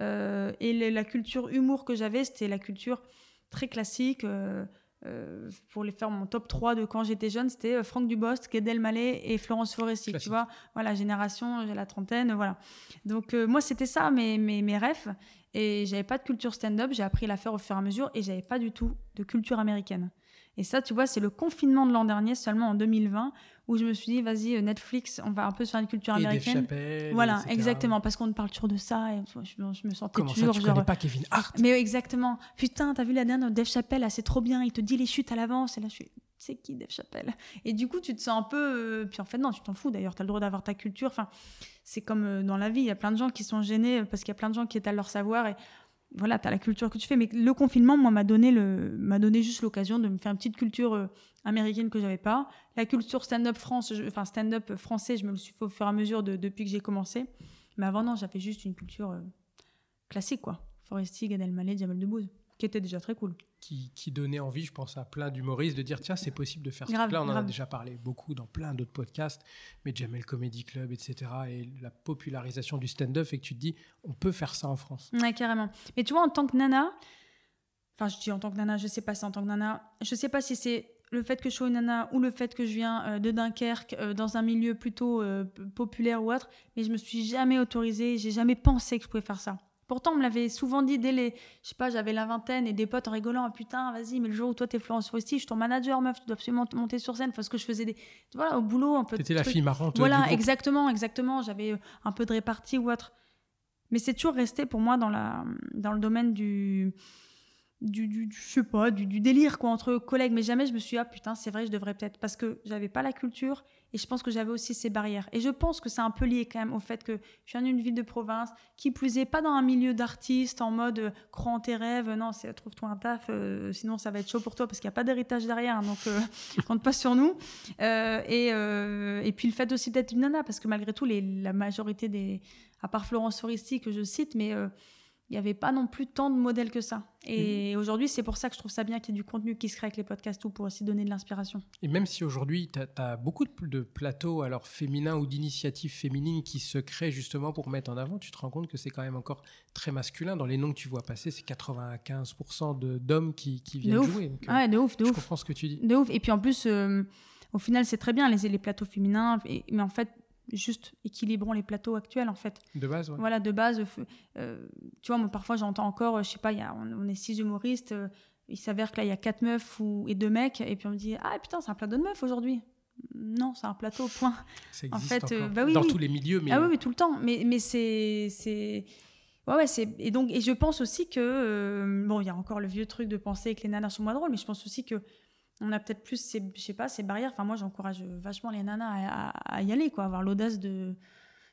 euh, et la culture humour que j'avais, c'était la culture très classique. Euh, euh, pour les faire mon top 3 de quand j'étais jeune, c'était euh, Franck Dubost, Gad Elmaleh et Florence Foresti. Tu vois, voilà, génération, j'ai la trentaine, voilà. Donc euh, moi, c'était ça mes, mes, mes rêves. Et j'avais pas de culture stand-up, j'ai appris à la faire au fur et à mesure et j'avais pas du tout de culture américaine. Et ça, tu vois, c'est le confinement de l'an dernier, seulement en 2020, où je me suis dit, vas-y, euh, Netflix, on va un peu sur une culture américaine. Chappelle, voilà, etc. exactement, parce qu'on parle toujours de ça, et je, je me sentais Comment toujours ça, tu genre. connais pas Kevin Hart? Mais exactement. Putain, t'as vu la dernière de Dave Chappelle, c'est trop bien, il te dit les chutes à l'avance, et là, je suis. C'est qui Dave Chappelle? Et du coup, tu te sens un peu. euh, Puis en fait, non, tu t'en fous d'ailleurs, t'as le droit d'avoir ta culture. Enfin, c'est comme euh, dans la vie, il y a plein de gens qui sont gênés parce qu'il y a plein de gens qui étalent leur savoir et voilà, tu as la culture que tu fais. Mais le confinement, moi, m'a donné, donné juste l'occasion de me faire une petite culture euh, américaine que j'avais pas. La culture stand-up France, je- enfin stand-up français, je me le suis fait au fur et à mesure de- depuis que j'ai commencé. Mais avant, non, j'avais juste une culture euh, classique, quoi. Foresti, Gad Elmaleh, Jamel Debbouze, qui était déjà très cool. qui, qui donnait envie, je pense, à plein d'humoristes de dire tiens, c'est possible de faire ce Grave, truc-là. On en a déjà parlé beaucoup dans plein d'autres podcasts, mais Jamel Comedy Club, etc. Et la popularisation du stand-up et que tu te dis on peut faire ça en France. Ouais, carrément. Mais tu vois, en tant que nana, enfin, je dis en tant que nana, je sais pas si en tant que nana, je sais pas si c'est le fait que je sois une nana ou le fait que je viens euh, de Dunkerque, euh, dans un milieu plutôt euh, populaire ou autre, mais je me suis jamais autorisée, j'ai jamais pensé que je pouvais faire ça. Pourtant, on me l'avait souvent dit dès les. Je sais pas, j'avais la vingtaine et des potes en rigolant. Ah, putain, vas-y, mais le jour où toi t'es Florence Foresti, je suis ton manager, meuf, tu dois absolument monter sur scène. Parce que je faisais des. Voilà, au boulot, un peu. T'étais la fille marrante. Voilà, exactement, exactement. J'avais euh, un peu de répartie ou autre. Mais c'est toujours resté pour moi dans, la, dans le domaine du, du, je sais pas, du, délire quoi, entre collègues. Mais jamais je me suis dit, ah putain, c'est vrai, je devrais peut-être. Parce que j'avais pas la culture et je pense que j'avais aussi ces barrières. Et je pense que c'est un peu lié quand même au fait que je viens d'une ville de province, qui plus est pas dans un milieu d'artistes en mode euh, crois en tes rêves. Non, trouve-toi un taf, euh, sinon ça va être chaud pour toi parce qu'il n'y a pas d'héritage derrière. hein, donc euh, compte pas sur nous. Euh, et, euh, et puis le fait aussi d'être une nana, parce que malgré tout, la majorité des. À part Florence Foresti que je cite, mais il n'y avait pas non plus tant de modèles que ça. Et aujourd'hui, c'est pour ça que je trouve ça bien qu'il y ait du contenu qui se crée avec les podcasts ou pour aussi donner de l'inspiration. Et même si aujourd'hui, tu as, beaucoup de, de plateaux alors féminins ou d'initiatives féminines qui se créent justement pour mettre en avant, tu te rends compte que c'est quand même encore très masculin. Dans les noms que tu vois passer, c'est 95% de- d'hommes qui, qui viennent De ouf. jouer. Donc, euh, Ouais, de ouf, de je ouf. comprends ce que tu dis. De ouf. Et puis en plus, euh, au final, c'est très bien les, les plateaux féminins, mais en fait, juste équilibrons les plateaux actuels, en fait. De base, ouais. Voilà, de base, euh, tu vois, moi, parfois, j'entends encore, euh, je sais pas, y a, on, on est six humoristes, euh, il s'avère que là, il y a quatre meufs ou, et deux mecs, et puis on me dit, ah putain, c'est un plateau de meufs aujourd'hui. Non, c'est un plateau, point. Ça En existe fait, euh, encore. bah oui, Dans oui. tous les milieux, mais Ah oui, oui, tout le temps. Mais, mais c'est. c'est... Ouais, ouais, c'est. Et donc, et je pense aussi que. bon, il y a encore le vieux truc de penser que les nanas sont moins drôles, mais je pense aussi que. On a peut-être plus, ces, je sais pas, ces barrières. Enfin, moi, j'encourage vachement les nanas à, à- à y aller, quoi, avoir l'audace de,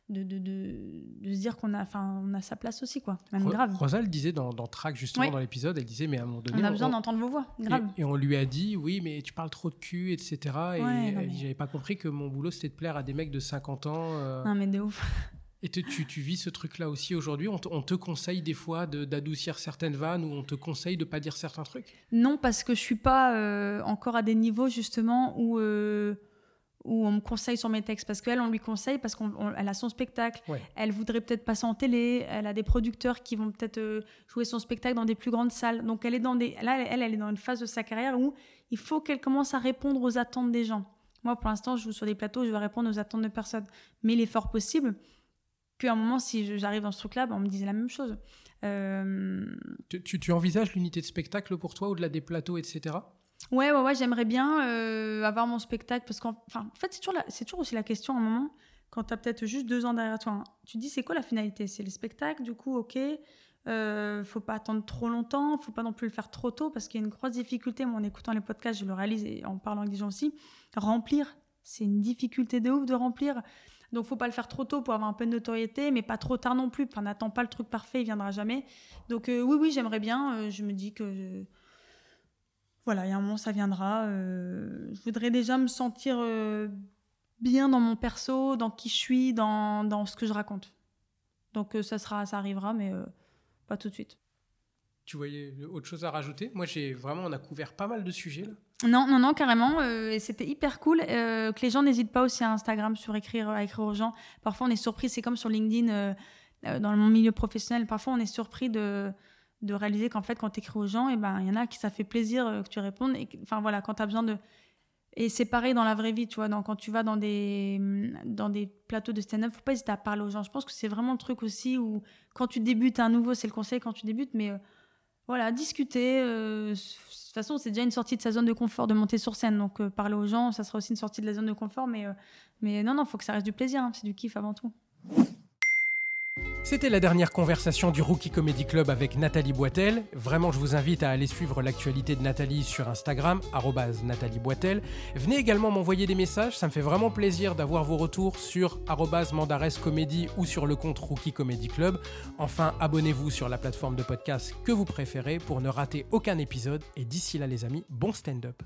de, de, de, de se dire qu'on a, enfin, on a sa place aussi, quoi. Même Ro- grave. Rosa le disait dans, dans Track, justement, dans l'épisode, elle disait, mais à un moment donné. On a besoin d'entendre vos voix, grave. Et, et on lui a dit, oui, mais tu parles trop de cul, etc. Et Ouais, non, elle mais- dit, j'avais pas compris que mon boulot, c'était de plaire à des mecs de 50 ans. euh, Non, mais de ouf. Et te- tu, tu vis ce truc-là aussi aujourd'hui? On te, on te conseille des fois de- d'adoucir certaines vannes ou on te conseille de pas dire certains trucs? Non, parce que je suis pas euh, encore à des niveaux justement où, euh, où on me conseille sur mes textes parce qu'elle, on lui conseille parce qu'elle a son spectacle. Elle voudrait peut-être passer en télé. Elle a des producteurs qui vont peut-être euh, jouer son spectacle dans des plus grandes salles. Donc elle est dans des, là, elle, elle est dans une phase de sa carrière où il faut qu'elle commence à répondre aux attentes des gens. Moi, pour l'instant, je joue sur des plateaux, je vais répondre aux attentes de personne. Mais il est fort possible qu'à un moment, si j'arrive dans ce truc-là, ben, on me dise la même chose. Euh, tu, tu, envisages l'unité de spectacle pour toi, au-delà des plateaux, etc. Ouais, ouais, ouais, j'aimerais bien euh, avoir mon spectacle parce qu'en en fait, c'est toujours, c'est toujours aussi la question à un moment, quand tu as peut-être juste deux ans derrière toi. Hein. Tu te dis, c'est quoi la finalité? C'est le spectacle, du coup, ok. Euh, faut pas attendre trop longtemps, faut pas non plus le faire trop tôt parce qu'il y a une grosse difficulté. Moi, en écoutant les podcasts, je le réalise et en parlant avec des gens aussi. Remplir, c'est une difficulté de ouf de remplir. Donc, faut pas le faire trop tôt pour avoir un peu de notoriété, mais pas trop tard non plus. Enfin, n'attends pas le truc parfait, il viendra jamais. Donc, euh, oui, oui, j'aimerais bien. Euh, je me dis que voilà, il y a un moment, ça viendra. Euh, je voudrais déjà me sentir bien dans mon perso, dans qui je suis, dans, dans ce que je raconte. Donc, ça sera, ça arrivera, mais pas tout de suite. Tu voyais autre chose à rajouter? Moi, j'ai vraiment, on a couvert pas mal de sujets là. Non, non, non, carrément. Euh, c'était hyper cool euh, que les gens n'hésitent pas aussi à Instagram sur écrire, à écrire aux gens. Parfois, on est surpris. C'est comme sur LinkedIn, euh, dans mon milieu professionnel. Parfois, on est surpris de, de réaliser qu'en fait, quand tu écris aux gens, eh ben, il y en a qui ça fait plaisir que tu répondes. Enfin, voilà, quand tu besoin de. Et c'est pareil dans la vraie vie, tu vois. quand tu vas dans des, dans des plateaux de stand-up, faut pas hésiter à parler aux gens. Je pense que c'est vraiment le truc aussi où, quand tu débutes à nouveau, c'est le conseil quand tu débutes, mais voilà, discuter. Euh, de toute façon, c'est déjà une sortie de sa zone de confort de monter sur scène. Donc, euh, parler aux gens, ça sera aussi une sortie de la zone de confort. Mais, euh, mais non, non, il faut que ça reste du plaisir. Hein, c'est du kiff avant tout. C'était la dernière conversation du Rookie Comedy Club avec Nathalie Boitel. Vraiment, je vous invite à aller suivre l'actualité de Nathalie sur Instagram, Nathalie Boitel. Venez également m'envoyer des messages, ça me fait vraiment plaisir d'avoir vos retours sur Mandares ou sur le compte Rookie Comedy Club. Enfin, abonnez-vous sur la plateforme de podcast que vous préférez pour ne rater aucun épisode. Et d'ici là, les amis, bon stand-up.